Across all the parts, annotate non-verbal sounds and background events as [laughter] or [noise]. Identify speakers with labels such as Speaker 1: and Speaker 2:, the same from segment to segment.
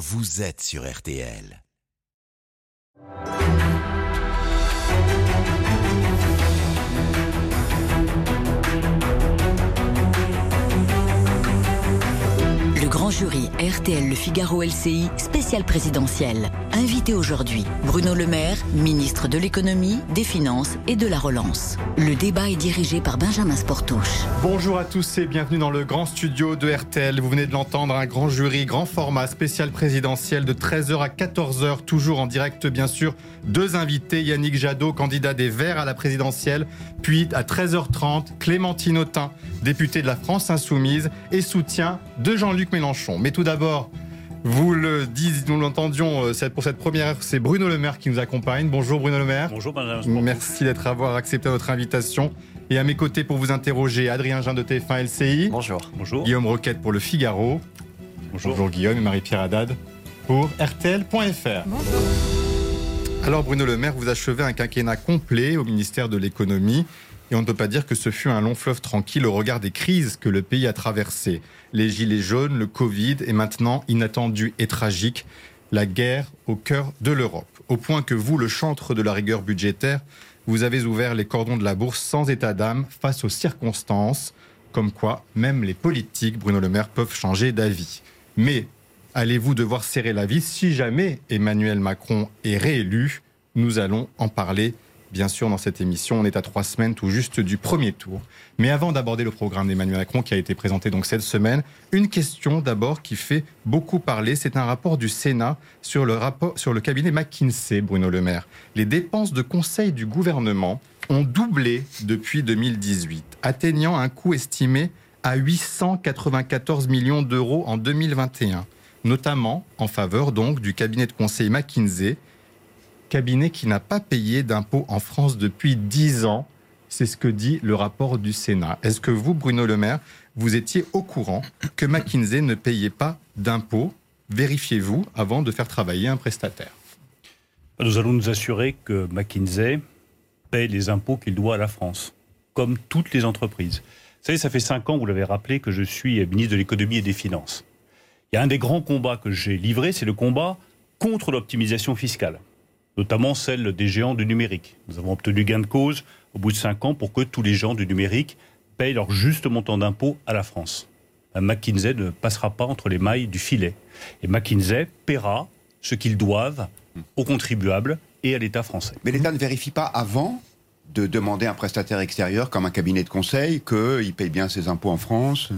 Speaker 1: vous êtes sur RTL.
Speaker 2: Jury RTL Le Figaro LCI spécial présidentiel. Invité aujourd'hui, Bruno Le Maire, ministre de l'économie, des finances et de la relance. Le débat est dirigé par Benjamin Sportouche.
Speaker 3: Bonjour à tous et bienvenue dans le grand studio de RTL. Vous venez de l'entendre, un grand jury, grand format spécial présidentiel de 13h à 14h, toujours en direct bien sûr. Deux invités, Yannick Jadot, candidat des Verts à la présidentielle, puis à 13h30, Clémentine Autain, députée de la France Insoumise et soutien de Jean-Luc Mélenchon. Mais tout d'abord, vous le dites, nous l'entendions euh, pour cette première heure, c'est Bruno Le Maire qui nous accompagne. Bonjour Bruno Le Maire.
Speaker 4: Bonjour Benjamin.
Speaker 3: Merci d'être avoir accepté notre invitation. Et à mes côtés pour vous interroger, Adrien Jean de TF1 LCI.
Speaker 5: Bonjour.
Speaker 3: Bonjour. Guillaume Roquette pour Le Figaro. Bonjour. Bonjour Guillaume et Marie-Pierre Haddad pour RTL.fr. Bonjour. Alors Bruno Le Maire, vous achevez un quinquennat complet au ministère de l'économie. Et on ne peut pas dire que ce fut un long fleuve tranquille au regard des crises que le pays a traversées. Les gilets jaunes, le Covid et maintenant, inattendu et tragique, la guerre au cœur de l'Europe. Au point que vous, le chantre de la rigueur budgétaire, vous avez ouvert les cordons de la bourse sans état d'âme face aux circonstances, comme quoi même les politiques, Bruno Le Maire, peuvent changer d'avis. Mais allez-vous devoir serrer la vis si jamais Emmanuel Macron est réélu? Nous allons en parler bien sûr, dans cette émission. On est à trois semaines tout juste du premier tour. Mais avant d'aborder le programme d'Emmanuel Macron qui a été présenté donc cette semaine, une question d'abord qui fait beaucoup parler. C'est un rapport du Sénat sur le, cabinet McKinsey, Bruno Le Maire. Les dépenses de conseil du gouvernement ont doublé depuis 2018, atteignant un coût estimé à 894 millions d'euros en 2021, notamment en faveur donc du cabinet de conseil McKinsey cabinet qui n'a pas payé d'impôts en France depuis 10 ans. C'est ce que dit le rapport du Sénat. Est-ce que vous, Bruno Le Maire, vous étiez au courant que McKinsey ne payait pas d'impôts Vérifiez-vous avant de faire travailler un prestataire?
Speaker 4: Nous allons nous assurer que McKinsey paye les impôts qu'il doit à la France, comme toutes les entreprises. Vous savez, ça fait cinq ans, vous l'avez rappelé, que je suis ministre de l'économie et des finances. Il y a un des grands combats que j'ai livré, c'est le combat contre l'optimisation fiscale notamment celle des géants du numérique. Nous avons obtenu gain de cause au bout de cinq ans pour que tous les géants du numérique payent leur juste montant d'impôt à la France. McKinsey ne passera pas entre les mailles du filet. Et McKinsey paiera ce qu'ils doivent aux contribuables et à l'État français.
Speaker 5: Mais l'État ne vérifie pas avant de demander à un prestataire extérieur, comme un cabinet de conseil, qu'il paye bien ses impôts en France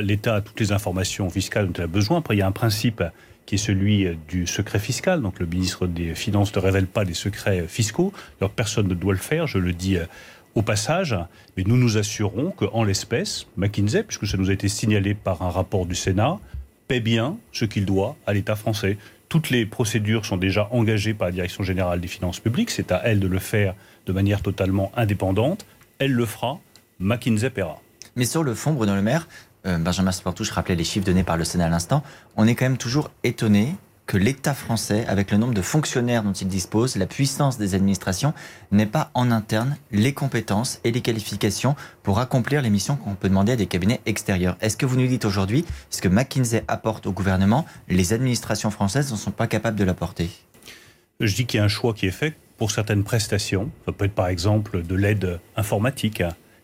Speaker 4: L'État a toutes les informations fiscales dont il a besoin. Après, il y a un principe qui est celui euh, du secret fiscal. Donc le ministre des Finances ne révèle pas les secrets fiscaux. Alors personne ne doit le faire, je le dis euh, au passage. Mais nous nous assurons qu'en l'espèce, McKinsey, puisque ça nous a été signalé par un rapport du Sénat, paie bien ce qu'il doit à l'État français. Toutes les procédures sont déjà engagées par la Direction générale des finances publiques. C'est à elle de le faire de manière totalement indépendante. Elle le fera. McKinsey paiera.
Speaker 6: Mais sur le fond, Bruno Le Maire, euh, Benjamin Sportouche rappelait les chiffres donnés par le Sénat à l'instant, on est quand même toujours étonné que l'État français, avec le nombre de fonctionnaires dont il dispose, la puissance des administrations, n'ait pas en interne les compétences et les qualifications pour accomplir les missions qu'on peut demander à des cabinets extérieurs. Est-ce que vous nous dites aujourd'hui, ce que McKinsey apporte au gouvernement, les administrations françaises ne sont pas capables de l'apporter?
Speaker 4: Je dis qu'il y a un choix qui est fait pour certaines prestations. Ça peut être par exemple de l'aide informatique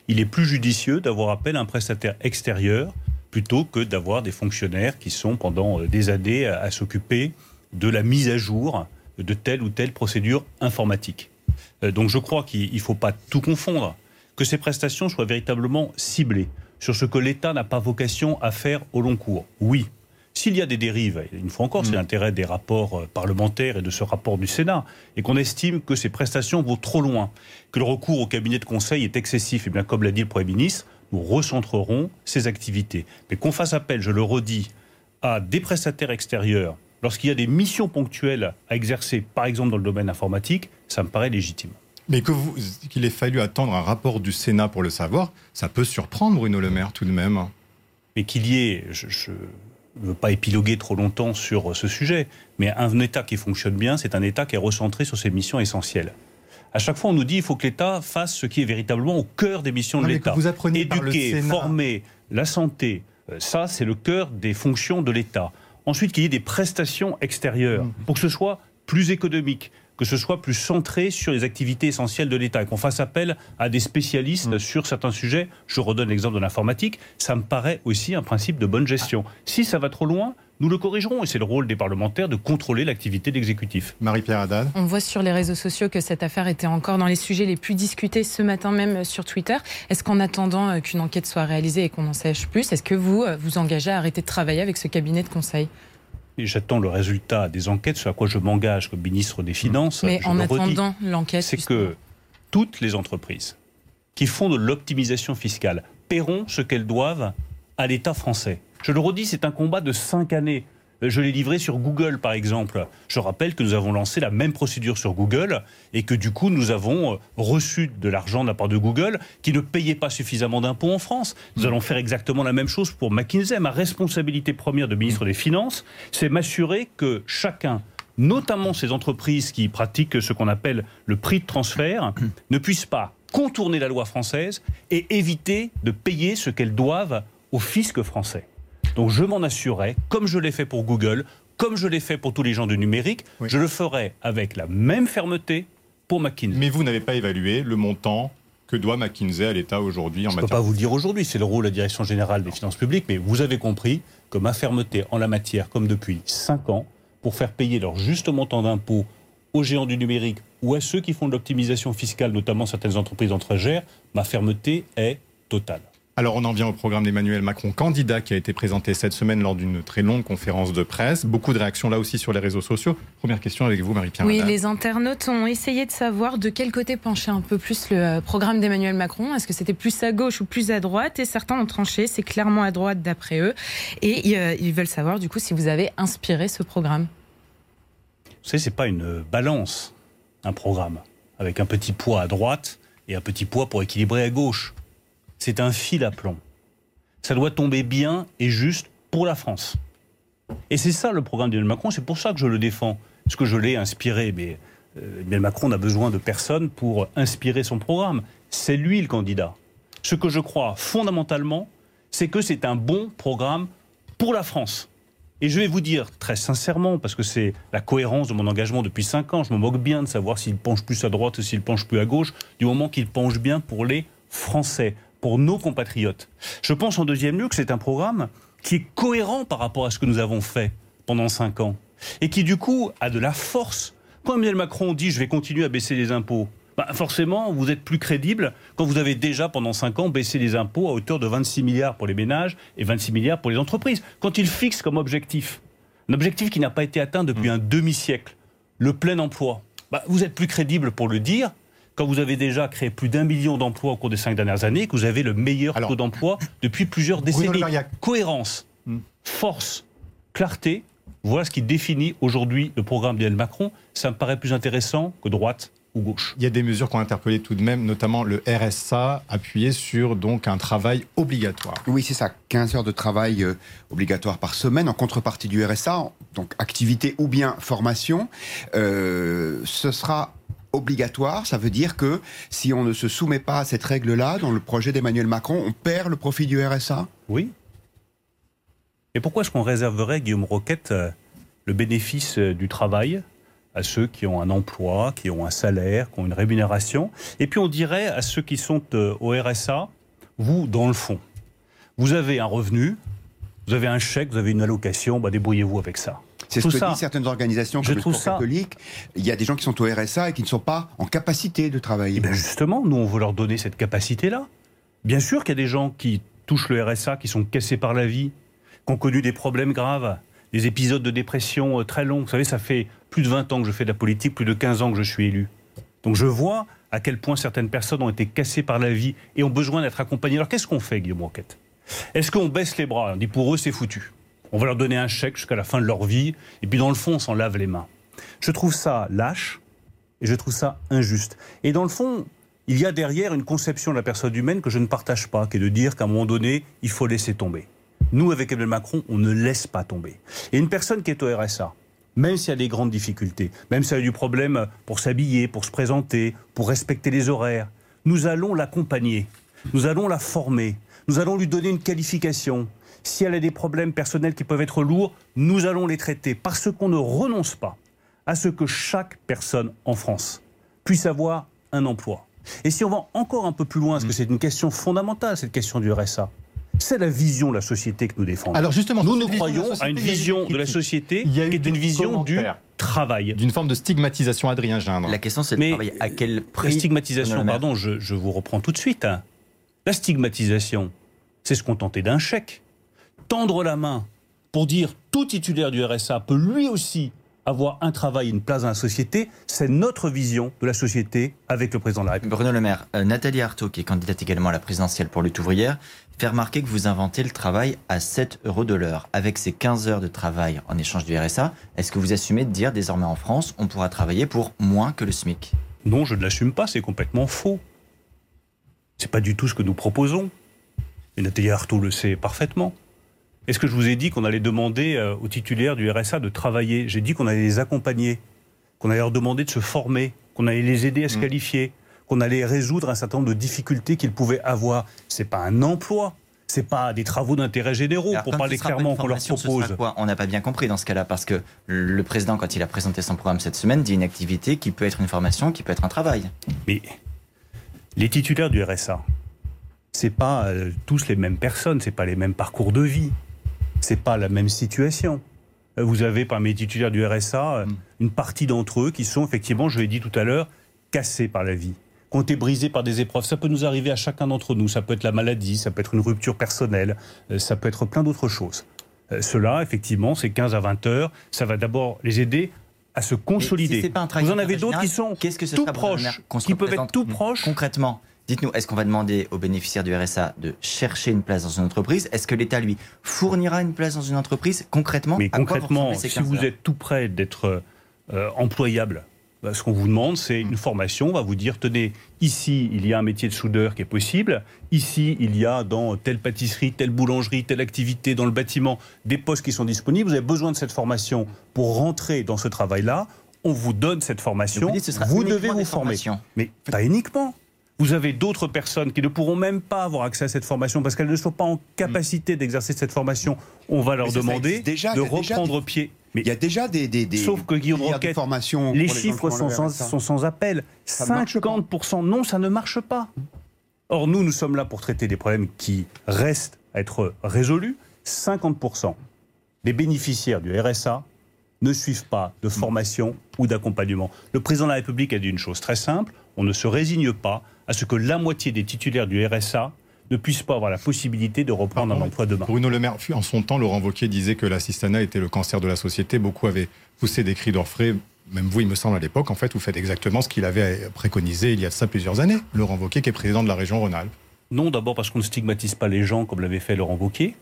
Speaker 4: il est plus judicieux d'avoir appel à un prestataire extérieur plutôt que d'avoir des fonctionnaires qui sont pendant euh, des années à, s'occuper de la mise à jour de telle ou telle procédure informatique. Euh, donc je crois qu'il ne faut pas tout confondre, que ces prestations soient véritablement ciblées sur ce que l'État n'a pas vocation à faire au long cours. Oui, s'il y a des dérives, une fois encore, c'est mm. l'intérêt des rapports euh, parlementaires et de ce rapport du Sénat, et qu'on estime que ces prestations vont trop loin, que le recours au cabinet de conseil est excessif, et bien comme l'a dit le Premier ministre, nous recentrerons ces activités. Mais qu'on fasse appel, je le redis, à des prestataires extérieurs lorsqu'il y a des missions ponctuelles à exercer, par exemple dans le domaine informatique, ça me paraît légitime.
Speaker 3: Mais qu'il ait fallu attendre un rapport du Sénat pour le savoir, ça peut surprendre Bruno Le Maire tout de même.
Speaker 4: Mais qu'il y ait, je, ne veux pas épiloguer trop longtemps sur ce sujet, mais un État qui fonctionne bien, c'est un État qui est recentré sur ses missions essentielles. À chaque fois, on nous dit qu'il faut que l'État fasse ce qui est véritablement au cœur des missions de l'État.
Speaker 3: Vous apprenez
Speaker 4: Éduquer,
Speaker 3: par le
Speaker 4: former, la santé, euh, ça, c'est le cœur des fonctions de l'État. Ensuite, qu'il y ait des prestations extérieures mmh. pour que ce soit plus économique, que ce soit plus centré sur les activités essentielles de l'État et qu'on fasse appel à des spécialistes mmh. sur certains sujets. Je redonne l'exemple de l'informatique. Ça me paraît aussi un principe de bonne gestion. Si ça va trop loin, nous le corrigerons et c'est le rôle des parlementaires de contrôler l'activité de l'exécutif.
Speaker 3: Marie-Pierre Haddad.
Speaker 7: On voit sur les réseaux sociaux que cette affaire était encore dans les sujets les plus discutés ce matin même sur Twitter. Est-ce qu'en attendant euh, qu'une enquête soit réalisée et qu'on en sache plus, est-ce que vous euh, vous engagez à arrêter de travailler avec ce cabinet de conseil?
Speaker 4: J'attends le résultat des enquêtes sur à quoi je m'engage comme ministre des Finances.
Speaker 7: Mais en attendant l'enquête.
Speaker 4: C'est que toutes les entreprises qui font de l'optimisation fiscale paieront ce qu'elles doivent à l'État français. Je le redis, c'est un combat de cinq années. Euh, je l'ai livré sur Google, par exemple. Je rappelle que nous avons lancé la même procédure sur Google et que du coup, nous avons euh, reçu de l'argent de la part de Google qui ne payait pas suffisamment d'impôts en France. Nous allons faire exactement la même chose pour McKinsey. Ma responsabilité première de ministre des Finances, c'est m'assurer que chacun notamment ces entreprises qui pratiquent ce qu'on appelle le prix de transfert, [clears throat] ne puissent pas contourner la loi française et éviter de payer ce qu'elles doivent au fisc français. Donc je m'en assurerai, comme je l'ai fait pour Google, comme je l'ai fait pour tous les gens du numérique, je le ferai avec la même fermeté pour McKinsey.
Speaker 3: Mais vous n'avez pas évalué le montant que doit McKinsey à l'État aujourd'hui en
Speaker 4: je
Speaker 3: matière.
Speaker 4: Je ne peux pas vous le dire aujourd'hui, c'est le rôle de la Direction générale des finances publiques, mais vous avez compris que ma fermeté en la matière, comme depuis 5 ans, pour faire payer leur juste montant d'impôts aux géants du numérique ou à ceux qui font de l'optimisation fiscale, notamment certaines entreprises étrangères, ma fermeté est totale.
Speaker 3: Alors on en vient au programme d'Emmanuel Macron, candidat, qui a été présenté cette semaine lors d'une très longue conférence de presse. Beaucoup de réactions là aussi sur les réseaux sociaux. Première question avec vous, Marie-Pierre.
Speaker 7: Oui, les internautes ont essayé de savoir de quel côté penchait un peu plus le euh, programme d'Emmanuel Macron. Est-ce que c'était plus à gauche ou plus à droite? Et certains ont tranché, c'est clairement à droite d'après eux. Et euh, ils veulent savoir du coup si vous avez inspiré ce programme.
Speaker 4: Vous savez, c'est pas une balance, un programme, avec un petit poids à droite et un petit poids pour équilibrer à gauche c'est un fil à plomb. Ça doit tomber bien et juste pour la France. Et c'est ça le programme d'Emmanuel Macron, c'est pour ça que je le défends, parce que je l'ai inspiré. Mais euh, Emmanuel Macron n'a besoin de personne pour inspirer son programme. C'est lui le candidat. Ce que je crois fondamentalement, c'est que c'est un bon programme pour la France. Et je vais vous dire très sincèrement, parce que c'est la cohérence de mon engagement depuis 5 ans, je me moque bien de savoir s'il penche plus à droite ou s'il penche plus à gauche, du moment qu'il penche bien pour les Français pour nos compatriotes. Je pense en deuxième lieu que c'est un programme qui est cohérent par rapport à ce que nous avons fait pendant cinq ans et qui du coup a de la force. Quand Emmanuel Macron dit je vais continuer à baisser les impôts, bah forcément vous êtes plus crédible quand vous avez déjà pendant cinq ans baissé les impôts à hauteur de 26 milliards pour les ménages et 26 milliards pour les entreprises. Quand il fixe comme objectif, un objectif qui n'a pas été atteint depuis mmh. un demi-siècle, le plein emploi, bah, vous êtes plus crédible pour le dire quand vous avez déjà créé plus d'un million d'emplois au cours des cinq dernières années, que vous avez le meilleur taux d'emploi depuis plusieurs décennies. Cohérence, hmm. force, clarté, voilà ce qui définit aujourd'hui le programme d'Emmanuel Macron. Ça me paraît plus intéressant que droite ou gauche.
Speaker 3: Il y a des mesures qui ont interpellé tout de même, notamment le RSA, appuyé sur donc un travail obligatoire.
Speaker 5: Oui, c'est ça, 15 heures de travail euh, obligatoire par semaine en contrepartie du RSA, donc activité ou bien formation. Euh, ce sera obligatoire, ça veut dire que si on ne se soumet pas à cette règle-là, dans le projet d'Emmanuel Macron, on perd le profit du RSA
Speaker 4: Oui. Et pourquoi est-ce qu'on réserverait, Guillaume Roquette, euh, le bénéfice euh, du travail à ceux qui ont un emploi, qui ont un salaire, qui ont une rémunération? Et puis on dirait à ceux qui sont euh, au RSA, vous, dans le fond, vous avez un revenu, vous avez un chèque, vous avez une allocation, bah débrouillez-vous avec ça.
Speaker 5: C'est ce que disent certaines organisations comme le catholique. Il y a des gens qui sont au RSA et qui ne sont pas en capacité de travailler.
Speaker 4: Eh ben, justement, nous, on veut leur donner cette capacité-là. Bien sûr qu'il y a des gens qui touchent le RSA, qui sont cassés par la vie, qui ont connu des problèmes graves, des épisodes de dépression euh, très longs. Vous savez, ça fait plus de 20 ans que je fais de la politique, plus de 15 ans que je suis élu. Donc je vois à quel point certaines personnes ont été cassées par la vie et ont besoin d'être accompagnées. Alors qu'est-ce qu'on fait, Guillaume Roquette? Est-ce qu'on baisse les bras? On dit pour eux, c'est foutu. On va leur donner un chèque jusqu'à la fin de leur vie, et puis dans le fond, on s'en lave les mains. Je trouve ça lâche, et je trouve ça injuste. Et dans le fond, il y a derrière une conception de la personne humaine que je ne partage pas, qui est de dire qu'à un moment donné, il faut laisser tomber. Nous, avec Emmanuel Macron, on ne laisse pas tomber. Et une personne qui est au RSA, même s'il y a des grandes difficultés, même s'il y a du problème pour s'habiller, pour se présenter, pour respecter les horaires, nous allons l'accompagner, nous allons la former, nous allons lui donner une qualification, Si elle a des problèmes personnels qui peuvent être lourds, nous allons les traiter parce qu'on ne renonce pas à ce que chaque personne en France puisse avoir un emploi. Et si on va encore un peu plus loin, parce que c'est une question fondamentale, cette question du RSA, c'est la vision de la société que nous défendons.
Speaker 3: Alors justement,
Speaker 4: nous nous croyons à une vision de la société qui est une vision du travail.
Speaker 3: D'une forme de stigmatisation, Adrien Gindre.
Speaker 6: La question c'est de travailler à quel prix
Speaker 4: La stigmatisation, pardon, je, je, vous reprends tout de suite. Hein. La stigmatisation, c'est se contenter d'un chèque. Tendre la main pour dire tout titulaire du RSA peut lui aussi avoir un travail, une place dans la société, c'est notre vision de la société avec le président de la République.
Speaker 6: Bruno Le Maire, euh, Nathalie Arthaud, qui est candidate également à la présidentielle pour lutte ouvrière, fait remarquer que vous inventez le travail à 7 euros de l'heure. Avec ces 15 heures de travail en échange du RSA, est-ce que vous assumez de dire désormais en France, on pourra travailler pour moins que le SMIC?
Speaker 4: Non, je ne l'assume pas, c'est complètement faux. C'est pas du tout ce que nous proposons. Et Nathalie Arthaud le sait parfaitement. Est-ce que je vous ai dit qu'on allait demander euh, aux titulaires du RSA de travailler? J'ai dit qu'on allait les accompagner, qu'on allait leur demander de se former, qu'on allait les aider à se mmh. qualifier, qu'on allait résoudre un certain nombre de difficultés qu'ils pouvaient avoir. C'est pas un emploi. C'est pas des travaux d'intérêt généraux, pour parler clairement, qu'on leur propose.
Speaker 6: On n'a pas bien compris dans ce cas-là, parce que le président, quand il a présenté son programme cette semaine, dit une activité qui peut être une formation, qui peut être un travail.
Speaker 4: Mais les titulaires du RSA, c'est pas euh, tous les mêmes personnes, c'est pas les mêmes parcours de vie c'est pas la même situation. Euh, vous avez parmi les titulaires du RSA euh, mm. une partie d'entre eux qui sont effectivement, je l'ai dit tout à l'heure, cassés par la vie, qui ont été brisés par des épreuves. Ça peut nous arriver à chacun d'entre nous. Ça peut être la maladie, ça peut être une rupture personnelle, euh, ça peut être plein d'autres choses. Cela, effectivement, c'est 15 à 20 heures. Ça va d'abord les aider à se consolider. vous en avez d'autres qui sont que tout proches, qui peuvent être tout proches.
Speaker 6: Concrètement, Dites-nous, est-ce qu'on va demander aux bénéficiaires du RSA de chercher une place dans une entreprise? Est-ce que l'État, lui, fournira une place dans une entreprise? Concrètement
Speaker 4: Mais concrètement, si vous êtes tout près d'être euh, employable, bah, ce qu'on vous demande, c'est une formation. On va vous dire, tenez, ici, il y a un métier de soudeur qui est possible. Ici, il y a dans telle pâtisserie, telle boulangerie, telle activité dans le bâtiment des postes qui sont disponibles. Vous avez besoin de cette formation pour rentrer dans ce travail-là. On vous donne cette formation. Vous, vous devez vous former. Mais pas uniquement. Vous avez d'autres personnes qui ne pourront même pas avoir accès à cette formation parce qu'elles ne sont pas en capacité d'exercer cette formation. On va leur demander de reprendre pied.
Speaker 5: Mais il y a déjà des, des,
Speaker 4: sauf que Guillaume Roquette, les chiffres sont sans, sont sans, appel. 50% non, ça ne marche pas. Or nous, nous sommes là pour traiter des problèmes qui restent à être résolus. 50% des bénéficiaires du RSA ne suivent pas de formation ou d'accompagnement. Le président de la République a dit une chose très simple on ne se résigne pas à ce que la moitié des titulaires du RSA ne puissent pas avoir la possibilité de reprendre un emploi demain.
Speaker 3: Bruno Le Maire, en son temps, Laurent Wauquiez disait que l'assistanat était le cancer de la société. Beaucoup avaient poussé des cris d'orfraie. Même vous, il me semble, à l'époque, en fait, vous faites exactement ce qu'il avait préconisé il y a de ça plusieurs années. Laurent Wauquiez, qui est président de la région Rhône-Alpes.
Speaker 4: Non, d'abord parce qu'on ne stigmatise pas les gens comme l'avait fait Laurent Wauquiez.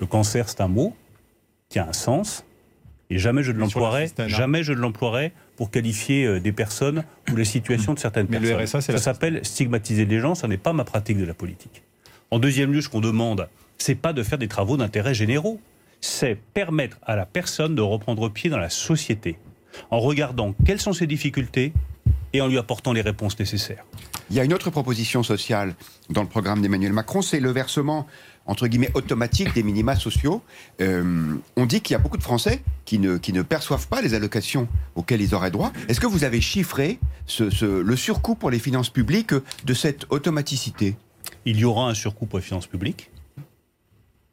Speaker 4: Le cancer, c'est un mot qui a un sens. Et jamais je ne l'emploierai, jamais je ne l'emploierai pour qualifier euh, des personnes ou les situations de certaines
Speaker 3: Mais
Speaker 4: personnes.
Speaker 3: Le RSA,
Speaker 4: ça s'appelle stigmatiser les gens, ça n'est pas ma pratique de la politique. En deuxième lieu, ce qu'on demande, c'est pas de faire des travaux d'intérêt généraux, c'est permettre à la personne de reprendre pied dans la société en regardant quelles sont ses difficultés et en lui apportant les réponses nécessaires.
Speaker 5: Il y a une autre proposition sociale dans le programme d'Emmanuel Macron, c'est le versement entre guillemets automatique des minima sociaux. Euh, on dit qu'il y a beaucoup de Français qui ne, qui ne perçoivent pas les allocations auxquelles ils auraient droit. Est-ce que vous avez chiffré ce, le surcoût pour les finances publiques de cette automaticité?
Speaker 4: Il y aura un surcoût pour les finances publiques.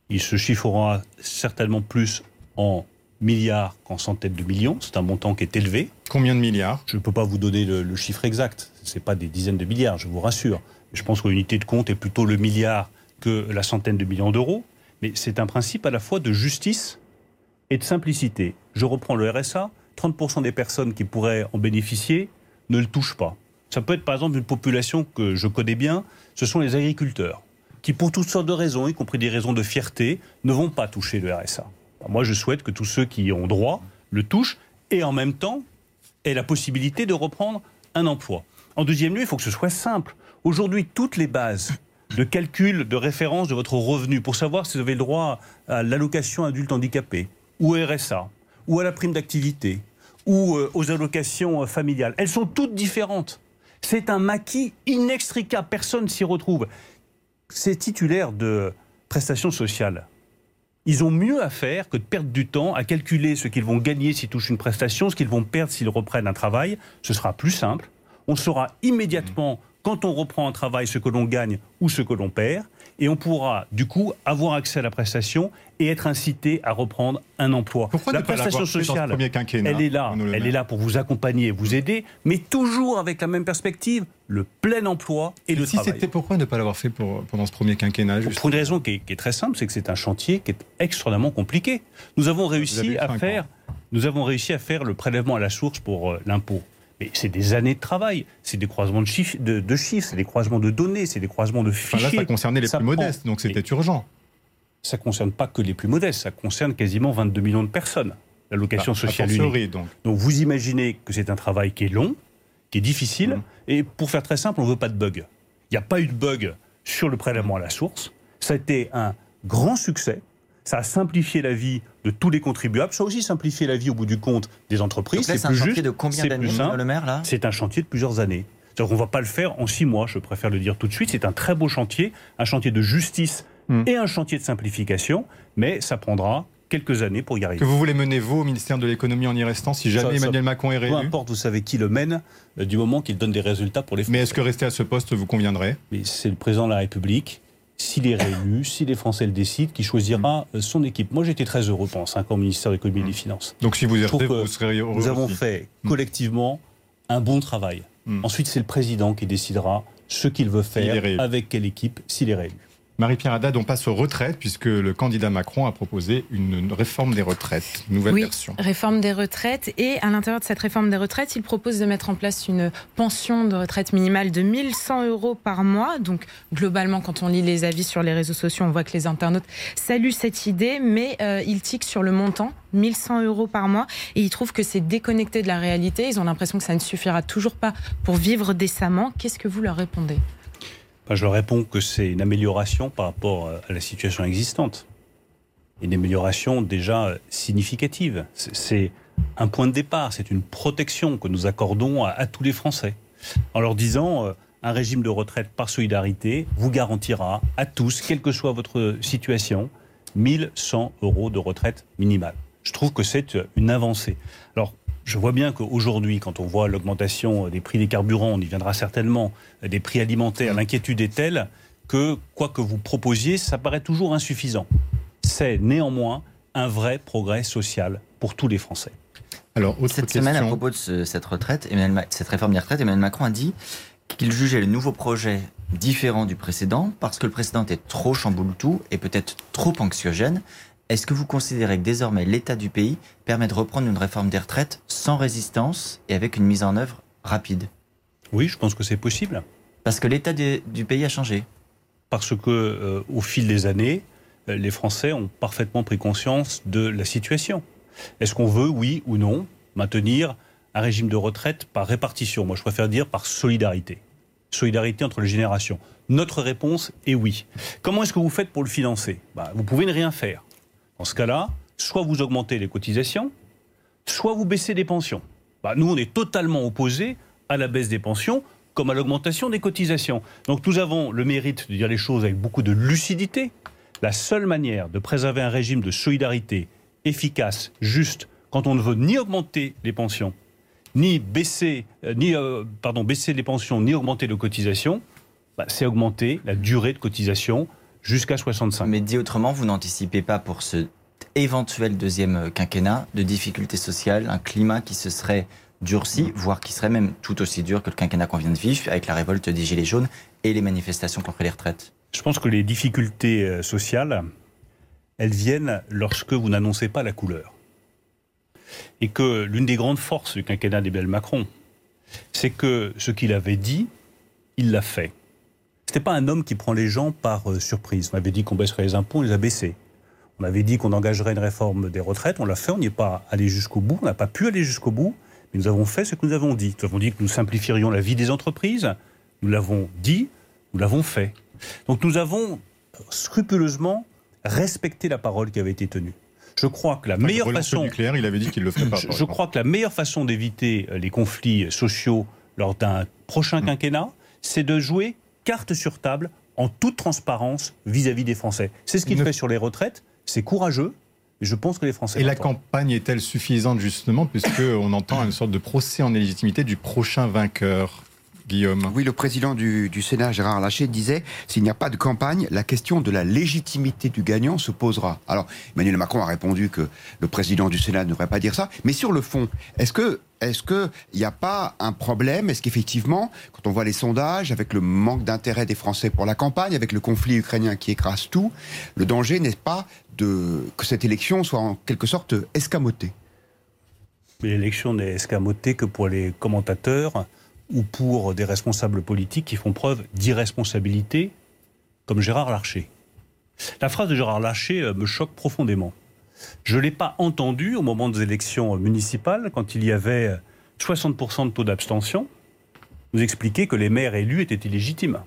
Speaker 4: Il se chiffrera certainement plus en milliards qu'en centaines de millions. C'est un montant qui est élevé.
Speaker 3: Combien de milliards?
Speaker 4: Je ne peux pas vous donner le, le chiffre exact. Ce n'est pas des dizaines de milliards, je vous rassure. Je pense que l'unité de compte est plutôt le milliard que la centaine de millions d'euros, mais c'est un principe à la fois de justice et de simplicité. Je reprends le RSA, 30% des personnes qui pourraient en bénéficier ne le touchent pas. Ça peut être par exemple une population que je connais bien, ce sont les agriculteurs, qui pour toutes sortes de raisons, y compris des raisons de fierté, ne vont pas toucher le RSA. moi je souhaite que tous ceux qui ont droit le touchent et en même temps aient la possibilité de reprendre un emploi. En deuxième lieu, il faut que ce soit simple. Aujourd'hui, toutes les bases de calcul de référence de votre revenu pour savoir si vous avez le droit à l'allocation adulte handicapé, ou RSA, ou à la prime d'activité, ou euh, aux allocations euh, familiales. Elles sont toutes différentes. C'est un maquis inextricable. Personne s'y retrouve. Ces titulaires de prestations sociales Ils ont mieux à faire que de perdre du temps à calculer ce qu'ils vont gagner s'ils touchent une prestation, ce qu'ils vont perdre s'ils reprennent un travail. Ce sera plus simple. On saura immédiatement, quand on reprend un travail, ce que l'on gagne ou ce que l'on perd et on pourra du coup avoir accès à la prestation et être incité à reprendre un emploi.
Speaker 3: Pourquoi
Speaker 4: la
Speaker 3: ne pas
Speaker 4: prestation sociale,
Speaker 3: premier quinquennat,
Speaker 4: elle est là, elle est là pour vous accompagner, vous aider, mais toujours avec la même perspective, le plein emploi et le
Speaker 3: si
Speaker 4: travail.
Speaker 3: c'était pourquoi ne pas l'avoir fait pour, pendant ce premier quinquennat
Speaker 4: Pour une raison qui est, qui est très simple, c'est que c'est un chantier qui est extrêmement compliqué. Nous avons réussi à faire, nous avons réussi à faire le prélèvement à la source pour euh, l'impôt. Mais c'est des années de travail, c'est des croisements de chiffres, de, de chiffres, c'est des croisements de données, c'est des croisements de
Speaker 3: Enfin,
Speaker 4: fichiers.
Speaker 3: là, ça concernait les
Speaker 4: Ça
Speaker 3: plus
Speaker 4: prend-
Speaker 3: modestes, donc c'était urgent.
Speaker 4: Ça concerne pas que les plus modestes, ça concerne quasiment 22 millions de personnes. L'allocation
Speaker 3: Bah, a
Speaker 4: sociale unique.
Speaker 3: donc.
Speaker 4: Donc vous imaginez que c'est un travail qui est long, qui est difficile,
Speaker 3: Mm.
Speaker 4: et pour faire très simple, on ne veut pas de bug. Il n'y a pas eu de bug sur le prélèvement à la source. Ça a été un grand succès. Ça a simplifié la vie de tous les contribuables. Ça a aussi simplifié la vie au bout du compte des entreprises. C'est
Speaker 6: c'est un chantier
Speaker 4: juste,
Speaker 6: de combien d'années. Le Maire, là
Speaker 4: C'est un chantier de plusieurs années. C'est-à-dire qu'on ne va pas le faire en six mois, je préfère le dire tout de suite. C'est un très beau chantier, un chantier de justice
Speaker 3: Mm.
Speaker 4: et un chantier de simplification, mais ça prendra quelques années pour y arriver.
Speaker 3: Que vous voulez mener, vous, au ministère de l'économie, en y restant, si jamais
Speaker 4: Ça- ça-
Speaker 3: Emmanuel Macron est
Speaker 4: Peu
Speaker 3: réélu
Speaker 4: importe, vous savez qui le mène, euh, du moment qu'il donne des résultats pour les Français.
Speaker 3: Mais est-ce que rester à ce poste vous conviendrait?
Speaker 4: Mais c'est le président de la République, s'il est réélu, si les Français le décident, qui choisira euh, son équipe. Moi, j'étais très heureux pendant 5 ans au ministère de l'économie et des Finances.
Speaker 3: Donc si vous
Speaker 4: que
Speaker 3: vous serez heureux
Speaker 4: Nous avons
Speaker 3: aussi.
Speaker 4: fait collectivement un bon travail.
Speaker 3: Mm.
Speaker 4: Ensuite, c'est le président qui décidera ce qu'il veut faire, avec quelle équipe, s'il est réélu.
Speaker 3: Marie-Pierre Haddad, on passe aux retraites, puisque le candidat Macron a proposé une réforme des retraites, nouvelle
Speaker 7: oui,
Speaker 3: version.
Speaker 7: réforme des retraites. Et à l'intérieur de cette réforme des retraites, il propose de mettre en place une pension de retraite minimale de 1100 euros par mois. Donc, globalement, quand on lit les avis sur les réseaux sociaux, on voit que les internautes saluent cette idée, mais euh, ils tiquent sur le montant, 1100 euros par mois, et ils trouvent que c'est déconnecté de la réalité. Ils ont l'impression que ça ne suffira toujours pas pour vivre décemment. Qu'est-ce que vous leur répondez?
Speaker 4: Enfin, je leur réponds que c'est une amélioration par rapport euh, à la situation existante. Une amélioration déjà euh, significative. C'est- un point de départ, c'est une protection que nous accordons à, tous les Français. En leur disant, euh, un régime de retraite par solidarité vous garantira à tous, quelle que soit votre situation, 1100 euros de retraite minimale. Je trouve que c'est une avancée. Je vois bien qu'aujourd'hui, quand on voit l'augmentation des prix des carburants, on y viendra certainement, euh, des prix alimentaires, l'inquiétude est telle que quoi que vous proposiez, ça paraît toujours insuffisant. C'est néanmoins un vrai progrès social pour tous les Français.
Speaker 3: Alors, autre
Speaker 6: Cette
Speaker 3: question.
Speaker 6: semaine, à propos de ce- cette retraite, Emmanuel Ma- cette réforme des retraites, Emmanuel Macron a dit qu'il jugeait le nouveau projet différent du précédent parce que le précédent était trop chamboule-tout et peut-être trop anxiogène. Est-ce que vous considérez que désormais l'état du pays permet de reprendre une réforme des retraites sans résistance et avec une mise en œuvre rapide?
Speaker 4: Oui, je pense que c'est possible.
Speaker 6: Parce que l'état du pays a changé.
Speaker 4: parce que euh, au fil des années, euh, les Français ont parfaitement pris conscience de la situation. Est-ce qu'on veut, oui ou non, maintenir un régime de retraite par répartition? Moi, je préfère dire par solidarité. Solidarité entre les générations. Notre réponse est oui. Comment est-ce que vous faites pour le financer? Bah, Vous pouvez ne rien faire. Dans ce cas-là, soit vous augmentez les cotisations, soit vous baissez les pensions. Bah, nous, on est totalement opposés à la baisse des pensions comme à l'augmentation des cotisations. Donc nous avons le mérite de dire les choses avec beaucoup de lucidité. La seule manière de préserver un régime de solidarité efficace, juste, quand on ne veut ni augmenter les pensions, ni baisser, euh, ni, euh, baisser les pensions, ni augmenter les cotisations, bah, c'est augmenter la durée de cotisation jusqu'à 65
Speaker 6: Mais dit autrement, vous n'anticipez pas pour ce éventuel deuxième quinquennat de difficultés sociales, un climat qui se serait durci, voire qui serait même tout aussi dur que le quinquennat qu'on vient de vivre avec la révolte des Gilets jaunes et les manifestations contre les retraites
Speaker 4: Je pense que les difficultés euh, sociales, elles viennent lorsque vous n'annoncez pas la couleur. Et que l'une des grandes forces du quinquennat d'Emmanuel Macron, c'est que ce qu'il avait dit, il l'a fait. Ce n'était pas un homme qui prend les gens par euh, surprise. On avait dit qu'on baisserait les impôts, on les a baissés. On avait dit qu'on engagerait une réforme des retraites, on l'a fait, on n'y est pas allé jusqu'au bout, on n'a pas pu aller jusqu'au bout, mais nous avons fait ce que nous avons dit. Nous avons dit que nous simplifierions la vie des entreprises, nous l'avons dit, nous l'avons fait. Donc nous avons scrupuleusement respecté la parole qui avait été tenue. Je crois que la
Speaker 3: Enfin,
Speaker 4: meilleure façon...
Speaker 3: nucléaire, il avait dit qu'il le ferait pas. [coughs]
Speaker 4: Je, je crois que la meilleure façon d'éviter euh, les conflits sociaux lors d'un prochain
Speaker 3: Mm.
Speaker 4: quinquennat, c'est de jouer carte sur table en toute transparence vis-à-vis des Français. C'est ce qu'il
Speaker 3: Ne-
Speaker 4: fait sur les retraites, c'est courageux. Je pense que les Français.
Speaker 3: Et la campagne est-elle suffisante justement, puisqu'on entend une sorte de procès en illégitimité du prochain vainqueur? Guillaume.
Speaker 5: Oui, le président du, Sénat, Gérard Larcher, disait s'il n'y a pas de campagne, la question de la légitimité du gagnant se posera. Alors, Emmanuel Macron a répondu que le président du Sénat ne devrait pas dire ça. Mais sur le fond, est-ce que est-ce qu'il n'y a pas un problème? Est-ce qu'effectivement, quand on voit les sondages, avec le manque d'intérêt des Français pour la campagne, avec le conflit ukrainien qui écrase tout, le danger n'est pas de, que cette élection soit en quelque sorte escamotée?
Speaker 4: L'élection n'est escamotée que pour les commentateurs ou pour des responsables politiques qui font preuve d'irresponsabilité, comme Gérard Larcher. La phrase de Gérard Larcher euh, me choque profondément. Je ne l'ai pas entendu au moment des élections municipales, quand il y avait 60% de taux d'abstention, nous expliquer que les maires élus étaient illégitimes.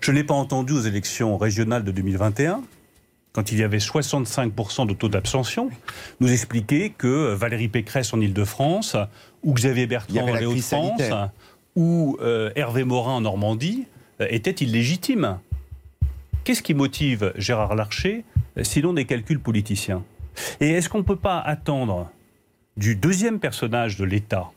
Speaker 4: Je ne l'ai pas entendu aux élections régionales de 2021, quand il y avait 65% de taux d'abstention, nous expliquer que Valérie Pécresse en Ile-de-France, ou Xavier Bertrand en Hauts-de-France, ou euh, Hervé Morin en Normandie euh, étaient illégitimes. Qu'est-ce qui motive Gérard Larcher, euh, sinon des calculs politiciens Et est-ce qu'on ne peut pas attendre du deuxième personnage de l'État,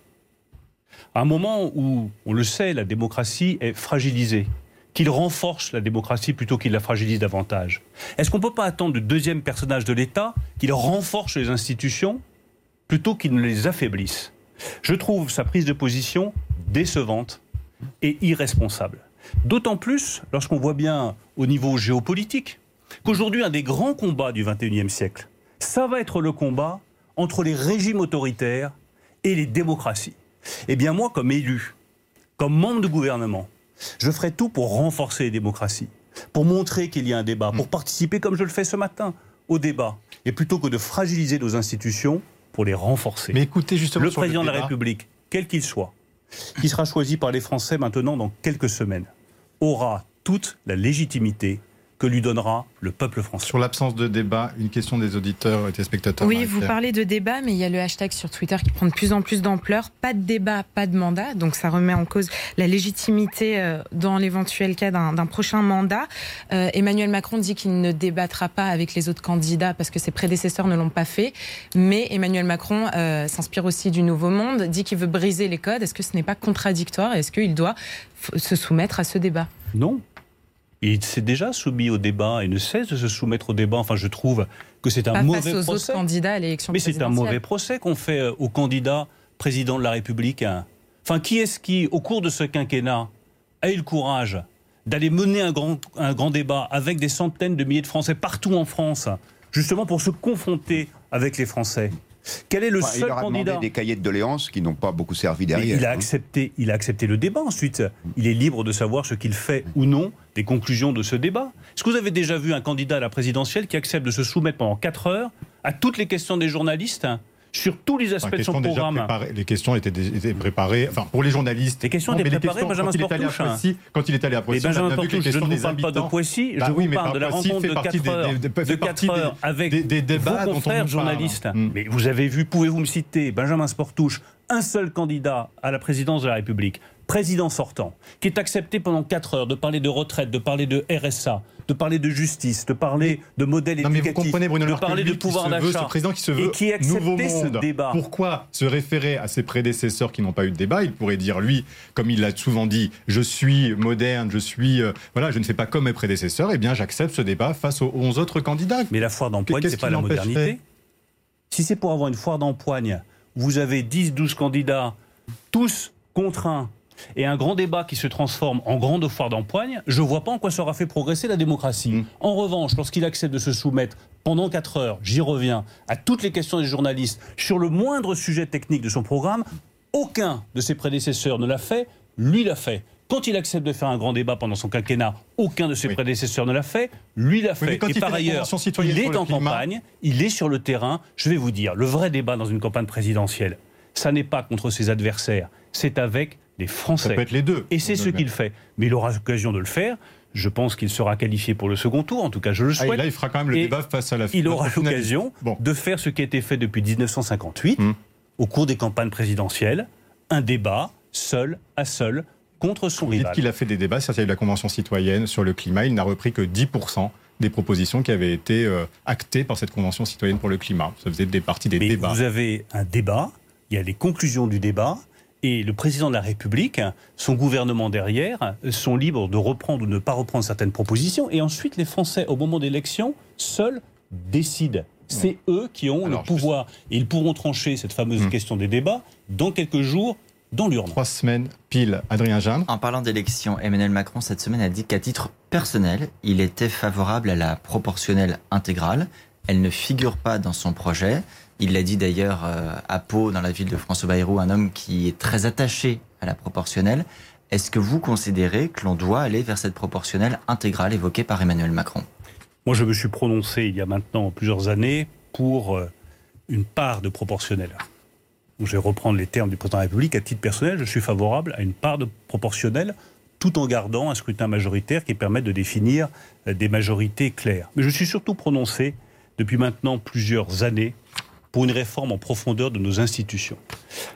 Speaker 4: à un moment où, on le sait, la démocratie est fragilisée, qu'il renforce la démocratie plutôt qu'il la fragilise davantage Est-ce qu'on ne peut pas attendre du deuxième personnage de l'État qu'il renforce les institutions plutôt qu'il ne les affaiblisse? Je trouve sa prise de position décevante et irresponsable. D'autant plus lorsqu'on voit bien au niveau géopolitique qu'aujourd'hui un des grands combats du XXIe siècle, ça va être le combat entre les régimes autoritaires et les démocraties. Eh bien moi, comme élu, comme membre du gouvernement, je ferai tout pour renforcer les démocraties, pour montrer qu'il y a un débat, pour participer, comme je le fais ce matin, au débat. Et plutôt que de fragiliser nos institutions, pour les renforcer.
Speaker 3: Mais écoutez justement
Speaker 4: le président de la République, quel qu'il soit, qui sera choisi par les Français maintenant dans quelques semaines, aura toute la légitimité que lui donnera le peuple français.
Speaker 3: Sur l'absence de débat, une question des auditeurs et des spectateurs.
Speaker 7: Oui, vous parlez de débat, mais il y a le hashtag sur Twitter qui prend de plus en plus d'ampleur. Pas de débat, pas de mandat. Donc ça remet en cause la légitimité euh, dans l'éventuel cas d'un prochain mandat. Euh, Emmanuel Macron dit qu'il ne débattra pas avec les autres candidats parce que ses prédécesseurs ne l'ont pas fait. Mais Emmanuel Macron euh, s'inspire aussi du Nouveau Monde, dit qu'il veut briser les codes. Est-ce que ce n'est pas contradictoire Est-ce qu'il doit se soumettre à ce débat?
Speaker 4: Non, il s'est déjà soumis au débat et ne cesse de se soumettre au débat. Enfin, je trouve que c'est un mauvais
Speaker 7: aux
Speaker 4: procès.
Speaker 7: Autres candidats à l'élection
Speaker 4: Mais c'est un mauvais procès qu'on fait euh, au candidat président de la République. Enfin, qui est-ce qui, au cours de ce quinquennat, a eu le courage d'aller mener un grand, un grand débat avec des centaines de milliers de Français partout en France, justement pour se confronter avec les Français? Quel est le seul
Speaker 5: il
Speaker 4: candidat
Speaker 5: des cahiers de doléances qui n'ont pas beaucoup servi derrière.
Speaker 4: il a hein. accepté, il a accepté le débat. Ensuite, il est libre de savoir ce qu'il fait ou non des conclusions de ce débat. Est-ce que vous avez déjà vu un candidat à la présidentielle qui accepte de se soumettre pendant 4 heures à toutes les questions des journalistes sur tous les aspects de son programme.
Speaker 3: Les questions étaient, préparées, enfin pour les journalistes.
Speaker 4: Les questions étaient préparées, Benjamin Sportouche.
Speaker 3: Quand il est allé à Poissy,
Speaker 4: Benjamin Sportouche, je ne vous parle pas de Poissy, je bah vous parle de la rencontre de 4 heures, de 4 heures avec des, débats vos confrères journalistes. Hmm. Mais vous avez vu, pouvez-vous me citer, Benjamin Sportouche, un seul candidat à la présidence de la République président sortant, qui est accepté pendant 4 heures de parler de retraite, de parler de RSA, de parler de justice, de parler de modèle éducatif, de parler de pouvoir d'achat,
Speaker 3: président qui se veut
Speaker 4: et qui nouveau ce débat.
Speaker 3: Pourquoi se référer à ses prédécesseurs qui n'ont pas eu de débat? Il pourrait dire lui, comme il l'a souvent dit, je suis moderne, je suis euh, voilà, je ne fais pas comme mes prédécesseurs. Eh bien, j'accepte ce débat face aux 11 autres candidats.
Speaker 4: Mais la foire d'empoigne, c'est pas la modernité. Si c'est pour avoir une foire d'empoigne, vous avez 10-12 candidats, tous contraints et un grand débat qui se transforme en grande foire d'empoigne, je ne vois pas en quoi ça aura fait progresser la démocratie. Mm. En revanche, lorsqu'il accepte de se soumettre pendant 4 heures, j'y reviens, à toutes les questions des journalistes sur le moindre sujet technique de son programme, aucun de ses prédécesseurs ne l'a fait, lui l'a fait. Quand il accepte de faire un grand débat pendant son quinquennat, aucun de ses prédécesseurs ne l'a fait, lui l'a fait. et par ailleurs, il est en campagne, il est sur le terrain. Je vais vous dire, le vrai débat dans une campagne présidentielle, ça n'est pas contre ses adversaires, c'est avec les Français.
Speaker 3: Ça peut être les deux.
Speaker 4: Et c'est ce qu'il fait. Mais il aura l'occasion de le faire. Je pense qu'il sera qualifié pour le second tour, en tout cas je le ah, souhaite.
Speaker 3: là, il fera quand même le débat face à la
Speaker 4: Il aura l'occasion de faire ce qui a été fait depuis 1958, hum. au cours des campagnes présidentielles, un débat seul à seul contre son
Speaker 3: Vous
Speaker 4: rival.
Speaker 3: Dites qu'il a fait des débats, c'est-à-dire la Convention citoyenne sur le climat, il n'a repris que 10% des propositions qui avaient été euh, actées par cette Convention citoyenne pour le climat. Ça faisait des parties des
Speaker 4: Mais
Speaker 3: débats.
Speaker 4: Vous avez un débat, il y a les conclusions du débat, et le président de la République, son gouvernement derrière, sont libres de reprendre ou de ne pas reprendre certaines propositions. Et ensuite, les Français, au moment d'élection, seuls décident. C'est eux qui ont
Speaker 3: Alors,
Speaker 4: le pouvoir. Et ils pourront trancher cette fameuse
Speaker 3: Hmm.
Speaker 4: question des débats dans quelques jours dans l'urne.
Speaker 3: Trois semaines pile, Adrien Gindre.
Speaker 6: En parlant d'élections, Emmanuel Macron cette semaine a dit qu'à titre personnel, il était favorable à la proportionnelle intégrale. Elle ne figure pas dans son projet. Il l'a dit d'ailleurs euh, à Pau, dans la ville de François Bayrou, un homme qui est très attaché à la proportionnelle. Est-ce que vous considérez que l'on doit aller vers cette proportionnelle intégrale évoquée par Emmanuel Macron?
Speaker 4: Moi, je me suis prononcé il y a maintenant plusieurs années pour euh, une part de proportionnel. Donc, je vais reprendre les termes du président de la République. À titre personnel, je suis favorable à une part de proportionnel tout en gardant un scrutin majoritaire qui permette de définir euh, des majorités claires. Mais je suis surtout prononcé depuis maintenant plusieurs années pour une réforme en profondeur de nos institutions.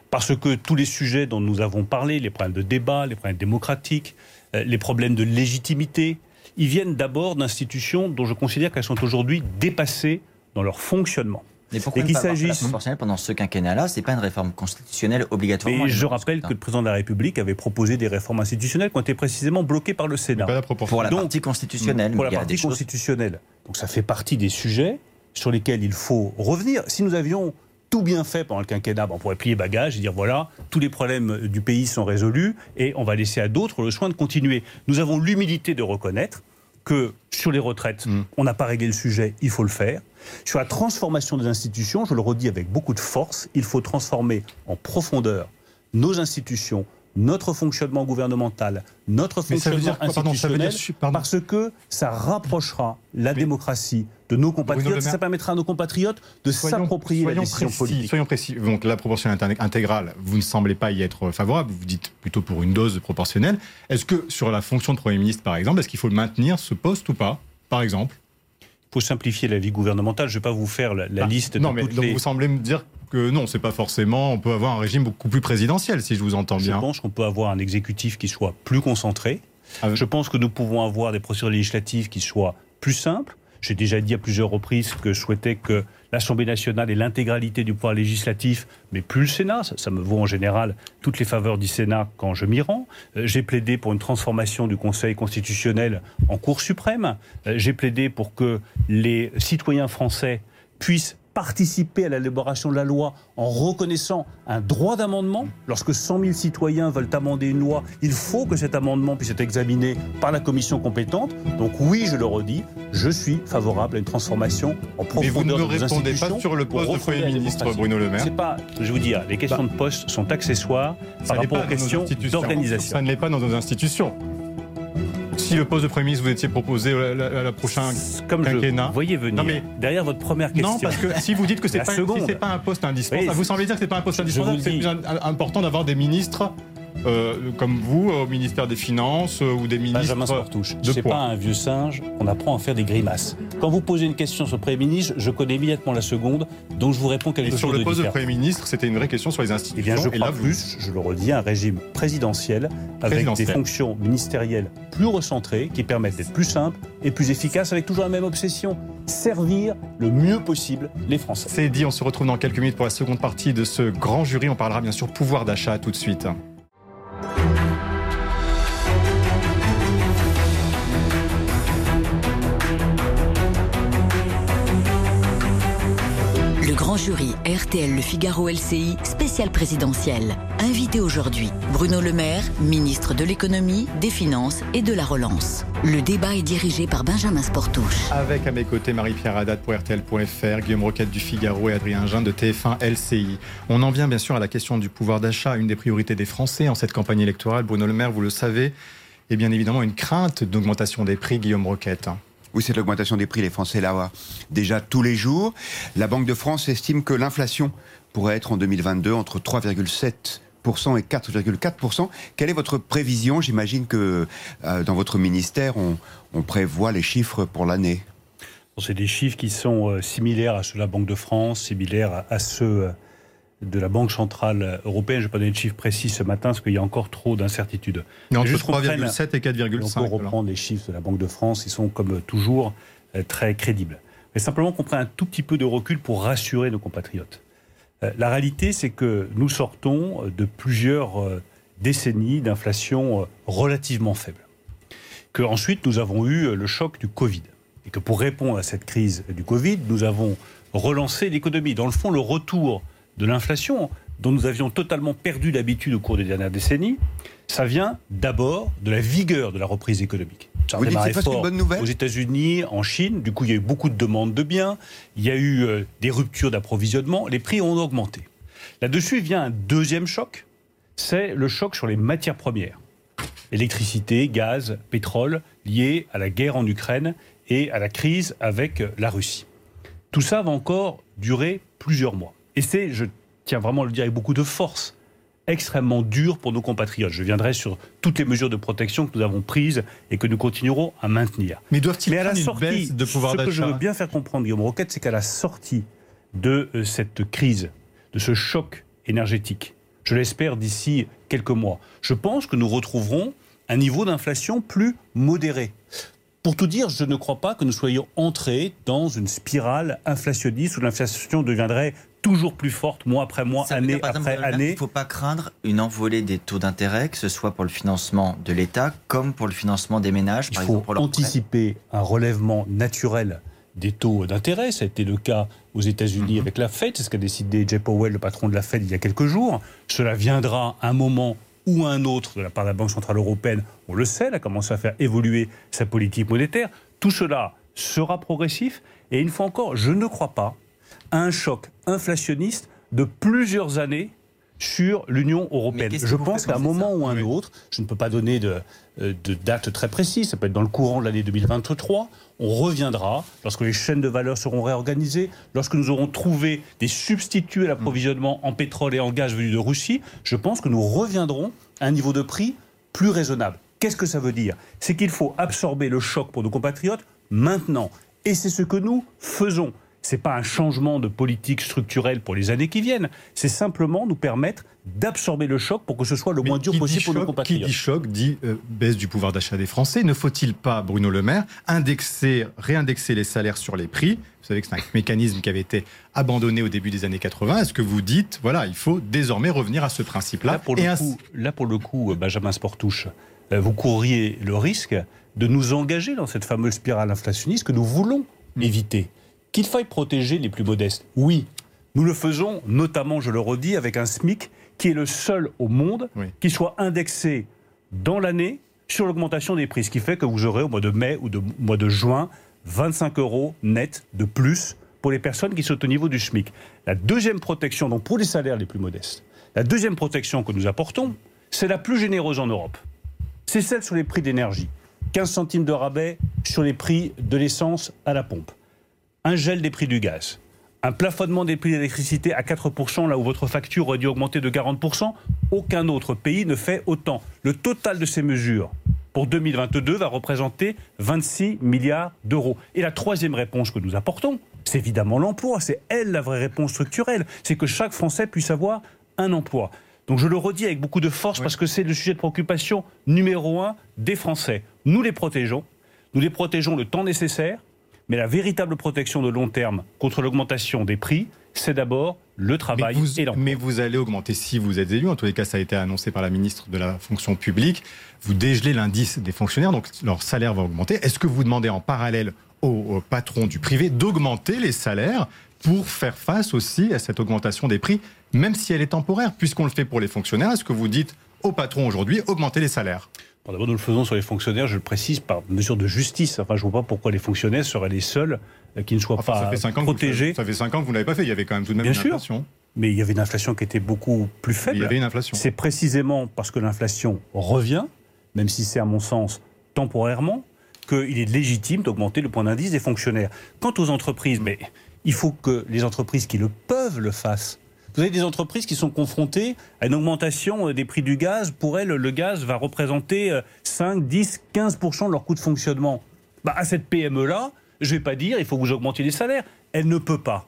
Speaker 4: Parce que tous les sujets dont nous avons parlé, les problèmes de débat, les problèmes démocratiques, euh, les problèmes de légitimité, ils viennent d'abord d'institutions dont je considère qu'elles sont aujourd'hui dépassées dans leur fonctionnement.
Speaker 6: Mais pourquoi
Speaker 4: Et qu'il s'agisse-
Speaker 6: proportionnelle pendant ce quinquennat-là C'est pas une réforme constitutionnelle obligatoire.
Speaker 4: Mais je rappelle que le président de la République avait proposé des réformes institutionnelles qui ont été précisément bloquées par le Sénat.
Speaker 3: Pas la
Speaker 6: pour la
Speaker 4: Donc,
Speaker 6: partie constitutionnelle,
Speaker 4: pour la partie
Speaker 6: choses
Speaker 4: constitutionnelle. Donc ça fait partie des sujets sur lesquels il faut revenir. Si nous avions tout bien fait pendant le quinquennat, ben, on pourrait plier bagages et dire voilà, tous les problèmes du pays sont résolus et on va laisser à d'autres le soin de continuer. Nous avons l'humilité de reconnaître que sur les retraites,
Speaker 3: Mm.
Speaker 4: on n'a pas réglé le sujet, il faut le faire. Sur la transformation des institutions, je le redis avec beaucoup de force, il faut transformer en profondeur nos institutions, notre fonctionnement gouvernemental, notre
Speaker 3: Mais ça veut
Speaker 4: fonctionnement
Speaker 3: dire quoi Pardon, ça veut
Speaker 4: institutionnel,
Speaker 3: dire- pardon.
Speaker 4: parce que ça rapprochera la démocratie de nos compatriotes, ça permettra à nos compatriotes de s'approprier la décision
Speaker 3: précis,
Speaker 4: politique.
Speaker 3: Soyons précis. Donc la proportionnelle inté- intégrale, vous ne semblez pas y être favorable. Vous dites plutôt pour une dose proportionnelle. Est-ce que sur la fonction de Premier ministre, par exemple, est-ce qu'il faut maintenir, ce poste ou pas Par exemple?
Speaker 4: Faut simplifier la vie gouvernementale. Je ne vais pas vous faire la, la
Speaker 3: Ah,
Speaker 4: liste
Speaker 3: Non,
Speaker 4: de
Speaker 3: mais
Speaker 4: toutes
Speaker 3: donc
Speaker 4: les...
Speaker 3: vous semblez me dire que non, c'est pas forcément. On peut avoir un régime beaucoup plus présidentiel, si je vous entends
Speaker 4: Je
Speaker 3: bien.
Speaker 4: pense qu'on peut avoir un exécutif qui soit plus concentré.
Speaker 3: Ah,
Speaker 4: Je pense que nous pouvons avoir des procédures législatives qui soient plus simples. J'ai déjà dit à plusieurs reprises que je souhaitais que l'Assemblée nationale ait l'intégralité du pouvoir législatif, mais plus le Sénat. Ça, ça me vaut en général toutes les faveurs du Sénat quand je m'y rends. Euh, J'ai plaidé pour une transformation du Conseil constitutionnel en Cour suprême. Euh, J'ai plaidé pour que les citoyens français puissent participer à l'élaboration de la loi en reconnaissant un droit d'amendement. Lorsque 100 000 citoyens veulent amender une loi, il faut que cet amendement puisse être examiné par la commission compétente. Donc oui, je le redis, je suis favorable à une transformation en
Speaker 3: Mais
Speaker 4: profondeur
Speaker 3: vous ne répondez pas sur le poste de Premier ministre. Bruno Le Maire.
Speaker 4: C'est pas, je vous dire, les questions de poste sont accessoires
Speaker 3: Ça
Speaker 4: par rapport aux questions d'organisation.
Speaker 3: Ça ne l'est pas dans nos institutions. Si le poste de Premier ministre vous étiez proposé à la, à la prochaine
Speaker 4: Comme je
Speaker 3: quinquennat.
Speaker 4: voyez venir,
Speaker 3: Non, mais-
Speaker 4: derrière votre première question.
Speaker 3: Non, parce que si vous dites que c'est [laughs]
Speaker 4: La
Speaker 3: pas, si pas un poste indispensable,
Speaker 4: Oui,
Speaker 3: vous semblez dire que c'est pas un poste indispensable,
Speaker 4: vous
Speaker 3: c'est plus important d'avoir des ministres euh, comme vous au ministère des Finances euh, ou des ministres.
Speaker 4: Benjamin Sportouche, c'est
Speaker 3: poids.
Speaker 4: pas un vieux singe, on apprend à faire des grimaces. Quand vous posez une question sur le Premier ministre, je connais immédiatement la seconde, donc je vous réponds quelque chose
Speaker 3: sur le
Speaker 4: de
Speaker 3: poste de. Premier ministre, c'était une vraie question sur les
Speaker 4: Eh
Speaker 3: institutions.
Speaker 4: bien, je
Speaker 3: et
Speaker 4: crois
Speaker 3: là,
Speaker 4: plus, je le redis, un régime présidentiel avec
Speaker 3: Présidentiel.
Speaker 4: des fonctions ministérielles plus recentrées qui permettent d'être plus simples et plus efficaces avec toujours la même obsession, servir le mieux possible les Français.
Speaker 3: C'est dit, on se retrouve dans quelques minutes pour la seconde partie de ce grand jury. On parlera bien sûr pouvoir d'achat tout de suite.
Speaker 2: Grand jury RTL Le Figaro LCI spécial présidentiel. Invité aujourd'hui, Bruno Le Maire, ministre de l'économie, des finances et de la relance. Le débat est dirigé par Benjamin Sportouche.
Speaker 3: Avec à mes côtés Marie-Pierre Haddad pour RTL.fr, Guillaume Roquette du Figaro et Adrien Jean de TF1 LCI. On en vient bien sûr à la question du pouvoir d'achat, une des priorités des Français en cette campagne électorale. Bruno Le Maire, vous le savez, et bien évidemment une crainte d'augmentation des prix, Guillaume Roquette.
Speaker 5: Oui, c'est l'augmentation des prix. Les Français là déjà tous les jours. La Banque de France estime que l'inflation pourrait être en 2022 entre 3,7 et 4,4 Quelle est votre prévision? J'imagine que euh, dans votre ministère, on, prévoit les chiffres pour l'année.
Speaker 4: C'est des chiffres qui sont euh, similaires à ceux de la Banque de France, similaires à, à ceux euh, de la Banque Centrale Européenne. Je ne vais pas donner de chiffres précis ce matin parce qu'il y a encore trop d'incertitudes.
Speaker 3: Mais entre
Speaker 4: Juste qu'on prenne-
Speaker 3: 3,7 et
Speaker 4: Et on peut
Speaker 3: 4,5.
Speaker 4: reprendre les chiffres de la Banque de France. Ils sont comme toujours très crédible. Mais simplement qu'on prenne un tout petit peu de recul pour rassurer nos compatriotes. La réalité, c'est que nous sortons de plusieurs décennies d'inflation relativement faible. Que ensuite nous avons eu le choc du Covid et que pour répondre à cette crise du Covid, nous avons relancé l'économie. Dans le fond, le retour de l'inflation, dont nous avions totalement perdu l'habitude au cours des dernières décennies, ça vient d'abord de la vigueur de la reprise économique.
Speaker 5: Ça Vous dites c'est une bonne nouvelle
Speaker 4: Aux États-Unis, en Chine, du coup, il y a eu beaucoup de demandes de biens, il y a eu euh, des ruptures d'approvisionnement, les prix ont augmenté. Là-dessus, vient un deuxième choc, c'est le choc sur les matières premières. Électricité, gaz, pétrole, lié à la guerre en Ukraine et à la crise avec la Russie. Tout ça va encore durer plusieurs mois. Et c'est, je tiens vraiment à le dire avec beaucoup de force, extrêmement dur pour nos compatriotes. Je viendrai sur toutes les mesures de protection que nous avons prises et que nous continuerons à maintenir.
Speaker 3: Mais doivent-ils prendre une baisse de pouvoir
Speaker 4: d'achat Ce que je veux bien faire comprendre, Guillaume Roquette, c'est qu'à la sortie de euh, cette crise, de ce choc énergétique, je l'espère d'ici quelques mois, je pense que nous retrouverons un niveau d'inflation plus modéré. Pour tout dire, je ne crois pas que nous soyons entrés dans une spirale inflationniste où l'inflation deviendrait toujours plus forte, mois après mois, année après année. Il
Speaker 6: ne faut pas craindre une envolée des taux d'intérêt, que ce soit pour le financement de l'État comme pour le financement des ménages.
Speaker 4: Il faut anticiper un relèvement naturel des taux d'intérêt. Ça a été le cas aux États-Unis mhm. avec la Fed. C'est ce qu'a décidé Jay Powell, le patron de la Fed, il y a quelques jours. Cela viendra un moment ou un autre de la part de la Banque Centrale Européenne, on le sait, elle a commencé à faire évoluer sa politique monétaire. Tout cela sera progressif. Et une fois encore, je ne crois pas à un choc inflationniste de plusieurs années sur l'Union européenne. Je pense qu'à un moment ou un autre, je ne peux pas donner de, euh, de, date très précise, ça peut être dans le courant de l'année 2023, on reviendra lorsque les chaînes de valeur seront réorganisées, lorsque nous aurons trouvé des substituts à l'approvisionnement en pétrole et en gaz venus de Russie, je pense que nous reviendrons à un niveau de prix plus raisonnable. Qu'est-ce que ça veut dire? C'est qu'il faut absorber le choc pour nos compatriotes maintenant. Et c'est ce que nous faisons n'est pas un changement de politique structurelle pour les années qui viennent. C'est simplement nous permettre d'absorber le choc pour que ce soit le moins dur possible pour nos compatriotes.
Speaker 3: Qui dit choc dit euh, baisse du pouvoir d'achat des Français. Ne faut-il pas, Bruno Le Maire, indexer, réindexer les salaires sur les prix? Vous savez que c'est un mécanisme qui avait été abandonné au début des années 80. Est-ce que vous dites, voilà, il faut désormais revenir à ce principe-là
Speaker 4: là, pour le coup, là, pour le coup, euh, Benjamin Sportouche, euh, vous courriez le risque de nous engager dans cette fameuse spirale inflationniste que nous voulons éviter. Qu'il faille protéger les plus modestes, oui. Nous le faisons notamment, je le redis, avec un SMIC qui est le seul au monde qui soit indexé dans l'année sur l'augmentation des prix, ce qui fait que vous aurez au mois de mai ou au mois de juin 25 euros net de plus pour les personnes qui sont au niveau du SMIC. La deuxième protection, donc pour les salaires les plus modestes, la deuxième protection que nous apportons, c'est la plus généreuse en Europe. C'est celle sur les prix d'énergie. 15 centimes de rabais sur les prix de l'essence à la pompe un gel des prix du gaz, un plafonnement des prix d'électricité à 4%, là où votre facture aurait dû augmenter de 40%, aucun autre pays ne fait autant. Le total de ces mesures pour 2022 va représenter 26 milliards d'euros. Et la troisième réponse que nous apportons, c'est évidemment l'emploi. C'est elle la vraie réponse structurelle. C'est que chaque Français puisse avoir un emploi. Donc je le redis avec beaucoup de force parce que c'est le sujet de préoccupation numéro un des Français. Nous les protégeons. Nous les protégeons le temps nécessaire mais la véritable protection de long terme contre l'augmentation des prix, c'est d'abord le travail et l'emploi.
Speaker 3: Mais vous allez augmenter, si vous êtes élu, en tous les cas ça a été annoncé par la ministre de la fonction publique, vous dégelez l'indice des fonctionnaires, donc leur salaire va augmenter. Est-ce que vous demandez en parallèle aux patrons du privé d'augmenter les salaires pour faire face aussi à cette augmentation des prix, même si elle est temporaire, puisqu'on le fait pour les fonctionnaires? Est-ce que vous dites aux patrons aujourd'hui augmenter les salaires?
Speaker 4: D'abord, nous le faisons sur les fonctionnaires, je le précise, par mesure de justice. Enfin, je ne vois pas pourquoi les fonctionnaires seraient les seuls euh, qui ne soient pas protégés.
Speaker 3: ça fait 5 ans que vous ne l'avez pas fait. Il y avait quand même tout de même
Speaker 4: Bien
Speaker 3: une inflation.
Speaker 4: Mais il y avait une inflation qui était beaucoup plus faible.
Speaker 3: Il y avait une inflation.
Speaker 4: C'est précisément parce que l'inflation revient, même si c'est à mon sens temporairement, qu'il est légitime d'augmenter le point d'indice des fonctionnaires. Quant aux entreprises, mais il faut que les entreprises qui le peuvent le fassent. Vous avez des entreprises qui sont confrontées à une augmentation euh, des prix du gaz. Pour elles, le gaz va représenter 5, 10, 15% de leur coût de fonctionnement. Bah, à cette PME-là, je ne vais pas dire il faut que vous augmentiez les salaires. Elle ne peut pas.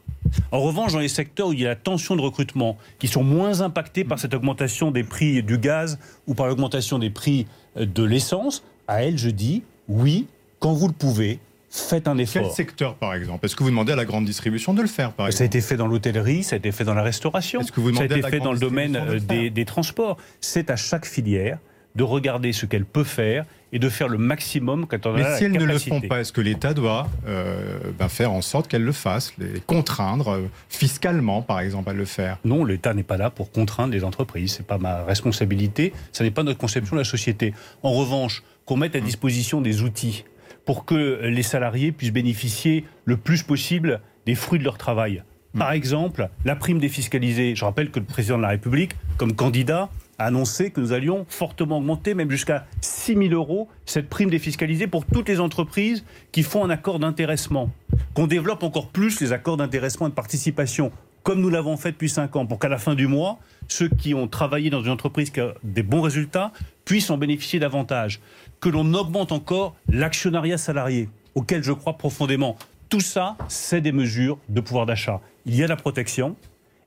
Speaker 4: En revanche, dans les secteurs où il y a la tension de recrutement, qui sont moins impactés par cette augmentation des prix du gaz ou par l'augmentation des prix euh, de l'essence, à elle, je dis oui, quand vous le pouvez, faites un effort.
Speaker 3: Quel secteur, par exemple? Est-ce que vous demandez à la grande distribution de le faire, par
Speaker 4: Ça a
Speaker 3: exemple?
Speaker 4: été fait dans l'hôtellerie, ça a été fait dans la restauration,
Speaker 3: que vous
Speaker 4: ça a été fait dans le domaine
Speaker 3: de
Speaker 4: euh, des, des transports. C'est à chaque filière de regarder ce qu'elle peut faire et de faire le maximum quand on a
Speaker 3: Mais
Speaker 4: la
Speaker 3: si elles ne le font pas, est-ce que l'État doit euh, ben, faire en sorte qu'elles le fassent, les contraindre euh, fiscalement, par exemple, à le faire?
Speaker 4: Non, l'État n'est pas là pour contraindre les entreprises. C'est pas ma responsabilité. Ce n'est pas notre conception de la société. En revanche, qu'on mette à disposition des outils pour que les salariés puissent bénéficier le plus possible des fruits de leur travail. Par exemple, la prime défiscalisée. Je rappelle que le président de la République, comme candidat, a annoncé que nous allions fortement augmenter, même jusqu'à 6 000 euros, cette prime défiscalisée pour toutes les entreprises qui font un accord d'intéressement. Qu'on développe encore plus les accords d'intéressement et de participation, comme nous l'avons fait depuis 5 ans, pour qu'à la fin du mois, ceux qui ont travaillé dans une entreprise qui a des bons résultats puissent en bénéficier davantage. Que l'on augmente encore l'actionnariat salarié, auquel je crois profondément. Tout ça, c'est des mesures de pouvoir d'achat. Il y a la protection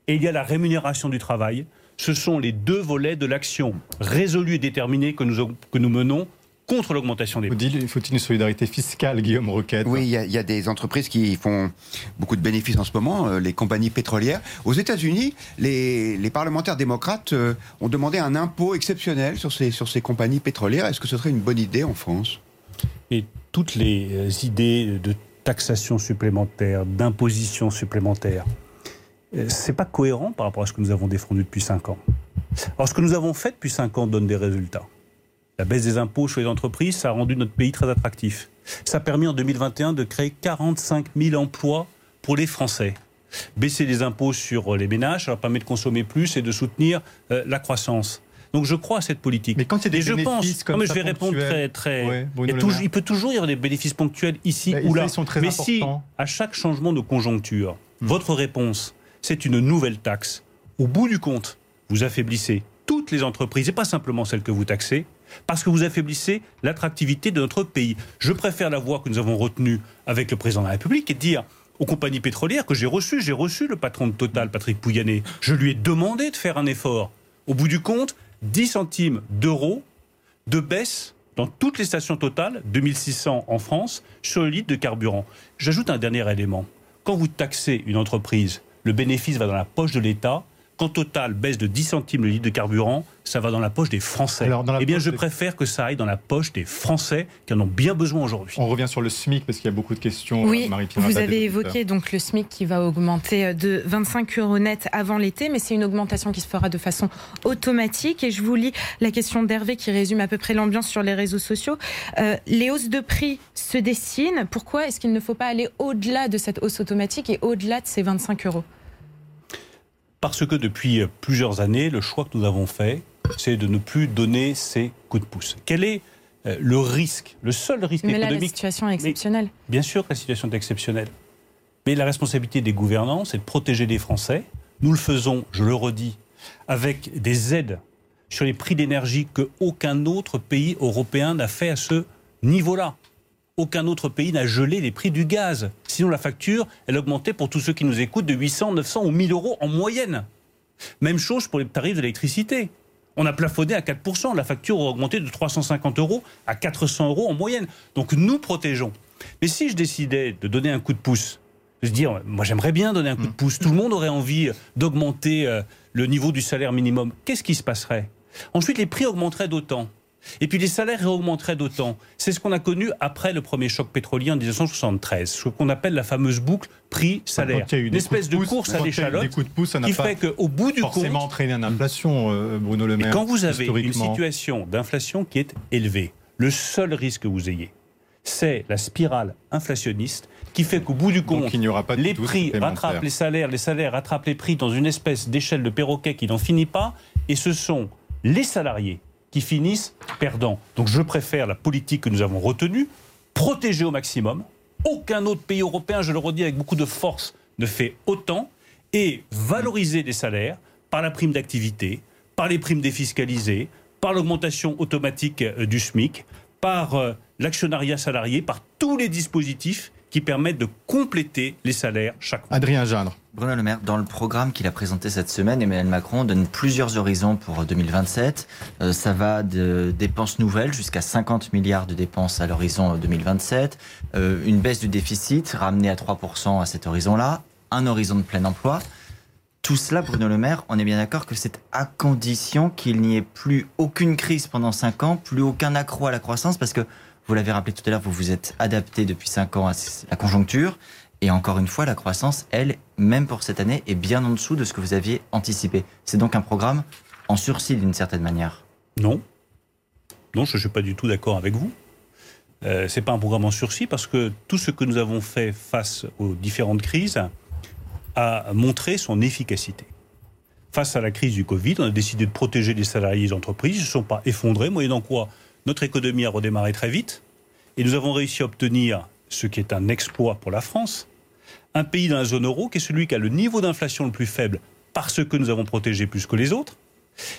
Speaker 4: et il y a la rémunération du travail. Ce sont les deux volets de l'action résolue et déterminée que nous, que nous menons contre l'augmentation des prix.
Speaker 3: Faut-il faut-il une solidarité fiscale, Guillaume Roquette
Speaker 5: Oui, il y, a- il y a des entreprises qui font beaucoup de bénéfices en ce moment, euh, les compagnies pétrolières. Aux États-Unis, les, les parlementaires démocrates euh, ont demandé un impôt exceptionnel sur ces, sur ces compagnies pétrolières. Est-ce que ce serait une bonne idée en France?
Speaker 4: Et toutes les euh, idées de taxation supplémentaire, d'imposition supplémentaire, c'est pas cohérent par rapport à ce que nous avons défendu depuis 5 ans. Alors ce que nous avons fait depuis 5 ans donne des résultats. La baisse des impôts sur les entreprises, ça a rendu notre pays très attractif. Ça a permis en 2021 de créer 45 000 emplois pour les Français. Baisser les impôts sur les ménages, ça leur permet de consommer plus et de soutenir euh, la croissance. Donc je crois à cette politique.
Speaker 3: Mais quand il y a des
Speaker 4: Et je
Speaker 3: bénéfices
Speaker 4: pense,
Speaker 3: comme
Speaker 4: Non, mais
Speaker 3: ça
Speaker 4: je vais répondre très, très.
Speaker 3: ouais,
Speaker 4: il, toujours- peut toujours y avoir des bénéfices ponctuels ici
Speaker 3: Bah,
Speaker 4: ou là.
Speaker 3: ils sont très
Speaker 4: mais si à chaque changement de conjoncture, votre réponse, c'est une nouvelle taxe, au bout du compte, vous affaiblissez toutes les entreprises, et pas simplement celles que vous taxez, parce que vous affaiblissez l'attractivité de notre pays. Je préfère la voie que nous avons retenue avec le président de la République et dire aux compagnies pétrolières que j'ai reçu, j'ai reçu le patron de Total, Patrick Pouyanné, je lui ai demandé de faire un effort. Au bout du compte, 10 centimes d'euros de baisse dans toutes les stations totales, 2600 en France, sur le litre de carburant. J'ajoute un dernier élément. Quand vous taxez une entreprise, le bénéfice va dans la poche de l'État. Quand Total baisse de 10 centimes le litre de carburant, ça va dans la poche des Français.
Speaker 3: Alors, dans la
Speaker 4: eh bien, je
Speaker 3: des-
Speaker 4: préfère que ça aille dans la poche des Français qui en ont bien besoin aujourd'hui.
Speaker 3: On revient sur le SMIC parce qu'il y a beaucoup de questions.
Speaker 7: Oui,
Speaker 3: euh,
Speaker 7: vous avez évoqué donc le SMIC qui va augmenter euh, de 25 euros net avant l'été, mais c'est une augmentation qui se fera de façon automatique. Et je vous lis la question d'Hervé qui résume à peu près l'ambiance sur les réseaux sociaux. Euh, les hausses de prix se dessinent. Pourquoi est-ce qu'il ne faut pas aller au-delà de cette hausse automatique et au-delà de ces 25 euros?
Speaker 4: Parce que depuis plusieurs années, le choix que nous avons fait, c'est de ne plus donner ces coups de pouce. Quel est euh, le risque, le seul risque
Speaker 7: Mais là, la
Speaker 4: économique
Speaker 7: situation est exceptionnelle.
Speaker 4: Bien sûr que la situation est exceptionnelle. Mais la responsabilité des gouvernants, c'est de protéger les Français. Nous le faisons, je le redis, avec des aides sur les prix d'énergie que aucun autre pays européen n'a fait à ce niveau-là. Aucun autre pays n'a gelé les prix du gaz. Sinon, la facture, elle augmentait pour tous ceux qui nous écoutent de 800, 900 ou 1000 euros en moyenne. Même chose pour les tarifs de l'électricité. On a plafonné à 4%. La facture a augmenté de 350 euros à 400 euros en moyenne. Donc nous protégeons. Mais si je décidais de donner un coup de pouce, de se dire, moi j'aimerais bien donner un coup de pouce, tout le monde aurait envie d'augmenter euh, le niveau du salaire minimum, qu'est-ce qui se passerait? Ensuite, les prix augmenteraient d'autant. Et puis les salaires augmenteraient d'autant. C'est ce qu'on a connu après le premier choc pétrolier en 1973, ce qu'on appelle la fameuse boucle prix-salaire. Une espèce de
Speaker 3: pouce,
Speaker 4: course à l'échalote qui fait qu'au bout du compte,
Speaker 3: forcément entraîné une inflation, euh, Bruno Le Maire.
Speaker 4: quand vous avez une situation d'inflation qui est élevée, le seul risque que vous ayez, c'est la spirale inflationniste qui fait qu'au bout du compte,
Speaker 3: Donc il n'y aura pas de
Speaker 4: les prix rattrapent les salaires, les salaires rattrapent les prix dans une espèce d'échelle de perroquet qui n'en finit pas, et ce sont les salariés qui finissent perdants. Donc je préfère la politique que nous avons retenue, protéger au maximum. Aucun autre pays européen, je le redis avec beaucoup de force, ne fait autant, et valoriser les salaires par la prime d'activité, par les primes défiscalisées, par l'augmentation automatique euh, du SMIC, par euh, l'actionnariat salarié, par tous les dispositifs qui permettent de compléter les salaires chaque mois.
Speaker 3: Adrien Gindre.
Speaker 6: Bruno Le Maire, dans le programme qu'il a présenté cette semaine, Emmanuel Macron donne plusieurs horizons pour 2027. Euh, ça va de dépenses nouvelles jusqu'à 50 milliards de dépenses à l'horizon 2027, euh, une baisse du déficit ramenée à 3% à cet horizon-là, un horizon de plein emploi. Tout cela, Bruno Le Maire, on est bien d'accord que c'est à condition qu'il n'y ait plus aucune crise pendant 5 ans, plus aucun accroc à la croissance, parce que vous l'avez rappelé tout à l'heure, vous vous êtes adapté depuis 5 ans à la conjoncture. Et encore une fois, la croissance, elle, même pour cette année, est bien en dessous de ce que vous aviez anticipé. C'est donc un programme en sursis d'une certaine manière.
Speaker 4: Non. Non, je ne suis pas du tout d'accord avec vous. Euh, ce n'est pas un programme en sursis parce que tout ce que nous avons fait face aux différentes crises a montré son efficacité. Face à la crise du Covid, on a décidé de protéger les salariés des entreprises. Ils ne se sont pas effondrés, moyennant quoi notre économie a redémarré très vite. Et nous avons réussi à obtenir ce qui est un exploit pour la France, un pays dans la zone euro qui est celui qui a le niveau d'inflation le plus faible parce que nous avons protégé plus que les autres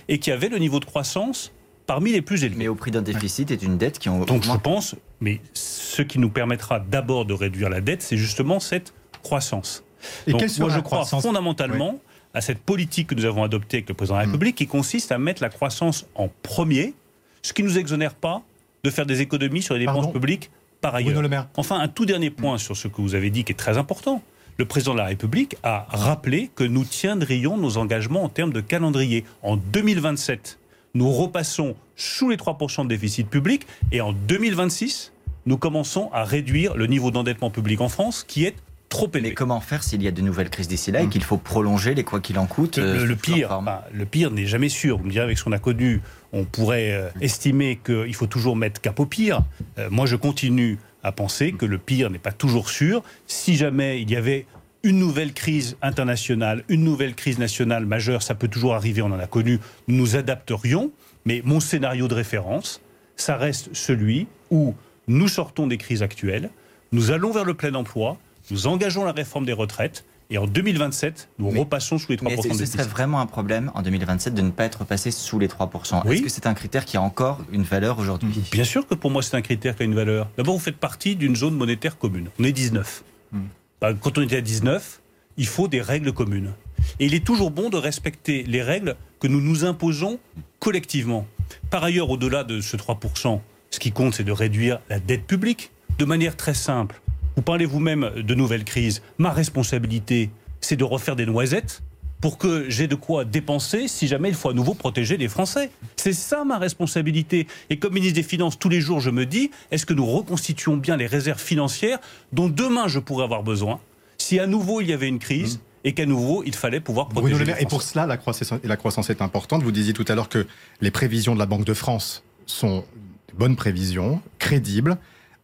Speaker 4: et qui avait le niveau de croissance parmi les plus élevés.
Speaker 6: Mais au prix d'un déficit et d'une dette qui ont
Speaker 4: Donc je pense, mais ce qui nous permettra d'abord de réduire la dette, c'est justement cette croissance. Et Donc, moi, je crois fondamentalement à cette politique que nous avons adoptée avec le président de la hmm. République, qui consiste à mettre la croissance en premier, ce qui ne nous exonère pas de faire des économies sur les dépenses publiques par ailleurs. Enfin, un tout dernier point sur ce que vous avez dit qui est très important. Le président de la République a rappelé que nous tiendrions nos engagements en termes de calendrier. En 2027, nous repassons sous les 3% de déficit public et en 2026, nous commençons à réduire le niveau d'endettement public en France qui est trop élevé.
Speaker 6: Mais comment faire s'il y a de nouvelles crises d'ici là et qu'il faut prolonger les quoi qu'il en coûte
Speaker 4: Le, euh, pire, le pire n'est jamais sûr. Vous me direz avec ce qu'on a connu on pourrait euh, estimer qu'il faut toujours mettre cap au pire. Euh, moi, je continue à penser que le pire n'est pas toujours sûr. Si jamais il y avait une nouvelle crise internationale, une nouvelle crise nationale majeure, ça peut toujours arriver, on en a connu, nous nous adapterions. Mais mon scénario de référence, ça reste celui où nous sortons des crises actuelles, nous allons vers le plein emploi, nous engageons la réforme des retraites, et en 2027, nous repassons sous les 3% mais
Speaker 6: Ce serait vraiment un problème en 2027 de ne pas être passé sous les 3%. Est-ce que c'est un critère qui a encore une valeur aujourd'hui?
Speaker 4: Bien sûr que pour moi c'est un critère qui a une valeur. D'abord, vous faites partie d'une zone monétaire commune. On est 19. Hmm. Bah, quand on était à 19, il faut des règles communes. Et il est toujours bon de respecter les règles que nous nous imposons collectivement. Par ailleurs, au-delà de ce 3%, ce qui compte, c'est de réduire la dette publique de manière très simple. Vous parlez vous-même de nouvelles crises? Ma responsabilité, c'est de refaire des noisettes pour que j'ai de quoi dépenser si jamais il faut à nouveau protéger les Français. C'est ça ma responsabilité. Et comme ministre des Finances, tous les jours, je me dis, est-ce que nous reconstituons bien les réserves financières dont demain je pourrais avoir besoin si à nouveau il y avait une crise mmh. et qu'à nouveau il fallait pouvoir protéger les
Speaker 3: Et pour cela, la croissance, la croissance est importante. Vous disiez tout à l'heure que les prévisions de la Banque de France sont de bonnes prévisions, crédibles.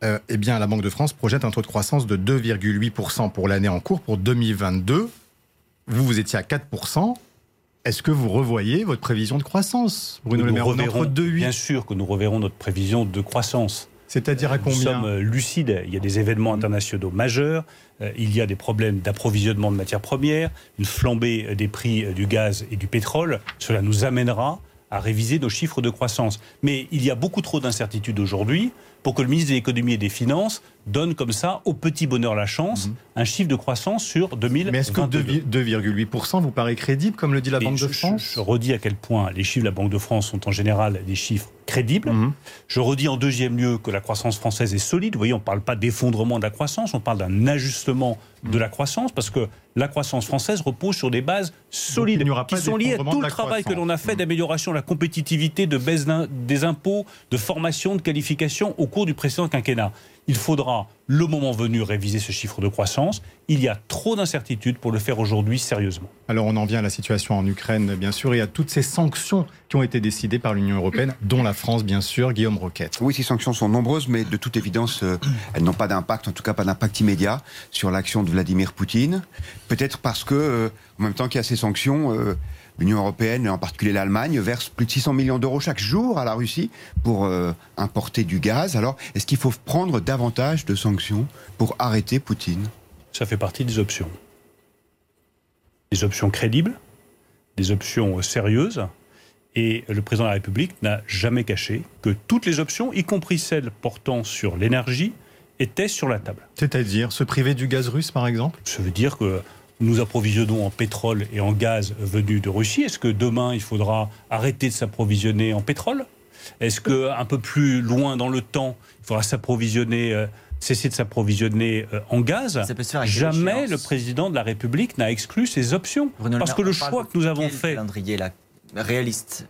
Speaker 3: Euh, eh bien, la Banque de France projette un taux de croissance de 2,8% pour l'année en cours pour 2022. Vous, vous étiez à 4%. Est-ce que vous revoyez votre prévision de croissance,
Speaker 4: Bruno Le Maire reverrons, Bien sûr que nous reverrons notre prévision de croissance.
Speaker 3: C'est-à-dire à combien
Speaker 4: Nous sommes euh, lucides. Il y a des événements internationaux majeurs. Euh, il y a des problèmes d'approvisionnement de matières premières, une flambée des prix du gaz et du pétrole. Cela nous amènera à réviser nos chiffres de croissance. Mais il y a beaucoup trop d'incertitudes aujourd'hui pour que le ministre de l'économie et des finances donne comme ça, au petit bonheur la chance, mhm. un chiffre de croissance sur 2022.
Speaker 3: Mais est-ce que 2,8% vous paraît crédible, comme le dit la Banque de France
Speaker 4: je, redis à quel point les chiffres de la Banque de France sont en général des chiffres crédibles. Mhm. Je redis en deuxième lieu que la croissance française est solide. Vous voyez, on ne parle pas d'effondrement de la croissance, on parle d'un ajustement de la croissance, parce que la croissance française repose sur des bases solides, qui sont liées à tout le travail que l'on a fait d'amélioration de la compétitivité, de baisse des impôts, de formation, de qualification au cours du précédent quinquennat. Il faudra, le moment venu, réviser ce chiffre de croissance. Il y a trop d'incertitudes pour le faire aujourd'hui sérieusement.
Speaker 3: Alors on en vient à la situation en Ukraine, bien sûr, et à toutes ces sanctions qui ont été décidées par l'Union européenne, dont la France, bien sûr, Guillaume Roquette.
Speaker 5: Oui, ces sanctions sont nombreuses, mais de toute évidence, euh, elles n'ont pas d'impact, en tout cas pas d'impact immédiat, sur l'action de Vladimir Poutine. Peut-être parce que, euh, en même temps qu'il y a ces sanctions, euh, L'Union européenne, et en particulier l'Allemagne, verse plus de 600 millions d'euros chaque jour à la Russie pour importer du gaz. Alors, est-ce qu'il faut prendre davantage de sanctions pour arrêter Poutine
Speaker 4: Ça fait partie des options. Des options crédibles, des options sérieuses. Et le président de la République n'a jamais caché que toutes les options, y compris celles portant sur l'énergie, étaient sur la table.
Speaker 3: C'est-à-dire se priver du gaz russe, par exemple?
Speaker 4: Ça veut dire que nous approvisionnons en pétrole et en gaz venu de Russie. Est-ce que demain, il faudra arrêter de s'approvisionner en pétrole? Est-ce qu'un peu plus loin dans le temps, il faudra s'approvisionner, euh, cesser de s'approvisionner euh, en gaz Jamais le président de la République n'a exclu ces options. parce que le choix que nous avons fait...
Speaker 6: calendrier là, réaliste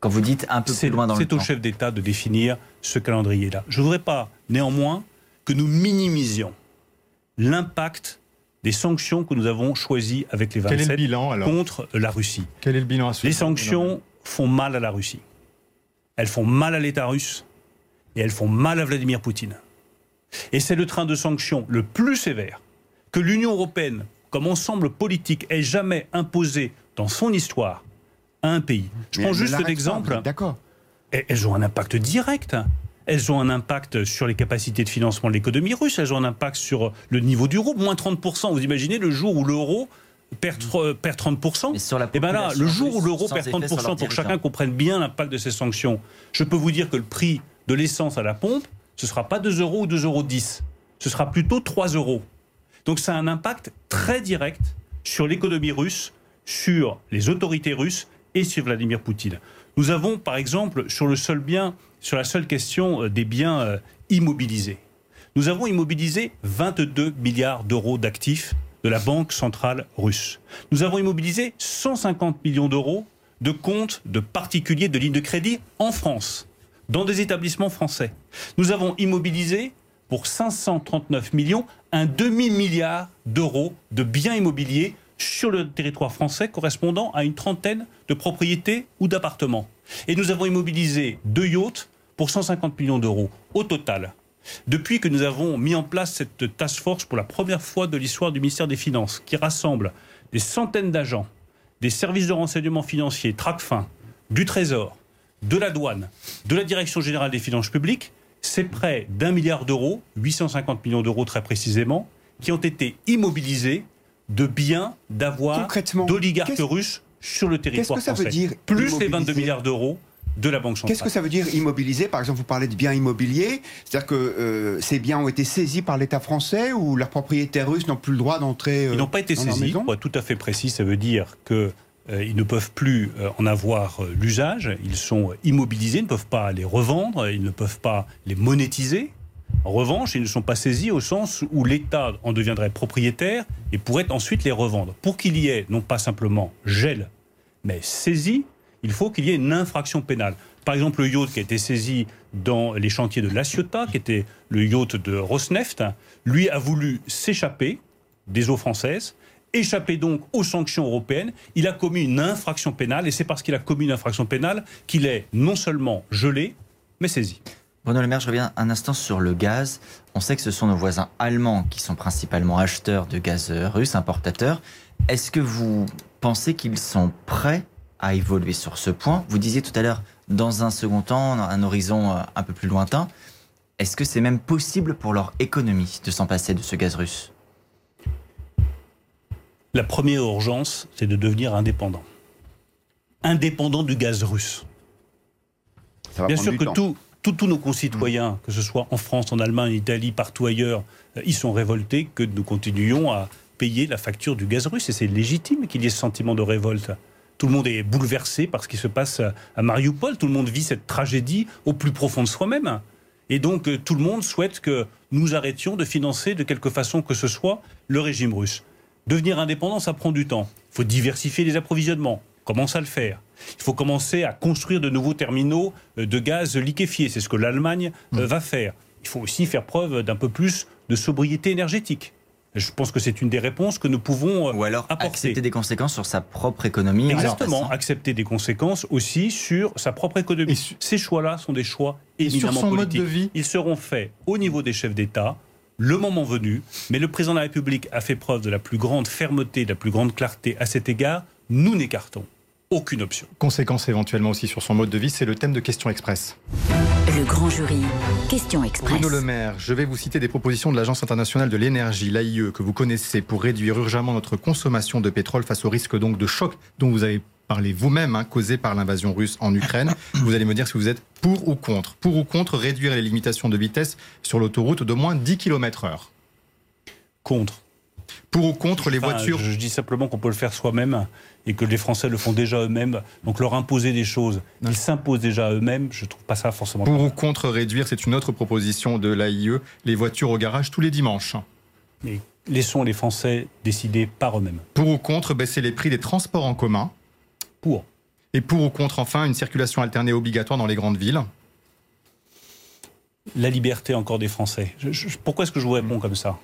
Speaker 6: quand vous dites un peu plus loin dans le
Speaker 4: temps. C'est au chef d'État de définir ce calendrier-là. Je ne voudrais pas, néanmoins, que nous minimisions l'impact des sanctions que nous avons choisies avec les 27 contre la Russie.
Speaker 3: Quel est le bilan à ce
Speaker 4: Les sanctions font mal à la Russie. Elles font mal à l'État russe et elles font mal à Vladimir Poutine. Et c'est le train de sanctions le plus sévère que l'Union européenne, comme ensemble politique, ait jamais imposé dans son histoire à un pays. Je prends juste l'exemple.
Speaker 5: D'accord?
Speaker 4: Elles ont un impact direct elles ont un impact sur les capacités de financement de l'économie russe, elles ont un impact sur le niveau du rouble, moins 30%. Vous imaginez le jour où l'euro perd, 30%. Et eh ben là, le jour où l'euro perd 30%, pour que chacun comprenne bien l'impact de ces sanctions, je peux vous dire que le prix de l'essence à la pompe, ce ne sera pas 2 euros ou 2,10 euros. Ce sera plutôt 3 euros. Donc ça a un impact très direct sur l'économie russe, sur les autorités russes et sur Vladimir Poutine. Nous avons, par exemple, sur le seul bien sur la seule question euh, des biens euh, immobilisés. Nous avons immobilisé 22 milliards d'euros d'actifs de la Banque centrale russe. Nous avons immobilisé 150 millions d'euros de comptes de particuliers de lignes de crédit en France, dans des établissements français. Nous avons immobilisé pour 539 millions un demi-milliard d'euros de biens immobiliers sur le territoire français correspondant à une trentaine de propriétés ou d'appartements. Et nous avons immobilisé deux yachts pour 150 millions d'euros au total. Depuis que nous avons mis en place cette task force pour la première fois de l'histoire du ministère des Finances, qui rassemble des centaines d'agents, des services de renseignement financier, TRACFIN, du Trésor, de la douane, de la Direction générale des finances publiques, c'est près d'un milliard d'euros, 850 millions d'euros très précisément, qui ont été immobilisés de biens, d'avoir d'oligarques russes sur le territoire
Speaker 5: Qu'est-ce que ça veut dire
Speaker 4: Plus les 22 milliards d'euros de la Banque centrale.
Speaker 5: Qu'est-ce que ça veut dire immobiliser? Par exemple, vous parlez de biens immobiliers. C'est-à-dire que euh, ces biens ont été saisis par l'État français ou leurs propriétaires russes n'ont plus le droit d'entrer
Speaker 4: euh, Ils n'ont pas été saisis. Pour être tout à fait précis, ça veut dire que euh, ils ne peuvent plus en avoir l'usage, ils sont immobilisés, ils ne peuvent pas les revendre, ils ne peuvent pas les monétiser. En revanche, ils ne sont pas saisis au sens où l'État en deviendrait propriétaire et pourrait ensuite les revendre. Pour qu'il y ait non pas simplement gel, mais saisie, il faut qu'il y ait une infraction pénale. Par exemple, le yacht qui a été saisi dans les chantiers de La Ciotat, qui était le yacht de Rosneft, lui a voulu s'échapper des eaux françaises, échapper donc aux sanctions européennes. Il a commis une infraction pénale, et c'est parce qu'il a commis une infraction pénale qu'il est non seulement gelé, mais saisi.
Speaker 6: Bruno Le Maire, je reviens un instant sur le gaz. On sait que ce sont nos voisins allemands qui sont principalement acheteurs de gaz russe, importateurs. Est-ce que vous pensez qu'ils sont prêts à évoluer sur ce point? Vous disiez tout à l'heure, dans un second temps, un horizon euh, un peu plus lointain. Est-ce que c'est même possible pour leur économie de s'en passer de ce gaz russe?
Speaker 4: La première urgence, c'est de devenir indépendant. Indépendant du gaz russe. Bien sûr que tous nos concitoyens, que ce soit en France, en Allemagne, en Italie, partout ailleurs, euh, ils sont révoltés que nous continuions à payer la facture du gaz russe. Et c'est légitime qu'il y ait ce sentiment de révolte. Tout le monde est bouleversé par ce qui se passe à Mariupol. Tout le monde vit cette tragédie au plus profond de soi-même. Et donc, euh, tout le monde souhaite que nous arrêtions de financer de quelque façon que ce soit le régime russe. Devenir indépendant, ça prend du temps. Il faut diversifier les approvisionnements. Commence à le faire? Il faut commencer à construire de nouveaux terminaux euh, de gaz liquéfié. C'est ce que l'Allemagne euh, mm. va faire. Il faut aussi faire preuve d'un peu plus de sobriété énergétique. Je pense que c'est une des réponses que nous pouvons
Speaker 6: euh, Ou alors accepter des conséquences sur sa propre économie.
Speaker 4: Exactement, accepter des conséquences aussi sur sa propre économie. Ces choix-là sont des choix éminemment politiques. Ils seront faits au niveau des chefs d'État, le moment venu. Mais le président de la République a fait preuve de la plus grande fermeté, de la plus grande clarté à cet égard. Nous n'écartons aucune option.
Speaker 3: Conséquence éventuellement aussi sur son mode de vie, c'est le thème de Question Express.
Speaker 2: Le grand jury, Question Express.
Speaker 3: Bruno Le Maire, je vais vous citer des propositions de l'Agence internationale de l'énergie, l'AIE, que vous connaissez, pour réduire urgemment notre consommation de pétrole face au risque donc de choc dont vous avez parlé vous-même, hein, causé par l'invasion russe en Ukraine. vous allez me dire si vous êtes pour ou contre. Pour ou contre réduire les limitations de vitesse sur l'autoroute de moins 10 km/h
Speaker 4: Contre.
Speaker 3: Pour ou contre les voitures
Speaker 4: je, dis simplement qu'on peut le faire soi-même et que les Français le font déjà eux-mêmes. Donc leur imposer des choses, ils s'imposent déjà eux-mêmes. Je trouve pas ça forcément.
Speaker 3: Pour ou contre réduire, c'est une autre proposition de l'AIE, les voitures au garage tous les dimanches.
Speaker 4: Mais laissons les Français décider par eux-mêmes.
Speaker 3: Pour ou contre baisser les prix des transports en commun.
Speaker 4: Pour.
Speaker 3: Et pour ou contre, enfin, une circulation alternée obligatoire dans les grandes villes.
Speaker 4: La liberté encore des Français. Je- je- pourquoi est-ce que je vous réponds comme ça?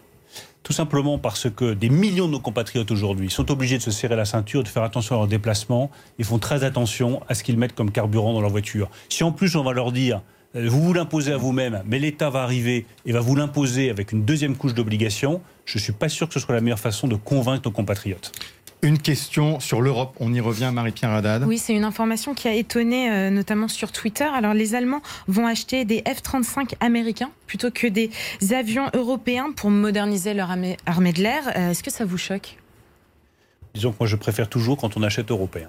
Speaker 4: Tout simplement parce que des millions de nos compatriotes aujourd'hui sont obligés de se serrer la ceinture, de faire attention à leurs déplacements. Ils font très attention à ce qu'ils mettent comme carburant dans leur voiture. Si en plus on va leur dire euh, vous vous l'imposez à vous-même, mais l'État va arriver et va vous l'imposer avec une deuxième couche d'obligation, je ne suis pas sûr que ce soit la meilleure façon de convaincre nos compatriotes.
Speaker 3: Une question sur l'Europe. On y revient, Marie-Pierre Haddad.
Speaker 7: Oui, c'est une information qui a étonné, euh, notamment sur Twitter. Alors, les Allemands vont acheter des F-35 américains plutôt que des avions européens pour moderniser leur armée, armée de l'air. Euh, Est-ce que ça vous choque?
Speaker 4: Disons que moi je préfère toujours quand on achète européen.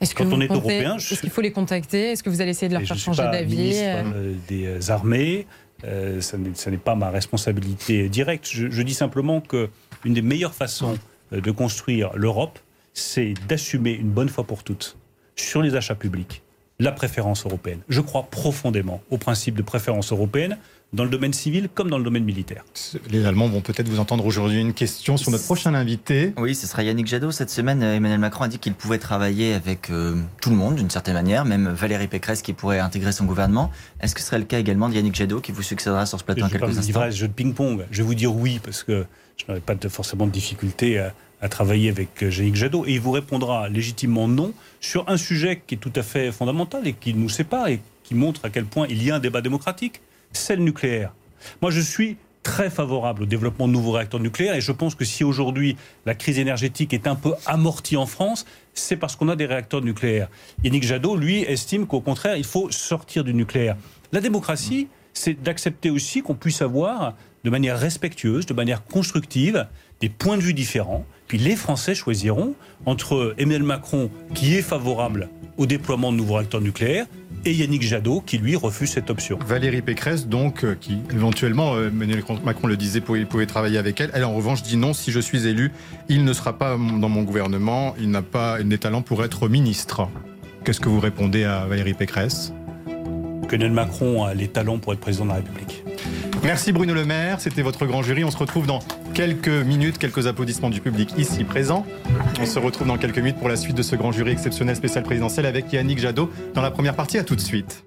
Speaker 7: Est-ce que
Speaker 4: Quand
Speaker 7: vous
Speaker 4: on est
Speaker 7: comptez-
Speaker 4: européen, je-
Speaker 7: Est-ce qu'il faut les contacter? Est-ce que vous allez essayer de leur
Speaker 4: Et
Speaker 7: faire
Speaker 4: je
Speaker 7: changer d'avis euh,
Speaker 4: euh, des armées, euh, ça n'est pas ma responsabilité directe. Je, je dis simplement que une des meilleures façons de construire l'Europe, c'est d'assumer une bonne fois pour toutes sur les achats publics la préférence européenne. Je crois profondément au principe de préférence européenne dans le domaine civil comme dans le domaine militaire.
Speaker 3: Les Allemands vont peut-être vous entendre aujourd'hui. Une question sur notre prochain invité.
Speaker 6: Oui, ce sera Yannick Jadot. Cette semaine, euh, Emmanuel Macron a dit qu'il pouvait travailler avec euh, tout le monde d'une certaine manière, même Valérie Pécresse qui pourrait intégrer son gouvernement. Est-ce que ce serait le cas également de Yannick Jadot qui vous succédera sur ce plateau en
Speaker 4: je vais pas
Speaker 6: quelques instants
Speaker 4: jeu de ping-pong. Je vais vous dire oui, parce que je n'aurais pas de- forcément de difficulté à, travailler avec euh, Yannick Jadot. Et il vous répondra légitimement non sur un sujet qui est tout à fait fondamental et qui nous sépare et qui montre à quel point il y a un débat démocratique, c'est le nucléaire. Moi, je suis très favorable au développement de nouveaux réacteurs nucléaires et je pense que si aujourd'hui la crise énergétique est un peu amortie en France, c'est parce qu'on a des réacteurs nucléaires. Yannick Jadot, lui, estime qu'au contraire, il faut sortir du nucléaire. La démocratie, c'est d'accepter aussi qu'on puisse avoir, de manière respectueuse, de manière constructive, des points de vue différents. Puis les Français choisiront entre Emmanuel Macron, qui est favorable au déploiement de nouveaux réacteurs nucléaires, et Yannick Jadot, qui lui refuse cette option.
Speaker 3: Valérie Pécresse, donc, euh, qui éventuellement, euh, Emmanuel Macron le disait, pouvait, pouvait travailler avec elle. Elle, en revanche, dit non, si je suis élu, il ne sera pas dans mon gouvernement, il n'a pas des talents pour être ministre. Qu'est-ce que vous répondez à Valérie Pécresse?
Speaker 4: Que Emmanuel Macron a les talents pour être président de la République.
Speaker 3: Merci Bruno Le Maire, c'était votre grand jury. On se retrouve dans quelques minutes, quelques applaudissements du public ici présent. On se retrouve dans quelques minutes pour la suite de ce grand jury exceptionnel spécial présidentiel avec Yannick Jadot dans la première partie. À tout de suite.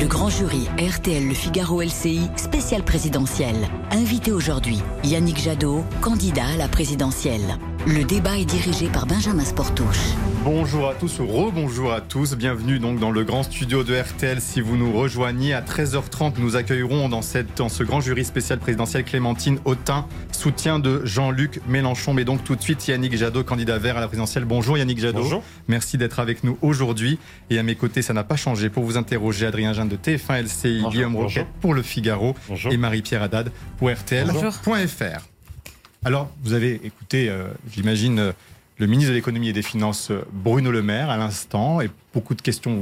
Speaker 2: Le grand jury RTL Le Figaro LCI spécial présidentiel. Invité aujourd'hui, Yannick Jadot, candidat à la présidentielle. Le débat est dirigé par Benjamin Sportouche.
Speaker 3: Bonjour à tous ou rebonjour à tous. Bienvenue donc dans le grand studio de RTL. Si vous nous rejoignez à 13h30, nous accueillerons dans, cette, dans ce grand jury spécial présidentiel Clémentine Autain, soutien de Jean-Luc Mélenchon. Mais donc tout de suite Yannick Jadot, candidat vert à la présidentielle. Bonjour Yannick Jadot.
Speaker 8: Bonjour.
Speaker 3: Merci d'être avec nous aujourd'hui. Et à mes côtés, ça n'a pas changé. Pour vous interroger, Adrien Jeanne de TF1 LCI,
Speaker 8: Bonjour.
Speaker 3: Guillaume. Roquette pour Le Figaro
Speaker 8: Bonjour.
Speaker 3: et Marie-Pierre Haddad pour RTL.fr. Alors, vous avez écouté, euh, j'imagine, euh, le ministre de l'économie et des finances, euh, Bruno Le Maire, à l'instant, et beaucoup de questions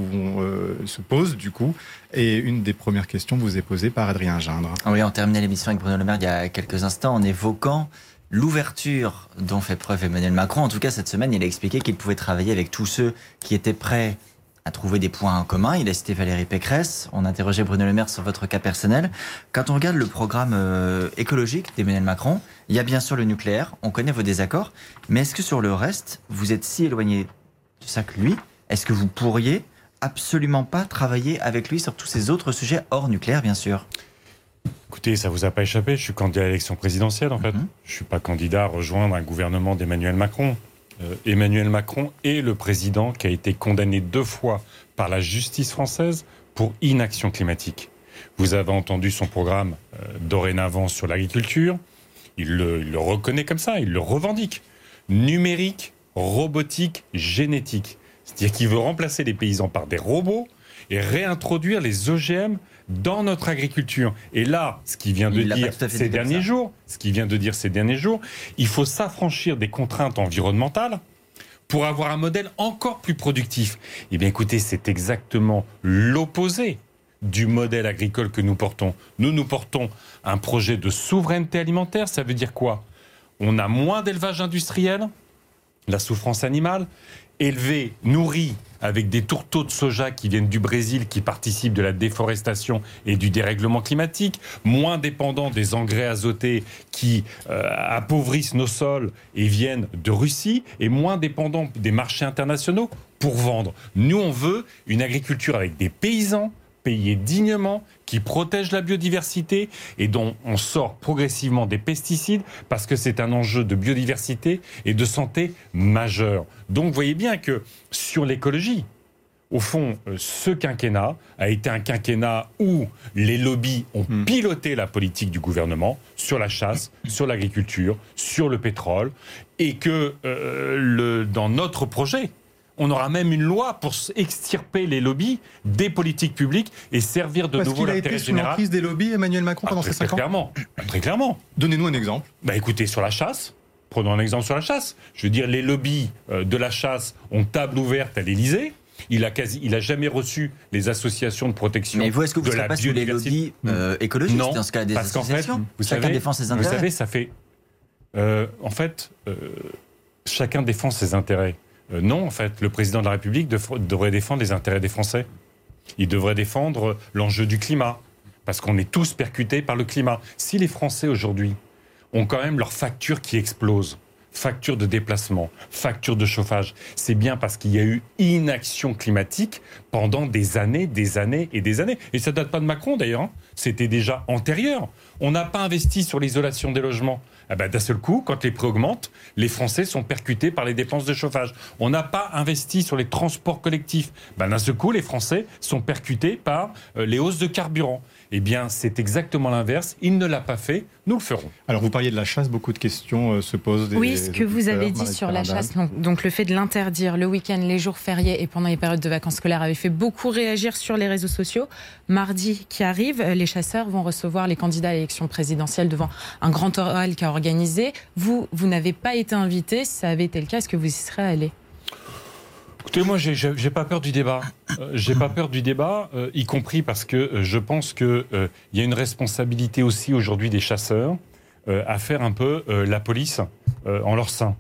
Speaker 3: se posent du coup. Et une des premières questions vous est posée par Adrien Gindre.
Speaker 6: Oui, on terminait l'émission avec Bruno Le Maire il y a quelques instants en évoquant l'ouverture dont fait preuve Emmanuel Macron. En tout cas, cette semaine, il a expliqué qu'il pouvait travailler avec tous ceux qui étaient prêts à trouver des points en commun. Il a cité Valérie Pécresse. On interrogeait Bruno Le Maire sur votre cas personnel. Quand on regarde le programme euh, écologique d'Emmanuel Macron, il y a bien sûr le nucléaire. On connaît vos désaccords. Mais est-ce que sur le reste, vous êtes si éloigné de ça que lui? Est-ce que vous pourriez absolument pas travailler avec lui sur tous ces autres sujets hors nucléaire, bien sûr?
Speaker 8: Écoutez, ça vous a pas échappé, je suis candidat à l'élection présidentielle en fait.
Speaker 6: Mhm.
Speaker 8: Je suis pas candidat à rejoindre un gouvernement d'Emmanuel Macron. Euh, Emmanuel Macron est le président qui a été condamné deux fois par la justice française pour inaction climatique. Vous avez entendu son programme euh, dorénavant sur l'agriculture. Il le, il le reconnaît comme ça, il le revendique. Numérique, robotique, génétique. C'est-à-dire qu'il veut remplacer les paysans par des robots et réintroduire les OGM dans notre agriculture. Et là, ce qu'il vient de
Speaker 6: Il
Speaker 8: dire ces derniers jours, ce qu'il vient de dire ces derniers jours, il faut s'affranchir des contraintes environnementales pour avoir un modèle encore plus productif. Eh bien écoutez, c'est exactement l'opposé du modèle agricole que nous portons. Nous, nous portons un projet de souveraineté alimentaire. Ça veut dire quoi? On a moins d'élevage industriel, la souffrance animale, élevé, nourri avec des tourteaux de soja qui viennent du Brésil, qui participent de la déforestation et du dérèglement climatique, moins dépendant des engrais azotés qui euh, appauvrissent nos sols et viennent de Russie, et moins dépendant des marchés internationaux pour vendre. Nous, on veut une agriculture avec des paysans, payés dignement, qui protège la biodiversité et dont on sort progressivement des pesticides parce que c'est un enjeu de biodiversité et de santé majeur. Donc vous voyez bien que sur l'écologie, au fond, euh, ce quinquennat a été un quinquennat où les lobbies ont hmm. piloté la politique du gouvernement sur la chasse, sur l'agriculture, sur le pétrole, et que euh, le, dans notre projet, on aura même une loi pour extirper les lobbies des politiques publiques et servir de nouveau l'intérêt général.
Speaker 3: Parce qu'il a été sous des lobbies, Emmanuel Macron, pendant
Speaker 8: ces
Speaker 3: cinq ans
Speaker 8: clairement, Très clairement.
Speaker 3: Donnez-nous un exemple.
Speaker 8: Bah écoutez, sur la chasse, prenons un exemple sur la chasse. Je veux dire, les lobbies euh, de la chasse ont table ouverte à l'Élysée. Il a quasi, il a jamais reçu les associations de protection.
Speaker 6: Mais vous, est-ce que vous ne pas sous les lobbies euh, écologistes
Speaker 8: non,
Speaker 6: dans ce cas des
Speaker 8: parce qu'en fait,
Speaker 6: vous chacun défend ses intérêts.
Speaker 8: Vous savez, ça fait, euh, en fait, chacun défend ses intérêts. Euh, non, en fait, le président de la République devrait défendre les intérêts des Français. Il devrait défendre l'enjeu du climat, parce qu'on est tous percutés par le climat. Si les Français aujourd'hui ont quand même leurs factures qui explosent, facture de déplacement, facture de chauffage, c'est bien parce qu'il y a eu inaction climatique pendant des années, des années et des années. Et ça date pas de Macron d'ailleurs, hein. c'était déjà antérieur. On n'a pas investi sur l'isolation des logements. Eh ben, d'un seul coup, quand les prix augmentent, les Français sont percutés par les dépenses de chauffage. On n'a pas investi sur les transports collectifs. Ben, d'un seul coup, les Français sont percutés par euh, les hausses de carburant. Eh bien, c'est exactement l'inverse. Il ne l'a pas fait. Nous le ferons.
Speaker 3: Alors, vous parliez de la chasse. Beaucoup de questions euh, se posent. Des,
Speaker 7: oui, ce que vous avez dit sur la chasse, donc, le fait de l'interdire le week-end, les jours fériés et pendant les périodes de vacances scolaires avait fait beaucoup réagir sur les réseaux sociaux. Mardi qui arrive, les chasseurs vont recevoir les candidats à l'élection présidentielle devant un grand oral qui a organisé. Vous, vous n'avez pas été invité. Si ça avait été le cas, est-ce que vous y serez allé?
Speaker 8: Écoutez, moi, j'ai pas peur du débat. Euh, j'ai pas peur du débat, euh, y compris parce que euh, je pense qu'il y a une responsabilité aussi aujourd'hui des chasseurs à faire un peu la police en leur sein.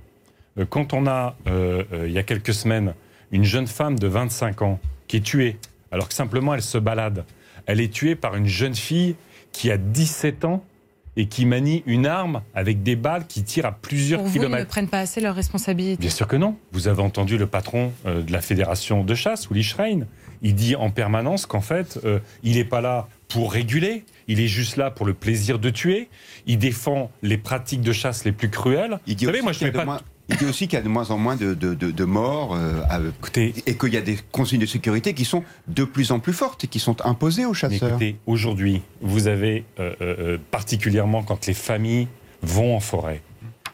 Speaker 8: quand on a, il y a quelques semaines, une jeune femme de 25 ans qui est tuée, alors que simplement elle se balade, elle est tuée par une jeune fille qui a 17 ans et qui manient une arme avec des balles qui tirent à plusieurs
Speaker 7: Pour
Speaker 8: kilomètres.
Speaker 7: Vous, ils ne prennent pas assez leurs responsabilités
Speaker 8: Bien sûr que non. Vous avez entendu le patron euh, de la fédération de chasse, Uli Schrein. Il dit en permanence qu'en fait, euh, il n'est pas là pour réguler, il est juste là pour le plaisir de tuer. Il défend les pratiques de chasse les plus cruelles.
Speaker 5: Il dit Vous savez, moi je ne pas. Il dit aussi qu'il y a de moins en moins de, de, de, morts euh, et qu'il y a des consignes de sécurité qui sont de plus en plus fortes et qui sont imposées aux chasseurs.
Speaker 8: écoutez, aujourd'hui, vous avez euh, euh, particulièrement quand les familles vont en forêt,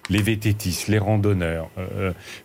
Speaker 8: les vététistes, les randonneurs,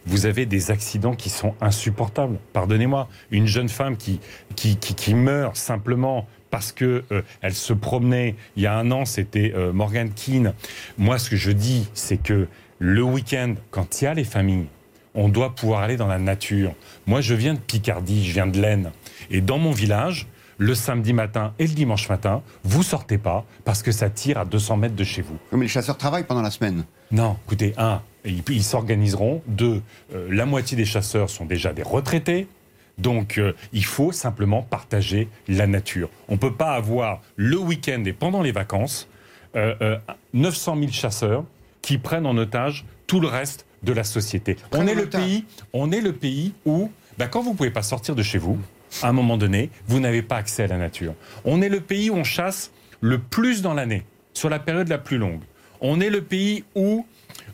Speaker 8: vous avez des accidents qui sont insupportables. Pardonnez-moi, une jeune femme qui, qui, qui, qui meurt simplement parce que elle se promenait. Il y a un an, c'était Morgan Keane. Moi, ce que je dis, c'est que le week-end, quand il y a les familles, on doit pouvoir aller dans la nature. Moi, je viens de Picardie, je viens de l'Aisne. Et dans mon village, le samedi matin et le dimanche matin, vous sortez pas parce que ça tire à 200 mètres de chez vous.
Speaker 5: Mais les chasseurs travaillent pendant la semaine.
Speaker 8: Non, écoutez, un, ils s'organiseront. Deux, euh, la moitié des chasseurs sont déjà des retraités. Donc, euh, il faut simplement partager la nature. On ne peut pas avoir le week-end et pendant les vacances 900 euh, 000 chasseurs qui prennent en otage tout le reste de la société. On est, le pays, on est le pays où, bah, quand vous ne pouvez pas sortir de chez vous, à un moment donné, vous n'avez pas accès à la nature. On est le pays où on chasse le plus dans l'année, sur la période la plus longue. On est le pays où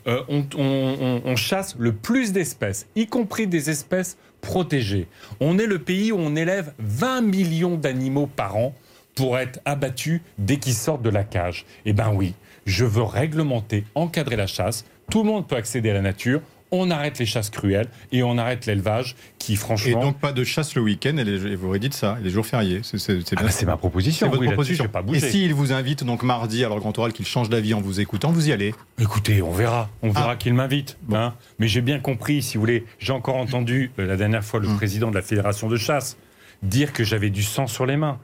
Speaker 8: euh, on, chasse le plus d'espèces, y compris des espèces protégées. On est le pays où on élève 20 millions d'animaux par an pour être abattus dès qu'ils sortent de la cage. Eh bien oui, je veux réglementer, encadrer la chasse. Tout le monde peut accéder à la nature. on arrête les chasses cruelles et on arrête l'élevage qui, franchement.
Speaker 3: Et donc pas de chasse le week-end, et les- vous aurez dit ça, et les jours fériés. C'est
Speaker 8: Ah bah, ma proposition.
Speaker 3: C'est
Speaker 8: oui,
Speaker 3: proposition.
Speaker 8: pas
Speaker 3: Et s'il vous invite donc mardi, alors grand oral qu'il change d'avis en vous écoutant, vous y allez
Speaker 8: Écoutez, on verra. On verra
Speaker 3: Ah.
Speaker 8: qu'il m'invite. hein. Mais j'ai bien compris, si vous voulez. J'ai encore entendu euh, la dernière fois le
Speaker 3: Hum.
Speaker 8: président de la fédération de chasse dire que j'avais du sang sur les mains.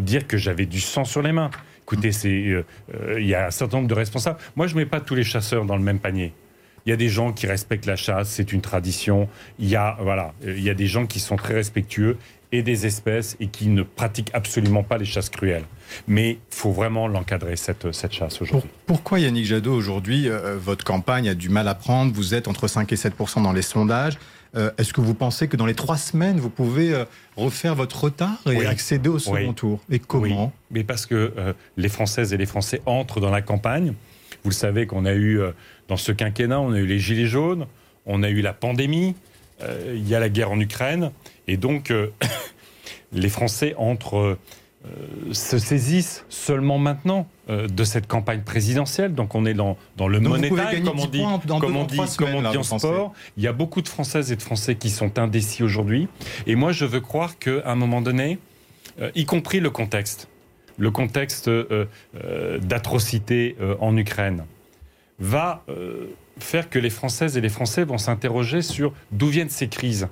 Speaker 8: Dire que j'avais du sang sur les mains. Écoutez, euh, euh, il y a un certain nombre de responsables. Moi, je mets pas tous les chasseurs dans le même panier. Il y a des gens qui respectent la chasse, c'est une tradition. Il y a voilà, euh, il y a des gens qui sont très respectueux et des espèces et qui ne pratiquent absolument pas les chasses cruelles. Mais il faut vraiment l'encadrer cette cette chasse aujourd'hui.
Speaker 3: Pourquoi Yannick Jadot, aujourd'hui, euh, votre campagne a du mal à prendre? Vous êtes entre 5 et 7% dans les sondages. Euh, Est-ce que vous pensez que dans les trois semaines, vous pouvez euh, refaire votre retard et
Speaker 8: Oui.
Speaker 3: accéder au second
Speaker 8: Oui.
Speaker 3: tour? Et comment?
Speaker 8: Oui, mais parce que euh, les Françaises et les Français entrent dans la campagne. Vous le savez qu'on a eu, euh, dans ce quinquennat, on a eu les Gilets jaunes, on a eu la pandémie, euh, il y a la guerre en Ukraine. Et donc, euh, [coughs] les Français entrent, euh, se saisissent seulement maintenant euh, de cette campagne présidentielle. Donc, on est dans, dans le
Speaker 3: gagner
Speaker 8: comme on
Speaker 3: 10
Speaker 8: dit,
Speaker 3: dans
Speaker 8: comme
Speaker 3: deux,
Speaker 8: on dit,
Speaker 3: là,
Speaker 8: en sport. Il y a beaucoup de Françaises et de Français qui sont indécis aujourd'hui. Et moi, je veux croire qu'à un moment donné, euh, y compris le contexte, le contexte euh, euh, d'atrocité euh, en Ukraine, va euh, faire que les Françaises et les Français vont s'interroger sur d'où viennent ces crises.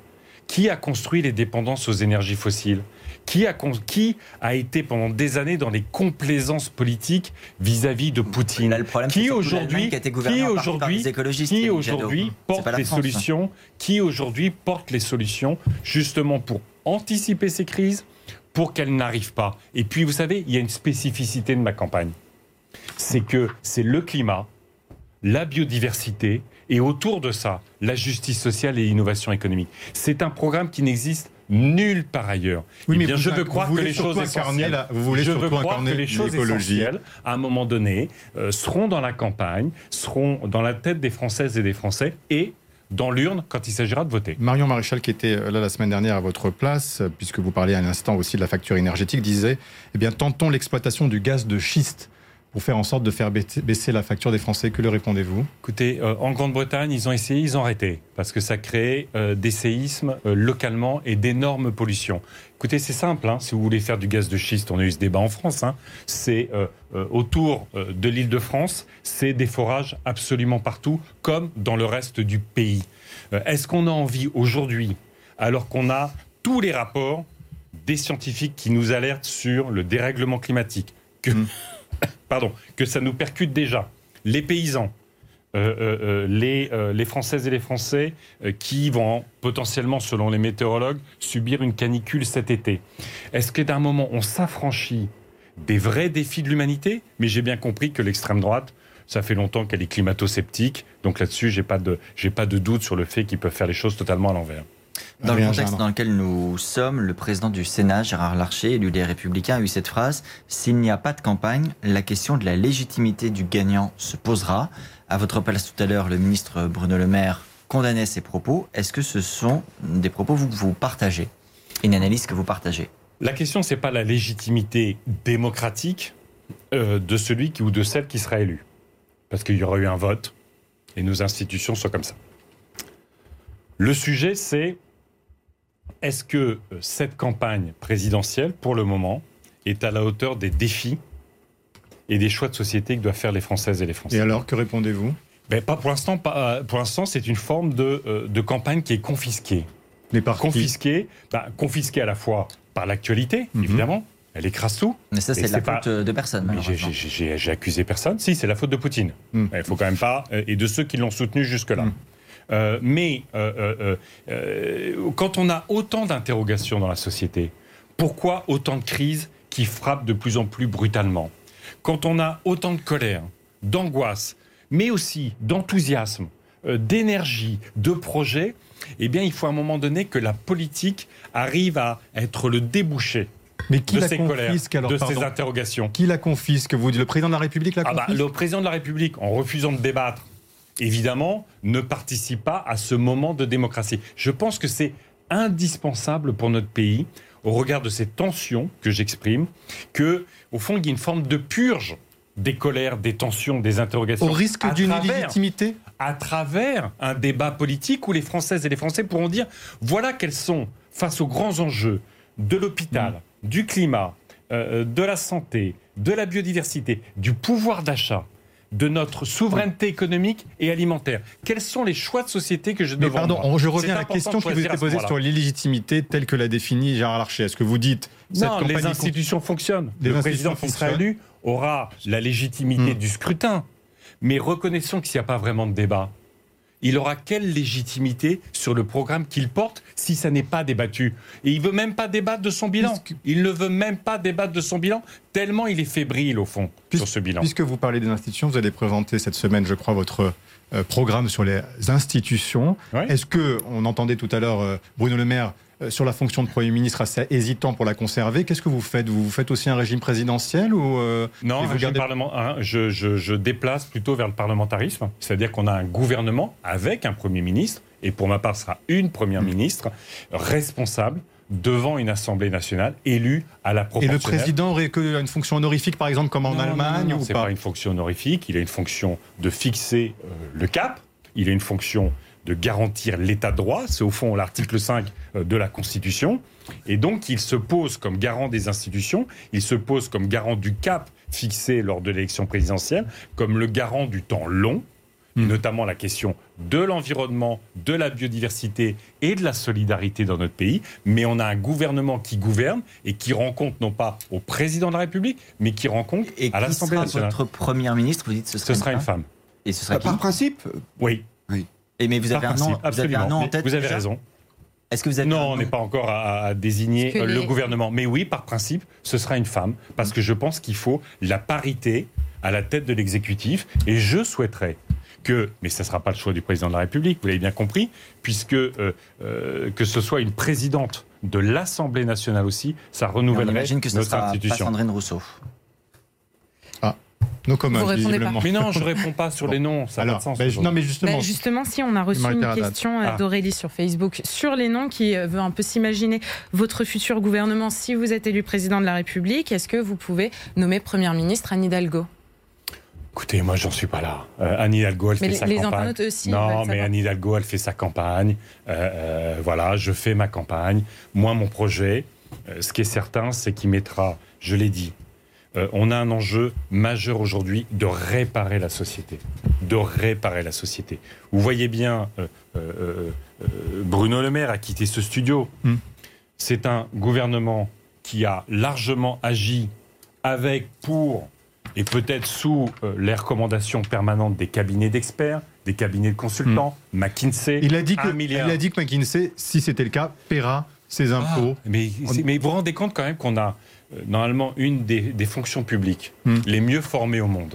Speaker 8: Qui a construit les dépendances aux énergies fossiles? Qui a, con- qui a été pendant des années dans les complaisances politiques vis-à-vis de Poutine
Speaker 6: Là, le problème, c'est
Speaker 8: Qui aujourd'hui,
Speaker 6: qui des
Speaker 8: qui porte les
Speaker 6: France, hein.
Speaker 8: solutions, qui aujourd'hui porte les solutions justement pour anticiper ces crises, pour qu'elles n'arrivent pas. Et puis, vous savez, il y a une spécificité de ma campagne, c'est que c'est le climat, la biodiversité et autour de ça, la justice sociale et l'innovation économique. C'est un programme qui n'existe nulle part ailleurs.
Speaker 3: Oui,
Speaker 8: Eh
Speaker 3: mais
Speaker 8: bien,
Speaker 3: vous-
Speaker 8: je veux croire que les choses essentielles,
Speaker 3: la- vous voulez
Speaker 8: je veux croire que les choses essentielles, à un moment donné, euh, seront dans la campagne, seront dans la tête des Françaises et des Français et dans l'urne quand il s'agira de voter.
Speaker 3: Marion Maréchal, qui était euh, là la semaine dernière à votre place, euh, puisque vous parliez à l'instant aussi de la facture énergétique, disait Eh bien, tentons l'exploitation du gaz de schiste pour faire en sorte de faire baisser la facture des Français. Que leur répondez-vous?
Speaker 8: Écoutez, euh, en Grande-Bretagne, ils ont essayé, ils ont arrêté, parce que ça crée euh, des séismes euh, localement et d'énormes pollutions. Écoutez, c'est simple, hein, si vous voulez faire du gaz de schiste, on a eu ce débat en France, hein, c'est euh, autour de l'île de France, c'est des forages absolument partout, comme dans le reste du pays. Est-ce qu'on a envie aujourd'hui, alors qu'on a tous les rapports des scientifiques qui nous alertent sur le dérèglement climatique, que, [coughs] pardon, que ça nous percute déjà, les paysans, euh, euh, euh, les, Françaises et les Français qui vont potentiellement, selon les météorologues, subir une canicule cet été. Est-ce que d'un moment, on s'affranchit des vrais défis de l'humanité? Mais j'ai bien compris que l'extrême droite, ça fait longtemps qu'elle est climato-sceptique, donc là-dessus, j'ai pas pas de doute sur le fait qu'ils peuvent faire les choses totalement à l'envers.
Speaker 6: Dans le contexte dans lequel nous sommes, le président du Sénat, Gérard Larcher, élu des Républicains, a eu cette phrase S'il n'y a pas de campagne, la question de la légitimité du gagnant se posera. À votre place tout à l'heure, le ministre Bruno Le Maire condamnait ces propos. Est-ce que ce sont des propos que vous, partagez? Une analyse que vous partagez?
Speaker 8: La question, c'est pas la légitimité démocratique euh, de celui qui, ou de celle qui sera élu. Parce qu'il y aura eu un vote et nos institutions sont comme ça. Le sujet, c'est est-ce que euh, cette campagne présidentielle, pour le moment, est à la hauteur des défis et des choix de société que doivent faire les Françaises et les Français?
Speaker 3: Et alors, que répondez-vous?
Speaker 8: Ben, pas pour l'instant. Pas, euh, pour l'instant, c'est une forme de, euh, de campagne qui est confisquée
Speaker 3: Les partis
Speaker 8: confisquée, bah, confisquée à la fois par l'actualité,
Speaker 3: Mhm.
Speaker 8: évidemment, elle écrase tout.
Speaker 6: Mais ça, c'est de la
Speaker 8: c'est pas-
Speaker 6: faute de personne.
Speaker 8: Mais j'ai-
Speaker 6: malheureusement.
Speaker 8: j'ai j'ai- j'ai accusé personne. Si, c'est la faute de Poutine.
Speaker 3: Mhm.
Speaker 8: Il faut quand même pas. Et de ceux qui l'ont soutenu jusque-là.
Speaker 3: Mhm.
Speaker 8: Euh, mais euh, euh, quand on a autant d'interrogations dans la société, pourquoi autant de crises qui frappent de plus en plus brutalement? Quand on a autant de colère, d'angoisse, mais aussi d'enthousiasme, d'énergie, de projets, eh bien, il faut à un moment donné que la politique arrive à être le débouché
Speaker 3: Mais qui
Speaker 8: de
Speaker 3: la
Speaker 8: ces colères,
Speaker 3: confisque alors
Speaker 8: de
Speaker 3: pardon?
Speaker 8: ces interrogations?
Speaker 3: Qui la confisque Vous dites le président de la République la
Speaker 8: Ah bah,
Speaker 3: confisque?
Speaker 8: le président de la République, en refusant de débattre, évidemment, ne participe pas à ce moment de démocratie. Je pense que c'est indispensable pour notre pays, au regard de ces tensions que j'exprime, que, au fond, il y ait une forme de purge des colères, des tensions, des interrogations.
Speaker 3: Au risque d'une illégitimité
Speaker 8: à travers un débat politique où les Françaises et les Français pourront dire voilà quels sont, face aux grands enjeux de l'hôpital,
Speaker 3: Mm.
Speaker 8: du climat, euh, de la santé, de la biodiversité, du pouvoir d'achat, de notre souveraineté économique et alimentaire. Quels sont les choix de société que je devrais
Speaker 3: pardon, je reviens à la question qui vous était posée sur l'illégitimité telle que l'a définie Gérard Larcher. Est-ce que vous dites
Speaker 8: Non, les institutions fonctionnent.
Speaker 3: Les
Speaker 8: le
Speaker 3: institutions
Speaker 8: président qui sera élu aura la légitimité
Speaker 3: Hmm.
Speaker 8: du scrutin. Mais reconnaissons qu'il n'y a pas vraiment de débat. Il aura quelle légitimité sur le programme qu'il porte si ça n'est pas débattu Et il veut même pas débattre de son bilan. Il ne veut même pas débattre de son bilan, tellement il est fébrile au fond
Speaker 3: Puis-
Speaker 8: sur ce bilan.
Speaker 3: Puisque vous parlez des institutions, vous allez présenter cette semaine, je crois, votre euh, programme sur les institutions. Est-ce que, on entendait tout à l'heure euh, Bruno Le Maire sur la fonction de Premier ministre assez hésitant pour la conserver, qu'est-ce que vous faites? Vous faites aussi un régime présidentiel ou euh,
Speaker 8: Non,
Speaker 3: et vous gardez-
Speaker 8: hein, je, je- je déplace plutôt vers le parlementarisme, c'est-à-dire qu'on a un gouvernement avec un Premier ministre, et pour ma part, ce sera une Première
Speaker 3: Mm.
Speaker 8: ministre responsable devant une Assemblée nationale élue à la
Speaker 3: Et
Speaker 8: proportionnelle.
Speaker 3: le président aurait que une fonction honorifique, par exemple, comme en
Speaker 8: Non,
Speaker 3: Allemagne
Speaker 8: non, non,
Speaker 3: ou
Speaker 8: c'est
Speaker 3: pas,
Speaker 8: pas une fonction honorifique, il a une fonction de fixer euh, le cap, il a une fonction de garantir l'état de droit, c'est au fond l'article 5 euh, de la Constitution, et donc il se pose comme garant des institutions, il se pose comme garant du cap fixé lors de l'élection présidentielle, comme le garant du temps long,
Speaker 3: Hmm.
Speaker 8: notamment la question de l'environnement, de la biodiversité et de la solidarité dans notre pays. Mais on a un gouvernement qui gouverne et qui rend compte non pas au président de la République, mais qui rend compte
Speaker 6: Et
Speaker 8: à
Speaker 6: qui
Speaker 8: l'Assemblée
Speaker 6: sera
Speaker 8: nationale.
Speaker 6: votre première ministre Vous dites ce sera,
Speaker 8: Ce sera une femme.
Speaker 6: Et ce sera qui
Speaker 5: Par principe,
Speaker 8: Oui,
Speaker 6: Et mais vous avez un nom, vous avez
Speaker 8: absolument.
Speaker 6: un nom en tête
Speaker 8: vous avez raison.
Speaker 6: Est-ce que vous avez
Speaker 8: Non, on n'est pas encore à, à désigner le gouvernement. Mais oui, par principe, ce sera une femme. Parce que je pense qu'il faut la parité à la tête de l'exécutif. Et je souhaiterais que, mais ce ne sera pas le choix du président de la République, vous l'avez bien compris, puisque euh, euh, que ce soit une présidente de l'Assemblée nationale aussi, ça
Speaker 6: Et On
Speaker 8: renouvellerait
Speaker 6: imagine que ce
Speaker 8: notre
Speaker 6: sera pas
Speaker 8: institution.
Speaker 6: Sandrine Rousseau.
Speaker 3: No comment,
Speaker 7: Vous répondez
Speaker 3: visiblement.
Speaker 8: Mais non, je ne [laughs] réponds pas sur
Speaker 3: Bon.
Speaker 8: les noms, ça n'a pas
Speaker 3: Alors,
Speaker 8: de sens.
Speaker 3: ben, non, mais justement,
Speaker 7: Bah, justement, si on a reçu une question euh,
Speaker 8: Ah.
Speaker 7: d'Aurélie sur Facebook sur les noms qui euh, veut un peu s'imaginer votre futur gouvernement si vous êtes élu président de la République, est-ce que vous pouvez nommer Première ministre Anne Hidalgo?
Speaker 8: Écoutez, moi, j'en suis pas là. Euh, Anne Hidalgo, elle
Speaker 7: Mais
Speaker 8: fait
Speaker 7: les-
Speaker 8: sa
Speaker 7: les
Speaker 8: campagne.
Speaker 7: internautes aussi
Speaker 8: Non, mais. Anne Hidalgo, elle fait sa campagne. Euh, euh, voilà, je fais ma campagne. Moi, mon projet, euh, ce qui est certain, c'est qu'il mettra, je l'ai dit, euh, on a un enjeu majeur aujourd'hui de réparer la société. De réparer la société. Vous voyez bien, euh, euh, Bruno Le Maire a quitté ce studio.
Speaker 3: Hmm.
Speaker 8: C'est un gouvernement qui a largement agi avec, pour et peut-être sous les recommandations permanentes des cabinets d'experts, des cabinets de consultants, McKinsey.
Speaker 3: Hmm. il a dit que,
Speaker 8: un milliard.
Speaker 3: il a dit que McKinsey, si c'était le cas, paiera ses impôts.
Speaker 8: Ah, mais, c'est- mais vous vous rendez compte quand même qu'on a normalement une des, des fonctions publiques
Speaker 3: Hmm.
Speaker 8: les mieux formées au monde.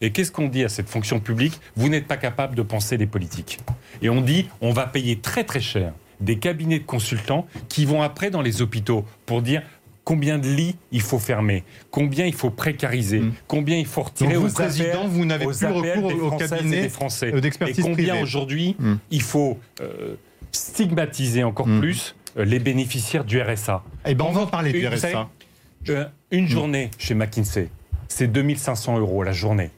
Speaker 8: Et qu'est-ce qu'on dit à cette fonction publique? Vous n'êtes pas capable de penser les politiques. Et on dit, on va payer très très cher des cabinets de consultants qui vont après dans les hôpitaux pour dire combien de lits il faut fermer, combien il faut précariser,
Speaker 3: Hmm.
Speaker 8: combien il faut retirer
Speaker 3: Donc vous,
Speaker 8: aux
Speaker 3: président,
Speaker 8: APL,
Speaker 3: vous n'avez plus recours au cabinet
Speaker 8: des Français.
Speaker 3: euh,
Speaker 8: Et combien aujourd'hui
Speaker 3: Hmm.
Speaker 8: il faut euh, stigmatiser encore plus euh, les bénéficiaires du RSA.
Speaker 3: Eh ben, on va en parler du RSA.
Speaker 8: Euh, une journée chez McKinsey, c'est 2500 euros la journée.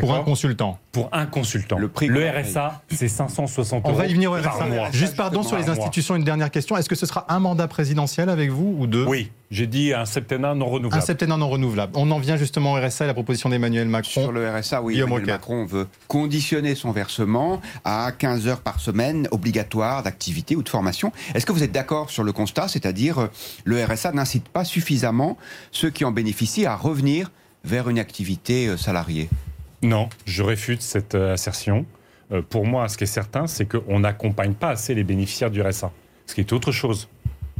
Speaker 3: Pour un consultant.
Speaker 8: Pour un consultant.
Speaker 5: Le prix
Speaker 8: RSA, c'est 560
Speaker 3: On
Speaker 8: euros.
Speaker 3: va y venir au
Speaker 8: par
Speaker 3: RSA.
Speaker 8: mois.
Speaker 3: Juste pardon sur les
Speaker 8: Par mois.
Speaker 3: institutions, une dernière question. Est-ce que ce sera un mandat présidentiel avec vous ou deux?
Speaker 8: Oui, j'ai dit un septennat non
Speaker 3: Un
Speaker 8: renouvelable.
Speaker 3: septennat non renouvelable. On en vient justement au RSA et la proposition d'Emmanuel
Speaker 5: Sur
Speaker 3: Macron.
Speaker 5: le RSA, oui,
Speaker 3: Guillaume
Speaker 5: Emmanuel. Macron veut conditionner son versement à 15 heures par semaine obligatoire d'activité ou de formation. Est-ce que vous êtes d'accord sur le constat, c'est-à-dire euh, le RSA n'incite pas suffisamment ceux qui en bénéficient à revenir vers une activité euh, salariée
Speaker 8: Non, je réfute cette euh, assertion. Euh, pour moi, ce qui est certain, c'est qu'on n'accompagne pas assez les bénéficiaires du RSA. Ce qui est autre chose.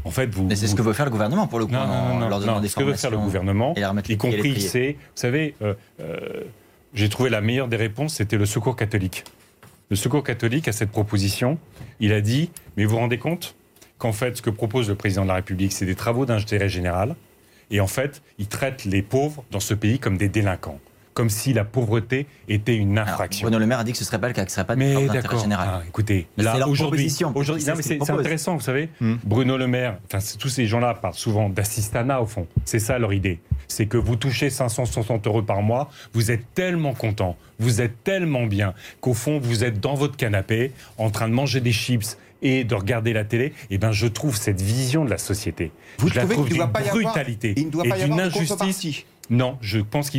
Speaker 8: En fait, vous.
Speaker 6: Mais c'est ce que veut faire le gouvernement pour le coup.
Speaker 8: Non, non,
Speaker 6: en
Speaker 8: non, non,
Speaker 6: leur donnant
Speaker 8: non.
Speaker 6: des
Speaker 8: Ce que veut faire le gouvernement, y compris, c'est, vous savez, euh, euh, j'ai trouvé la meilleure des réponses, c'était le Secours catholique. Le Secours catholique à cette proposition, il a dit, mais vous vous rendez compte qu'en fait, ce que propose le président de la République, c'est des travaux d'intérêt général, et en fait, il traite les pauvres dans ce pays comme des délinquants. Comme si la pauvreté était une infraction.
Speaker 6: Bruno Le Maire a dit que ce ne serait pas le cas, que ce ne serait pas
Speaker 8: mais
Speaker 6: d'intérêt général.
Speaker 8: Ah, écoutez,
Speaker 6: Mais
Speaker 8: là aujourd'hui,
Speaker 6: C'est ce
Speaker 8: c'est intéressant, vous savez.
Speaker 3: Hmm.
Speaker 8: Bruno Le Maire, enfin tous ces gens-là parlent souvent d'assistanat au fond. C'est ça leur idée. C'est que vous touchez 560 euros par mois, vous êtes tellement content, vous êtes tellement bien qu'au fond vous êtes dans votre canapé en train de manger des chips et de regarder la télé. Et ben je trouve cette vision de la société,
Speaker 5: Vous
Speaker 8: je la trouve d'une brutalité et d'une injustice. Non, je pense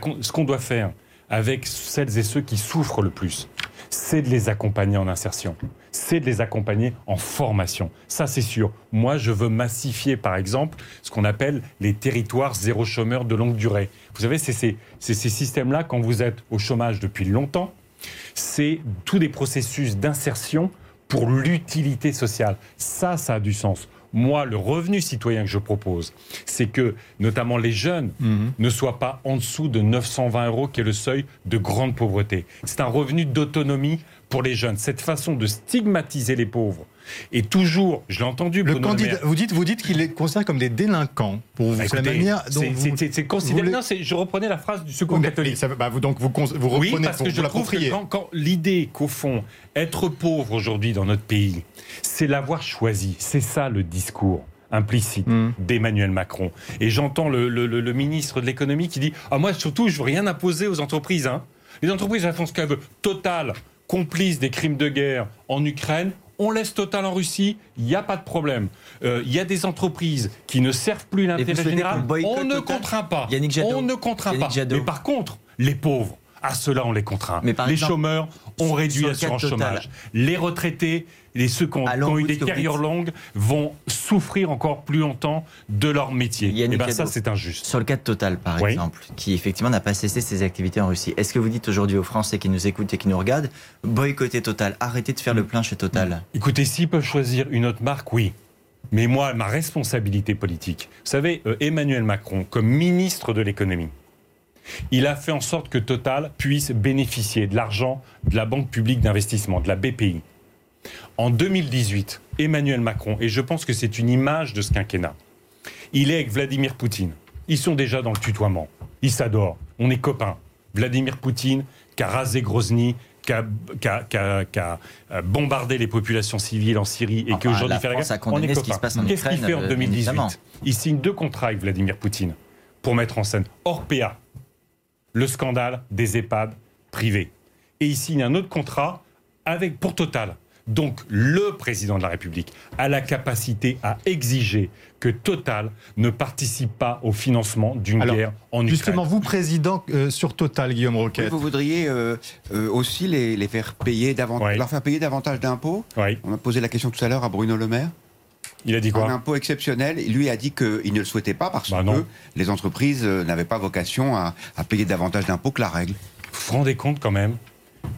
Speaker 8: con- ce qu'on doit faire avec celles et ceux qui souffrent le plus, c'est de les accompagner en insertion, c'est de les accompagner en formation. Ça, c'est sûr. Moi, je veux massifier, par exemple, ce qu'on appelle les territoires zéro chômeur de longue durée. Vous savez, c'est ces, ces systèmes-là, quand vous êtes au chômage depuis longtemps, c'est tous des processus d'insertion pour l'utilité sociale. Ça, ça a du sens. Moi, le revenu citoyen que je propose, c'est que notamment les jeunes ne soient pas en dessous de 920 euros, qui est le seuil de grande pauvreté. C'est un revenu d'autonomie pour les jeunes. Cette façon de stigmatiser les pauvres et toujours, je l'ai entendu,
Speaker 3: Le candidat, vous dites, vous dites qu'il les considère comme des délinquants. Pour vous,
Speaker 8: bah,
Speaker 3: c'est la manière dont
Speaker 8: c'est- considéré- je reprenais la phrase du
Speaker 3: Oui,
Speaker 8: secours
Speaker 3: mais-
Speaker 8: catholique.
Speaker 3: ça- bah, vous, donc vous, vous
Speaker 8: Oui,
Speaker 3: reprenez
Speaker 8: parce
Speaker 3: pour
Speaker 8: que je trouve que quand, quand l'idée qu'au fond, être pauvre aujourd'hui dans notre pays, c'est l'avoir choisi. C'est ça le discours implicite
Speaker 3: Mm.
Speaker 8: d'Emmanuel Macron. Et j'entends le, le- le- le ministre de l'économie qui dit Ah, moi, surtout, je veux rien imposer aux entreprises. hein. Les entreprises, elles font ce qu'elles veulent. Total, complice des crimes de guerre en Ukraine. On laisse Total en Russie, il n'y a pas de problème. Euh, Il y a des entreprises qui ne servent plus l'intérêt général. On ne contraint pas.
Speaker 6: Yannick Jadot.
Speaker 8: On ne contraint
Speaker 6: Yannick
Speaker 8: pas. Mais par contre, les pauvres, à ceux-là, on les contraint.
Speaker 6: Mais
Speaker 8: les
Speaker 6: exemple,
Speaker 8: chômeurs, on réduit l'assurance chômage. Les retraités, les ceux qui ont, qui ont eu des carrières longues vont souffrir encore plus longtemps de leur métier. Et bien ça, c'est injuste.
Speaker 6: Sur le cas de Total, par
Speaker 8: Oui.
Speaker 6: exemple, qui effectivement n'a pas cessé ses activités en Russie, est-ce que vous dites aujourd'hui aux Français qui nous écoutent et qui nous regardent, boycottez Total, arrêtez de faire le plein chez Total?
Speaker 8: Écoutez, s'ils peuvent choisir une autre marque, oui. Mais moi, ma responsabilité politique, vous savez, euh, Emmanuel Macron, comme ministre de l'économie, il a fait en sorte que Total puisse bénéficier de l'argent de la Banque publique d'investissement, de la BPI. En 2018, Emmanuel Macron, et je pense que c'est une image de ce quinquennat, il est avec Vladimir Poutine. Ils sont déjà dans le tutoiement. Ils s'adorent. On est copains. Vladimir Poutine, qui a rasé Grozny, qui a, euh, bombardé les populations civiles en Syrie et
Speaker 6: Enfin,
Speaker 8: qui aujourd'hui fait la guerre. on est
Speaker 6: ce qui se
Speaker 8: copains.
Speaker 6: passe en
Speaker 8: Qu'est-ce qu'il fait en
Speaker 6: euh,
Speaker 8: 2018
Speaker 6: évidemment.
Speaker 8: Il signe deux contrats avec Vladimir Poutine pour mettre en scène Orpea, le scandale des EHPAD privés. Et il signe un autre contrat avec, pour Total. Donc le président de la République a la capacité à exiger que Total ne participe pas au financement d'une guerre en Ukraine.
Speaker 3: Justement, vous, président euh, sur Total, Guillaume
Speaker 5: Oui,
Speaker 3: Roquette.
Speaker 5: vous voudriez euh, euh, aussi les, les faire payer davantage, leur faire payer davantage d'impôts
Speaker 8: Oui,
Speaker 5: On a posé la question tout à l'heure à Bruno Le Maire.
Speaker 8: il a dit
Speaker 5: Un
Speaker 8: quoi
Speaker 5: impôt exceptionnel. Lui a dit qu'il ne le souhaitait pas parce
Speaker 8: Bah
Speaker 5: que les entreprises n'avaient pas vocation à, à payer davantage d'impôts que la règle.
Speaker 8: Vous vous rendez compte quand même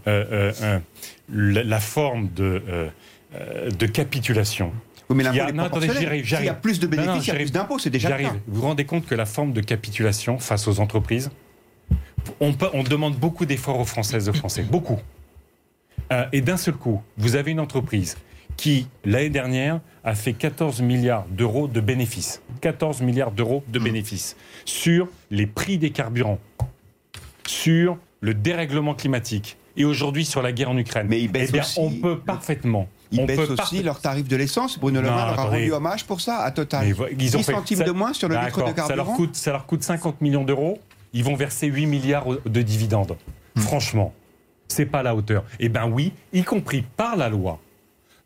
Speaker 8: la, la forme de, euh, euh, de capitulation
Speaker 5: Oui, mais
Speaker 8: Il
Speaker 5: l'impôt
Speaker 8: non, attendez,
Speaker 5: proportionnel.
Speaker 8: j'y arrive, j'y
Speaker 5: S'il y a plus de
Speaker 8: Non, non,
Speaker 5: bénéfices, il y a
Speaker 8: j'arrive.
Speaker 5: plus d'impôts, c'est déjà
Speaker 8: J'arrive. Vous vous rendez compte que la forme de capitulation face aux entreprises, on, peut- on demande beaucoup d'efforts aux Françaises et aux Français, [coughs] beaucoup. Euh, et d'un seul coup, vous avez une entreprise qui, l'année dernière, a fait 14 milliards d'euros de bénéfices. 14 milliards d'euros
Speaker 5: Hmm.
Speaker 8: de bénéfices sur les prix des carburants, sur le dérèglement climatique et aujourd'hui sur la guerre en Ukraine.
Speaker 5: Mais ils baissent
Speaker 8: eh bien,
Speaker 5: aussi
Speaker 8: on peut parfaitement.
Speaker 5: Ils
Speaker 8: on
Speaker 5: baissent
Speaker 8: peut
Speaker 5: aussi leur tarif de l'essence. Bruno Le Maire leur a rendu hommage pour ça à Total.
Speaker 8: Mais vo- ils ont
Speaker 5: 10
Speaker 8: fait-
Speaker 5: centimes
Speaker 8: ça-
Speaker 5: de moins sur le litre de
Speaker 8: D'accord, ça leur,
Speaker 5: carburant.
Speaker 8: coûte, ça leur coûte 50 millions d'euros. Ils vont verser 8 milliards de dividendes.
Speaker 5: Hmm.
Speaker 8: Franchement, c'est pas à la hauteur. Eh bien oui, y compris par la loi,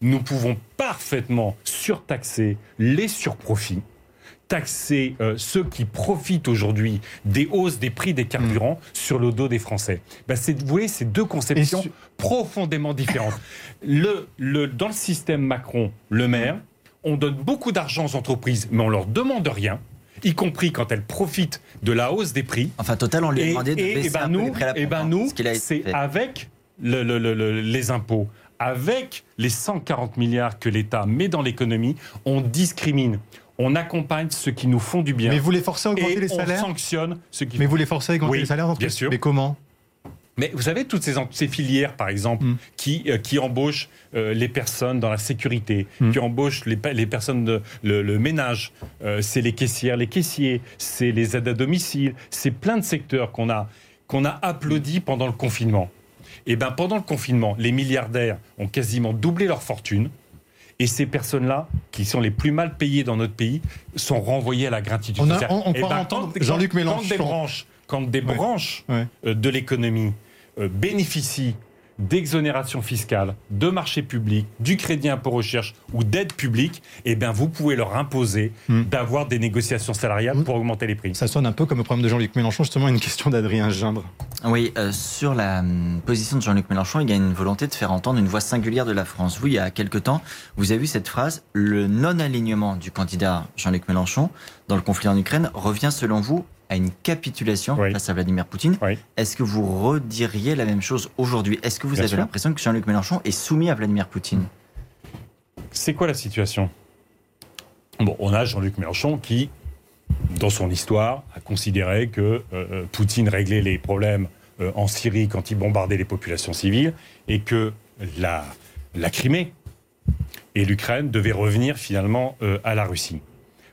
Speaker 8: nous pouvons parfaitement surtaxer les surprofits, taxer euh, ceux qui profitent aujourd'hui des hausses des prix des carburants sur le dos des Français. Ben, c'est, vous voyez, c'est deux conceptions
Speaker 3: su-
Speaker 8: profondément différentes. Le, le, dans le système Macron-Le Maire, on donne beaucoup d'argent aux entreprises, mais on leur demande rien, y compris quand elles profitent de la hausse des prix.
Speaker 6: Enfin, Total, on lui a
Speaker 8: Et,
Speaker 6: demandé de
Speaker 8: et-
Speaker 6: baisser
Speaker 8: et ben
Speaker 6: un peu les
Speaker 8: nous,
Speaker 6: prix à la
Speaker 8: et ben
Speaker 6: hein,
Speaker 8: nous, c'est
Speaker 6: fait.
Speaker 8: avec le- le- le- le- les impôts, avec les 140 milliards que l'État met dans l'économie, on discrimine, on accompagne ceux qui nous font du bien.
Speaker 3: Mais vous les forcez à augmenter
Speaker 8: et
Speaker 3: les
Speaker 8: on
Speaker 3: salaires
Speaker 8: sanctionne ceux qui
Speaker 3: Mais
Speaker 8: font-
Speaker 3: vous les forcez à augmenter
Speaker 8: Oui,
Speaker 3: les salaires
Speaker 8: bien sûr.
Speaker 3: Mais comment
Speaker 8: Mais vous savez, toutes ces, filières, par exemple,
Speaker 3: Mm.
Speaker 8: qui, euh, qui embauchent euh, les personnes dans la sécurité,
Speaker 3: Mm.
Speaker 8: qui embauchent les, personnes, de, le, le ménage, euh, c'est les caissières, les caissiers, c'est les aides à domicile, c'est plein de secteurs qu'on a qu'on a applaudi pendant le confinement. Et bien pendant le confinement, les milliardaires ont quasiment doublé leur fortune. Et ces personnes-là, qui sont les plus mal payées dans notre pays, sont renvoyées à la gratitude.
Speaker 3: On, a-
Speaker 8: sociale.
Speaker 3: on- on
Speaker 8: Eh
Speaker 3: peut
Speaker 8: ben,
Speaker 3: Jean-Luc Mélenchon.
Speaker 8: Quand des branches, quand des branches
Speaker 3: Ouais.
Speaker 8: euh, de l'économie euh, bénéficient d'exonération fiscale, de marché public, du crédit impôt recherche ou d'aide publique, eh bien vous pouvez leur imposer
Speaker 3: Hmm.
Speaker 8: d'avoir des négociations salariales pour augmenter les prix.
Speaker 3: Ça sonne un peu comme le problème de Jean-Luc Mélenchon, justement une question d'Adrien Gindre.
Speaker 6: Oui, euh, sur la hum, position de Jean-Luc Mélenchon, il y a une volonté de faire entendre une voix singulière de la France. Vous, il y a quelque temps, vous avez vu cette phrase le non-alignement du candidat Jean-Luc Mélenchon dans le conflit en Ukraine revient, selon vous, à une capitulation
Speaker 8: Oui.
Speaker 6: face à Vladimir Poutine.
Speaker 8: Oui.
Speaker 6: Est-ce que vous rediriez la même chose aujourd'hui? Est-ce que vous
Speaker 8: Bien
Speaker 6: avez l'impression que Jean-Luc Mélenchon est soumis à Vladimir Poutine?
Speaker 8: C'est quoi la situation? Bon, on a Jean-Luc Mélenchon qui, dans son histoire, a considéré que euh, euh, Poutine réglait les problèmes euh, en Syrie quand il bombardait les populations civiles et que la, la Crimée et l'Ukraine devaient revenir finalement euh, à la Russie.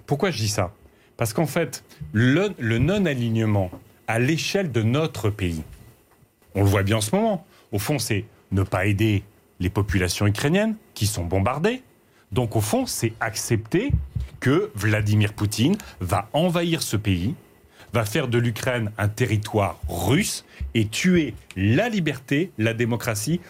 Speaker 8: Pourquoi je dis ça? Parce qu'en fait, le, non-alignement à l'échelle de notre pays, on le voit bien en ce moment, au fond, c'est ne pas aider les populations ukrainiennes qui sont bombardées. Donc au fond, c'est accepter que Vladimir Poutine va envahir ce pays, va faire de l'Ukraine un territoire russe et tuer la liberté, la démocratie,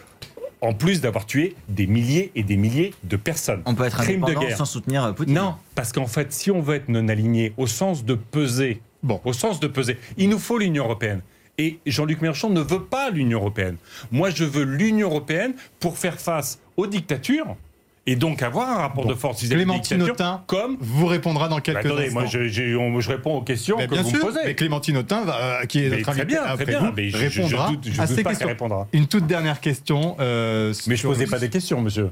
Speaker 8: en plus d'avoir tué des milliers et des milliers de personnes.
Speaker 6: On peut être
Speaker 8: Crime de guerre.
Speaker 6: sans soutenir euh, Poutine
Speaker 8: Non, parce qu'en fait, si on veut être non aligné au sens de peser,
Speaker 3: Bon.
Speaker 8: au sens de peser, il nous faut l'Union européenne. Et Jean-Luc Mélenchon ne veut pas l'Union européenne. Moi, je veux l'Union européenne pour faire face aux dictatures et donc avoir un rapport
Speaker 3: Bon.
Speaker 8: de force vis-à-vis
Speaker 3: Clémentine Autain
Speaker 8: comme.
Speaker 3: vous répondra dans
Speaker 8: Bah,
Speaker 3: quelques
Speaker 8: attendez,
Speaker 3: instants.
Speaker 8: moi, je, j'ai- on- je réponds aux questions
Speaker 3: Mais
Speaker 8: que
Speaker 3: bien
Speaker 8: vous
Speaker 3: sûr,
Speaker 8: me posez.
Speaker 3: mais Clémentine Autain, va, euh, qui est
Speaker 8: Mais
Speaker 3: notre
Speaker 8: très
Speaker 3: invitée après
Speaker 8: bien.
Speaker 3: vous,
Speaker 8: Mais je- je- je
Speaker 3: répondra
Speaker 8: doute- je
Speaker 3: à ces questions.
Speaker 8: répondra.
Speaker 3: Une toute dernière question. euh,
Speaker 8: Mais je
Speaker 3: sur-
Speaker 8: posais pas des questions, monsieur.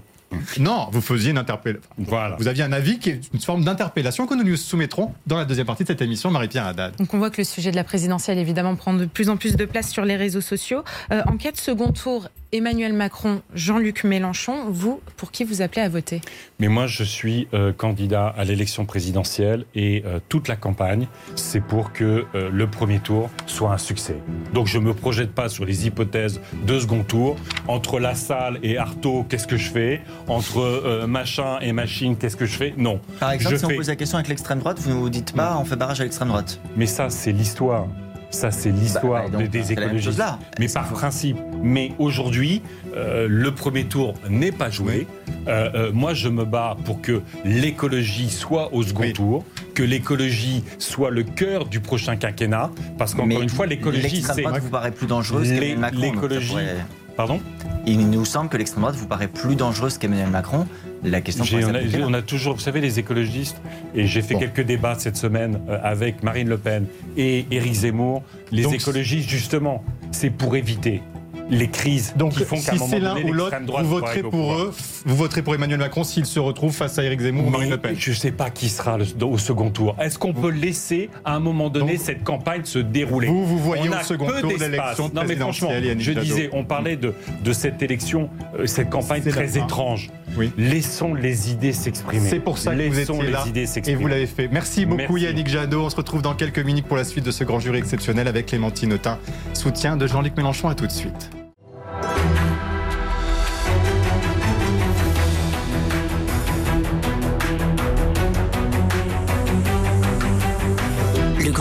Speaker 3: Non, vous faisiez une interpellation.
Speaker 8: Voilà.
Speaker 3: Vous aviez un avis qui est une forme d'interpellation que nous nous soumettrons dans la deuxième partie de cette émission, Marie-Pierre Haddad.
Speaker 7: Donc on voit que le sujet de la présidentielle évidemment prend de plus en plus de place sur les réseaux sociaux. Euh, en cas de second tour, Emmanuel Macron, Jean-Luc Mélenchon, vous, pour qui vous appelez à voter?
Speaker 8: Mais moi, je suis euh, candidat à l'élection présidentielle et euh, toute la campagne, c'est pour que euh, le premier tour soit un succès. Donc, je me projette pas sur les hypothèses de second tour. Entre La Salle et Artaud, qu'est-ce que je fais? Entre euh, machin et machine, qu'est-ce que je fais? Non.
Speaker 6: Par exemple,
Speaker 8: je
Speaker 6: si on pose la question avec l'extrême droite, vous ne vous dites pas on fait barrage à l'extrême droite.
Speaker 8: Mais ça, c'est l'histoire. Ça, c'est l'histoire
Speaker 6: Bah, donc,
Speaker 8: des- écologistes.
Speaker 6: là.
Speaker 8: Mais par principe. Mais aujourd'hui, euh, le premier tour n'est pas joué. Euh, euh, moi, je me bats pour que l'écologie soit au second
Speaker 3: Oui.
Speaker 8: tour, que l'écologie soit le cœur du prochain quinquennat, parce qu'encore une fois, l'écologie, c'est...
Speaker 6: vous paraît plus dangereuse
Speaker 8: l'écologie- Pardon
Speaker 6: Il nous semble que l'extrême droite vous paraît plus dangereuse qu'Emmanuel Macron. La question
Speaker 8: on, a, on a toujours, vous savez, les écologistes, et j'ai fait
Speaker 3: Bon.
Speaker 8: quelques débats cette semaine euh, avec Marine Le Pen et Éric Zemmour. Les
Speaker 3: Donc,
Speaker 8: écologistes, justement, c'est pour éviter les crises
Speaker 3: Donc,
Speaker 8: qui font qu'à
Speaker 3: si c'est l'un ou l'autre, vous voterez pour eux, vous voterez pour Emmanuel Macron s'il se retrouve face à Éric Zemmour ou Marine Le Pen.
Speaker 8: Je ne sais pas qui sera le- au second tour. Est-ce qu'on peut laisser à un moment donné
Speaker 3: Donc,
Speaker 8: cette campagne se dérouler?
Speaker 3: Vous, vous voyez
Speaker 8: on
Speaker 3: au second
Speaker 8: peu
Speaker 3: tour l'élection
Speaker 8: Non mais franchement, je disais, on parlait de, de cette élection, euh, cette campagne très étrange.
Speaker 3: Oui.
Speaker 8: Laissons les idées s'exprimer.
Speaker 3: C'est pour ça que vous étiez
Speaker 8: les
Speaker 3: là
Speaker 8: idées
Speaker 3: et vous l'avez fait. Merci beaucoup
Speaker 8: Merci.
Speaker 3: Yannick Jadot. On se retrouve dans quelques minutes pour la suite de ce grand jury exceptionnel avec Clémentine Autain, soutien de Jean-Luc Mélenchon. À tout de suite.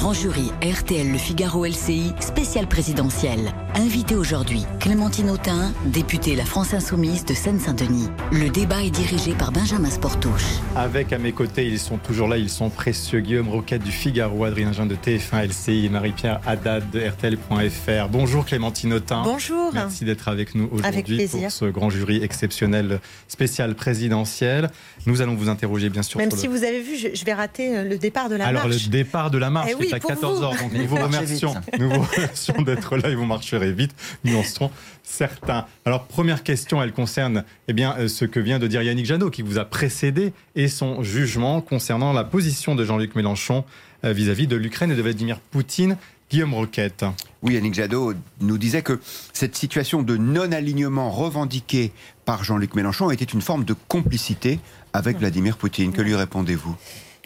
Speaker 2: Grand jury RTL Le Figaro LCI, spécial présidentiel. Invité aujourd'hui, Clémentine Autain, députée La France Insoumise de Seine-Saint-Denis. Le débat est dirigé par Benjamin Sportouche.
Speaker 3: Avec à mes côtés, ils sont toujours là, ils sont précieux. Guillaume Roquette du Figaro, Adrien Jean de TF1 LCI et Marie-Pierre Haddad de RTL.fr. Bonjour Clémentine Autain.
Speaker 9: Bonjour.
Speaker 3: Merci d'être avec nous aujourd'hui pour ce grand jury exceptionnel spécial présidentiel. Nous allons vous interroger bien sûr
Speaker 9: Même
Speaker 3: sur
Speaker 9: si
Speaker 3: le...
Speaker 9: vous avez vu, je, je vais rater euh, le départ de la
Speaker 3: Alors
Speaker 9: marche.
Speaker 3: le départ de la marche
Speaker 9: Eh oui,
Speaker 3: à
Speaker 9: pour
Speaker 3: 14h,
Speaker 9: vous.
Speaker 3: donc
Speaker 6: Mais
Speaker 3: nous [laughs] vous remercions,
Speaker 6: vite.
Speaker 3: nous vous remercions d'être là et vous marcherez vite, nous en serons certains. Alors première question, elle concerne eh bien, euh, ce que vient de dire Yannick Jadot, qui vous a précédé, et son jugement concernant la position de Jean-Luc Mélenchon euh, vis-à-vis de l'Ukraine et de Vladimir Poutine. Guillaume Roquette.
Speaker 5: Oui, Yannick Jadot nous disait que cette situation de non-alignement revendiquée par Jean-Luc Mélenchon était une forme de complicité avec Vladimir Poutine. Que lui répondez-vous?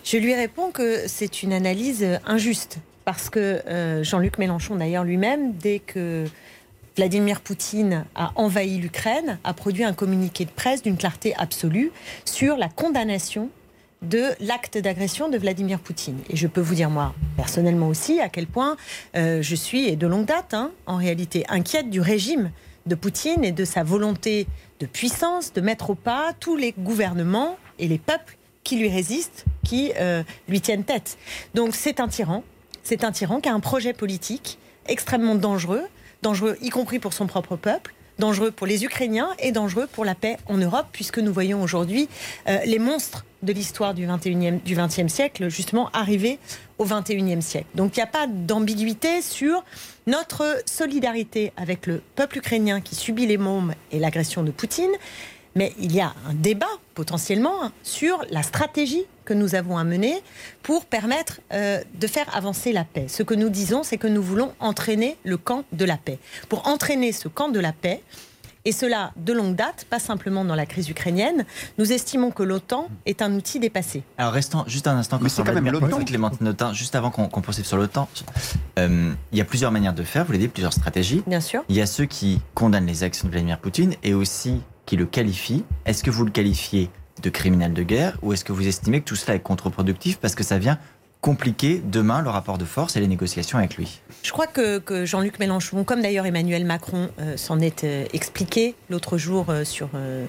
Speaker 9: Je lui réponds que c'est une analyse euh, injuste. parce que euh, Jean-Luc Mélenchon, d'ailleurs lui-même, dès que Vladimir Poutine a envahi l'Ukraine, a produit un communiqué de presse d'une clarté absolue sur la condamnation de l'acte d'agression de Vladimir Poutine. Et je peux vous dire, moi, personnellement aussi, à quel point euh, je suis, et de longue date, hein, en réalité, inquiète du régime de Poutine et de sa volonté de puissance de mettre au pas tous les gouvernements et les peuples qui lui résistent, qui euh, lui tiennent tête. Donc c'est un tyran, c'est un tyran qui a un projet politique extrêmement dangereux, dangereux y compris pour son propre peuple, dangereux pour les Ukrainiens et dangereux pour la paix en Europe, puisque nous voyons aujourd'hui euh, les monstres de l'histoire du 21e, du 20e siècle, justement, arriver au 21e siècle. Donc il n'y a pas d'ambiguïté sur notre solidarité avec le peuple ukrainien qui subit les mômes et l'agression de Poutine, mais il y a un débat potentiellement hein, sur la stratégie que nous avons à mener pour permettre euh, de faire avancer la paix. Ce que nous disons, c'est que nous voulons entraîner le camp de la paix. Pour entraîner ce camp de la paix, et cela de longue date, pas simplement dans la crise ukrainienne, nous estimons que l'OTAN est un outil dépassé.
Speaker 6: Alors restons juste un instant.
Speaker 5: Mais c'est quand même l'OTAN.
Speaker 6: Clémentine Autain, juste avant qu'on qu'on poursuive sur l'OTAN, euh, il y a plusieurs manières de faire, vous l'avez dit, plusieurs stratégies.
Speaker 9: Bien sûr.
Speaker 6: Il y a ceux qui condamnent les actions de Vladimir Poutine et aussi qui le qualifient. Est-ce que vous le qualifiez de criminel de guerre ou est-ce que vous estimez que tout cela est contre-productif parce que ça vient compliquer demain le rapport de force et les négociations avec lui?
Speaker 9: Je crois que, que Jean-Luc Mélenchon, comme d'ailleurs Emmanuel Macron, euh, s'en est euh, expliqué l'autre jour euh, sur euh,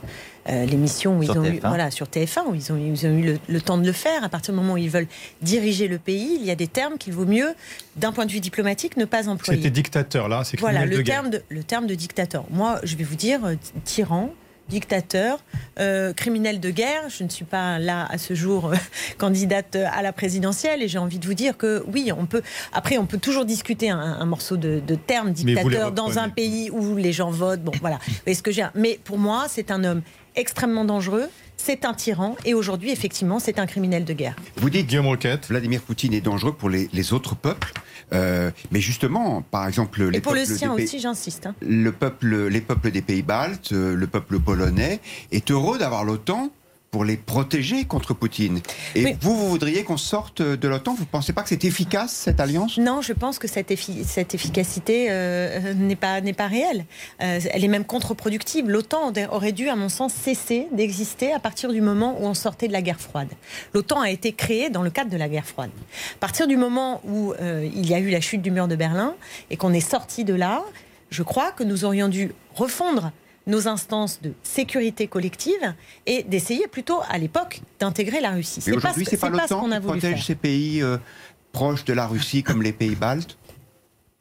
Speaker 9: euh, l'émission où
Speaker 6: Sur
Speaker 9: ils ont eu,
Speaker 6: TF1.
Speaker 9: voilà, sur TF1, où ils ont, ils ont eu le, le temps de le faire. À partir du moment où ils veulent diriger le pays, il y a des termes qu'il vaut mieux, d'un point de vue diplomatique, ne pas employer.
Speaker 3: C'était dictateur, là, c'est
Speaker 9: Voilà, le
Speaker 3: de guerre.
Speaker 9: terme, de, le terme de dictateur. Moi, je vais vous dire, euh, tyran, dictateur, euh, criminel de guerre. Je ne suis pas là à ce jour euh, candidate à la présidentielle et j'ai envie de vous dire que oui, on peut. Après, on peut toujours discuter un, un morceau de, de terme dictateur dans un pays où les gens votent. Bon, voilà. [laughs] Vous voyez ce que j'ai. Mais pour moi, c'est un homme extrêmement dangereux. C'est un tyran et aujourd'hui, effectivement, c'est un criminel de guerre.
Speaker 5: Vous dites
Speaker 3: Guillaume Roquette.
Speaker 5: Vladimir Poutine est dangereux pour les, les autres peuples, euh, mais justement, par exemple, les
Speaker 9: Et pour le
Speaker 5: peuples
Speaker 9: sien
Speaker 5: des pays-
Speaker 9: aussi, j'insiste. hein.
Speaker 5: le peuple, les peuples des pays baltes, euh, le peuple polonais est heureux d'avoir l'OTAN pour les protéger contre Poutine. Et
Speaker 9: Oui.
Speaker 5: vous, vous voudriez qu'on sorte de l'OTAN? Vous ne pensez pas que c'est efficace cette alliance?
Speaker 9: Non, je pense que cette, effi- cette efficacité euh, n'est pas, n'est pas réelle. Euh, elle est même contre-productive. L'OTAN aurait dû, à mon sens, cesser d'exister à partir du moment où on sortait de la guerre froide. L'OTAN a été créée dans le cadre de la guerre froide. À partir du moment où euh, il y a eu la chute du mur de Berlin et qu'on est sorti de là, je crois que nous aurions dû refondre nos instances de sécurité collective et d'essayer plutôt à l'époque d'intégrer la Russie.
Speaker 5: Mais
Speaker 9: C'est pas,
Speaker 5: aujourd'hui,
Speaker 9: ce-
Speaker 5: c'est pas
Speaker 9: pas ce
Speaker 5: l'OTAN
Speaker 9: qu'on a voulu faire.
Speaker 5: protège ces pays euh, proches de la Russie comme les pays baltes?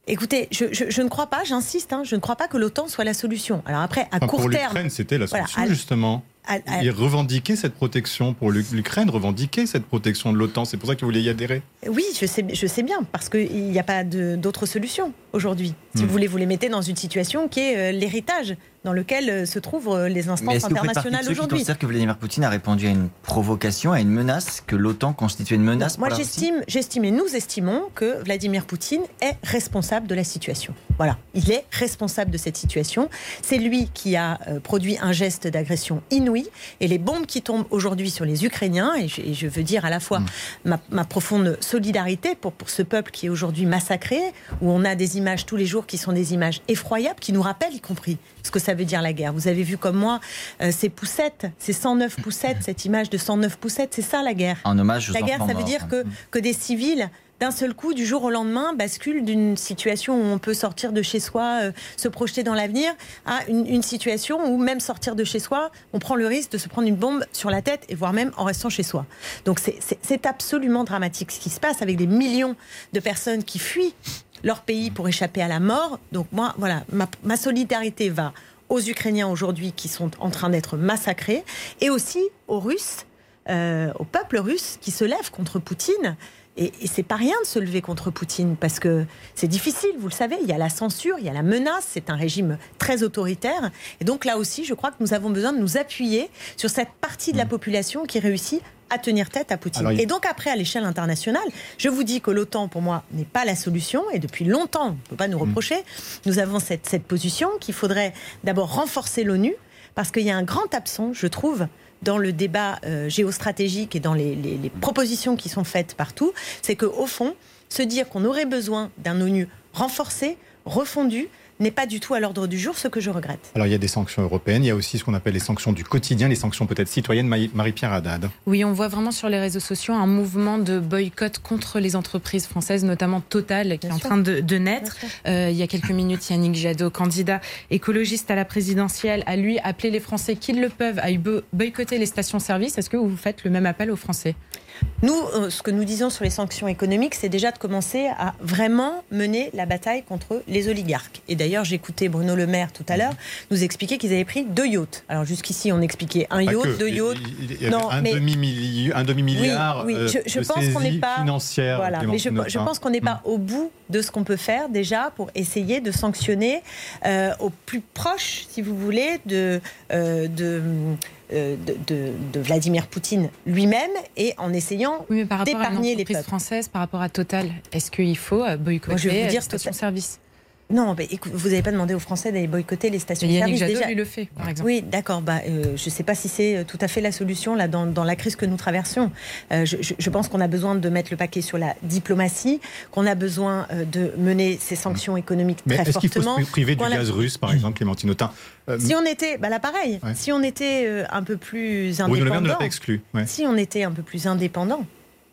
Speaker 9: Écoutez, je, je- je ne crois pas, j'insiste, hein, je ne crois pas que l'OTAN soit la solution. Alors après, à
Speaker 3: Enfin,
Speaker 9: court
Speaker 3: pour
Speaker 9: terme,
Speaker 3: l'Ukraine, c'était la
Speaker 9: Voilà,
Speaker 3: solution,
Speaker 9: à-
Speaker 3: justement.
Speaker 9: à- à-
Speaker 3: Il revendiquait cette protection pour l'U- l'Ukraine, revendiquait cette protection de l'OTAN. C'est pour ça qu'il voulait y adhérer?
Speaker 9: oui, je sais, je sais bien, parce qu'il n'y a pas d'autre solution aujourd'hui. Si
Speaker 3: Hmm.
Speaker 9: vous voulez, vous les mettez dans une situation qui est euh, l'héritage dans lequel euh, se trouvent euh, les instances internationales aujourd'hui.
Speaker 6: considèrent que Vladimir Poutine a répondu à une provocation, à une menace, que l'OTAN constituait une menace
Speaker 9: Moi, j'estime, j'estime et nous estimons que Vladimir Poutine est responsable de la situation. Voilà, il est responsable de cette situation. C'est lui qui a produit un geste d'agression inouï et les bombes qui tombent aujourd'hui sur les Ukrainiens. Et je, et je veux dire à la fois ma, ma profonde solidarité pour, pour ce peuple qui est aujourd'hui massacré, où on a des images tous les jours qui sont des images effroyables, qui nous rappellent y compris ce que ça veut dire la guerre. Vous avez vu comme moi euh, ces poussettes, ces 109 poussettes, cette image de 109 poussettes, c'est ça la guerre.
Speaker 6: En hommage aux
Speaker 9: La guerre, ça veut dire que, que des civils, d'un seul coup, du jour au lendemain, basculent d'une situation où on peut sortir de chez soi, euh, se projeter dans l'avenir, à une, une situation où même sortir de chez soi, on prend le risque de se prendre une bombe sur la tête et voire même en restant chez soi. Donc c'est absolument dramatique ce qui se passe avec des millions de personnes qui fuient leur pays pour échapper à la mort. Donc moi, voilà, ma, solidarité va aux Ukrainiens aujourd'hui qui sont en train d'être massacrés et aussi aux Russes euh, au peuple russe qui se lève contre Poutine. Et, et c'est pas rien de se lever contre Poutine parce que c'est difficile, vous le savez. Il y a la censure, il y a la menace. C'est un régime très autoritaire. Et donc là aussi, je crois que nous avons besoin de nous appuyer sur cette partie de la population qui réussit à tenir tête à Poutine.
Speaker 3: Alors, il-
Speaker 9: Et donc après, à l'échelle internationale, je vous dis que l'OTAN, pour moi, n'est pas la solution. Et depuis longtemps, on ne peut pas nous reprocher. Nous avons cette, cette position qu'il faudrait d'abord renforcer l'ONU parce qu'il y a un grand absent, je trouve, dans le débat euh, géostratégique et dans les, les- les propositions qui sont faites partout, c'est qu'au fond, se dire qu'on aurait besoin d'un ONU renforcé, refondu, n'est pas du tout à l'ordre du jour, ce que je regrette.
Speaker 3: Alors il y a des sanctions européennes, il y a aussi ce qu'on appelle les sanctions du quotidien, les sanctions peut-être citoyennes. Marie-Pierre Haddad.
Speaker 7: Oui, on voit vraiment sur les réseaux sociaux un mouvement de boycott contre les entreprises françaises, notamment Total, qui est en train de, naître. Euh, il y a quelques minutes, Yannick Jadot, candidat écologiste à la présidentielle, a lui appelé les Français qui le peuvent à boycotter les stations-service. Est-ce que vous faites le même appel aux Français?
Speaker 9: Nous, euh, ce que nous disons sur les sanctions économiques, c'est déjà de commencer à vraiment mener la bataille contre les oligarques. Et d'ailleurs, j'écoutais Bruno Le Maire tout à l'heure nous expliquer qu'ils avaient pris deux yachts. Alors jusqu'ici, on expliquait un yacht, deux yachts.
Speaker 3: non, un demi-milliard, demi milliard oui, je, je pense qu'on n'est pas
Speaker 9: Voilà, mais je, je pense qu'on n'est pas au bout de ce qu'on peut faire déjà pour essayer de sanctionner euh, au plus proche, si vous voulez, de, euh, de euh, de, Vladimir Poutine lui-même et en essayant oui, d'épargner les peuples.
Speaker 7: françaises par rapport à Total, est-ce qu'il faut euh, boycotter je vais vous dire, station service
Speaker 9: non, mais vous n'avez pas demandé aux Français d'aller boycotter les stations de
Speaker 7: service.
Speaker 9: Jadot,
Speaker 7: déjà. le fait, par exemple.
Speaker 9: Oui, d'accord. Bah, euh, je ne sais pas si c'est euh, tout à fait la solution là dans, dans la crise que nous traversons. Euh, je, je, pense qu'on a besoin de mettre le paquet sur la diplomatie, qu'on a besoin de mener ces sanctions économiques
Speaker 3: mais
Speaker 9: très
Speaker 3: est-ce
Speaker 9: fortement.
Speaker 3: Qu'il faut se priver du gaz russe, par exemple, Clémentine Autain?
Speaker 9: Si on était, bah là pareil, si on était un peu plus indépendant.
Speaker 3: Le ne l'a pas exclu.
Speaker 9: Si on était un peu plus indépendant,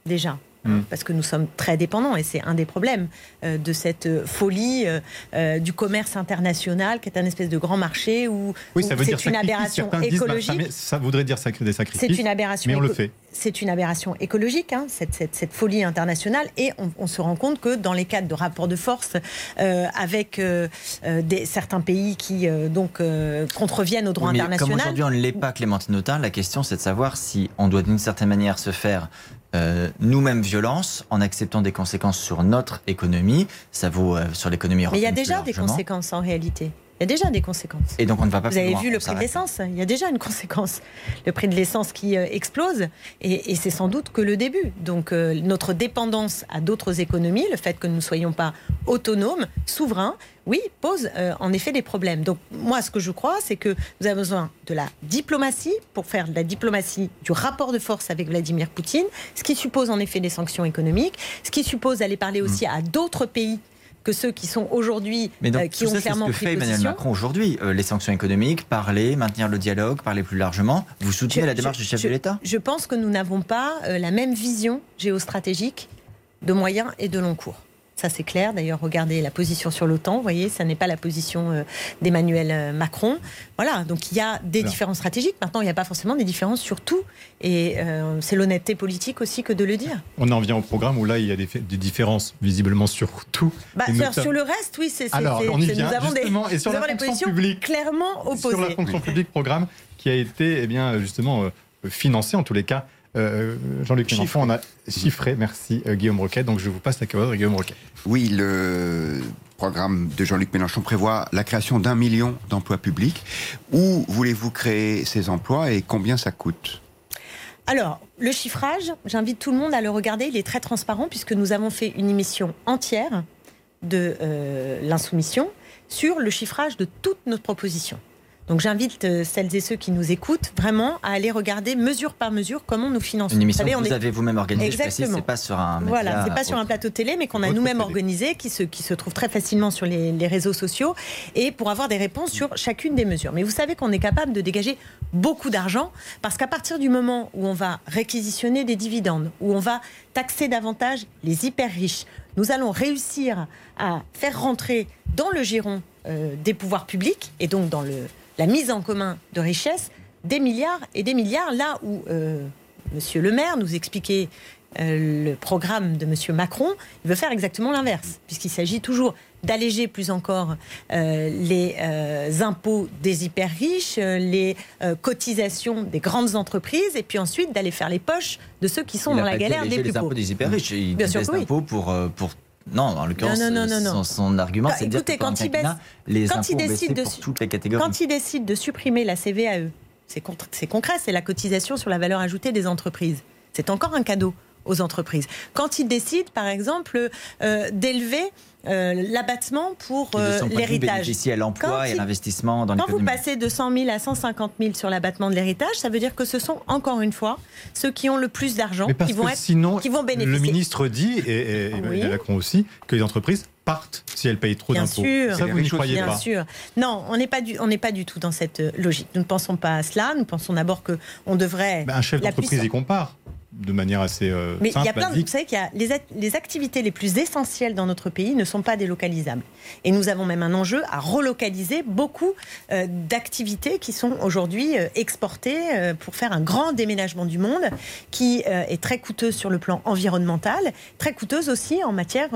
Speaker 9: déjà, Mm. parce que nous sommes très dépendants et c'est un des problèmes euh, de cette euh, folie euh, du commerce international qui est un espèce de grand marché où, c'est une aberration bah, écologique.
Speaker 3: ça, voudrait dire des sacrifices.
Speaker 9: C'est une aberration.
Speaker 3: Mais on le fait.
Speaker 9: C'est une aberration écologique, hein, cette, cette, folie internationale, et on, se rend compte que dans les cadres de rapports de force avec des, certains pays qui donc contreviennent au droit international.
Speaker 6: Comme aujourd'hui on ne l'est pas, Clémentine Autain, la question c'est de savoir si on doit d'une certaine manière se faire euh, nous-mêmes violence en acceptant des conséquences sur notre économie. Ça vaut euh, sur l'économie européenne.
Speaker 9: Mais il y a déjà des conséquences en réalité. Il y a déjà des conséquences.
Speaker 6: Et donc on ne va pas
Speaker 9: Vous avez vu le prix de l'essence Il y a déjà une conséquence. Le prix de l'essence qui euh, explose, et, c'est sans doute que le début. Donc notre dépendance à d'autres économies, le fait que nous ne soyons pas autonomes, souverains, oui, pose euh, en effet des problèmes. Donc moi, ce que je crois, c'est que nous avons besoin de la diplomatie pour faire de la diplomatie du rapport de force avec Vladimir Poutine, ce qui suppose en effet des sanctions économiques, ce qui suppose d'aller parler aussi mm. à d'autres pays que ceux qui sont aujourd'hui,
Speaker 6: euh,
Speaker 9: qui ont
Speaker 6: ça,
Speaker 9: clairement
Speaker 6: ce que
Speaker 9: fait
Speaker 6: Emmanuel Macron aujourd'hui, euh, les sanctions économiques, parler, maintenir le dialogue, parler plus largement. Vous soutenez la démarche du chef de l'État?
Speaker 9: Je pense que nous n'avons pas la même vision géostratégique de moyen et de long cours. Ça, c'est clair. D'ailleurs, regardez la position sur l'OTAN. Vous voyez, ça n'est pas la position euh, d'Emmanuel euh, Macron. Voilà. Donc, il y a des différences stratégiques. Maintenant, il n'y a pas forcément des différences sur tout. Et euh, c'est l'honnêteté politique aussi que de le dire.
Speaker 3: On en vient au programme où là, il y a des, différences visiblement sur tout.
Speaker 9: Bah, sur, le reste, oui, c'est.
Speaker 3: Alors, on y vient. Nous
Speaker 9: avons des,
Speaker 3: et sur la
Speaker 9: positions
Speaker 3: publique,
Speaker 9: clairement opposées.
Speaker 3: Sur la fonction publique, programme qui a été, eh bien, justement, financé en tous les cas euh, Jean-Luc Mélenchon, on a chiffré, merci euh, Guillaume Roquet. Donc je vous passe la parole, Guillaume Roquet.
Speaker 5: Oui, le programme de Jean-Luc Mélenchon prévoit la création d'un million d'emplois publics. Où voulez-vous créer ces emplois et combien ça coûte?
Speaker 9: Alors, le chiffrage, j'invite tout le monde à le regarder, il est très transparent puisque nous avons fait une émission entière de euh, l'insoumission sur le chiffrage de toutes nos propositions. Donc j'invite euh, celles et ceux qui nous écoutent vraiment à aller regarder mesure par mesure comment nous finançons.
Speaker 6: Une émission que vous avez vous-même organisée, Exactement. c'est pas sur un
Speaker 9: Voilà, c'est pas sur un plateau télé, mais qu'on a nous-mêmes organisé, qui se, qui se trouve très facilement sur les, les, réseaux sociaux, et pour avoir des réponses sur chacune des mesures. Mais vous savez qu'on est capable de dégager beaucoup d'argent, parce qu'à partir du moment où on va réquisitionner des dividendes, où on va taxer davantage les hyper riches, nous allons réussir à faire rentrer dans le giron euh, des pouvoirs publics, et donc dans le la mise en commun de richesses, des milliards et des milliards, là où euh, Monsieur le maire nous expliquait euh, le programme de Monsieur Macron, il veut faire exactement l'inverse, puisqu'il s'agit toujours d'alléger plus encore euh, les impôts des hyper riches, les cotisations des grandes entreprises, et puis ensuite d'aller faire les poches de ceux qui sont dans la galère des plus
Speaker 6: les
Speaker 9: impôts
Speaker 6: des hyper riches, il Bien sûr oui. pour, pour non, en l'occurrence, son, son, argument, bah, c'est de dire que quand il, baisse, les quand il décide de, pour toutes les catégories.
Speaker 9: Quand il décide de supprimer la CVAE, c'est concret, c'est la cotisation sur la valeur ajoutée des entreprises. C'est encore un cadeau aux entreprises. Quand il décide, par exemple, euh, d'élever euh, l'abattement pour euh, l'héritage.
Speaker 6: bénéficier à l'emploi et à l'investissement dans. Quand
Speaker 9: vous passez de 100 000 à 150 000 sur l'abattement de l'héritage, ça veut dire que ce sont encore une fois ceux qui ont le plus d'argent qui vont être,
Speaker 3: sinon,
Speaker 9: qui vont bénéficier.
Speaker 3: Le ministre dit et, et, Macron aussi que les entreprises partent si elles payent trop d'impôts.
Speaker 9: Ça,
Speaker 3: vous n'y croyez
Speaker 9: bien
Speaker 3: pas
Speaker 9: sûr. Non, on n'est pas, du, on pas du tout dans cette logique. Nous ne pensons pas à cela. Nous pensons d'abord qu'on devrait.
Speaker 3: un chef d'entreprise y compare de manière assez euh,
Speaker 9: Mais
Speaker 3: simple.
Speaker 9: Il y a plein, vous savez qu'il y a les, les, activités les plus essentielles dans notre pays ne sont pas délocalisables. Et nous avons même un enjeu à relocaliser beaucoup euh, d'activités qui sont aujourd'hui euh, exportées pour faire un grand déménagement du monde qui est très coûteuse sur le plan environnemental, très coûteuse aussi en matière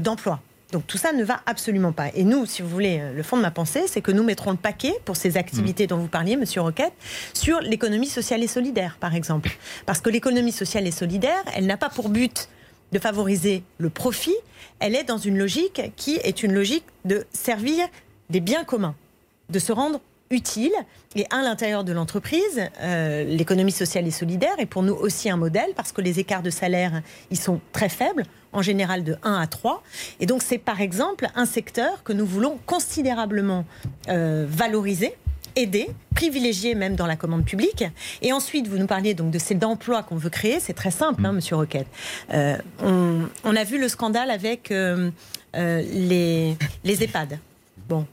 Speaker 9: d'emploi. Donc tout ça ne va absolument pas. Et nous, si vous voulez, le fond de ma pensée, c'est que nous mettrons le paquet pour ces activités mmh. dont vous parliez, Monsieur Roquette, sur l'économie sociale et solidaire, par exemple. Parce que l'économie sociale et solidaire, elle n'a pas pour but de favoriser le profit, elle est dans une logique qui est une logique de servir des biens communs, de se rendre utile. Et à l'intérieur de l'entreprise, euh, l'économie sociale et solidaire est pour nous aussi un modèle parce que les écarts de salaire, ils sont très faibles, en général de 1 à 3. Et donc c'est par exemple un secteur que nous voulons considérablement euh, valoriser aider, privilégier même dans la commande publique. Et ensuite, vous nous parliez donc de ces emplois qu'on veut créer. C'est très simple, hein, Monsieur Roquette. Euh, on, on, a vu le scandale avec les, les EHPAD. Bon,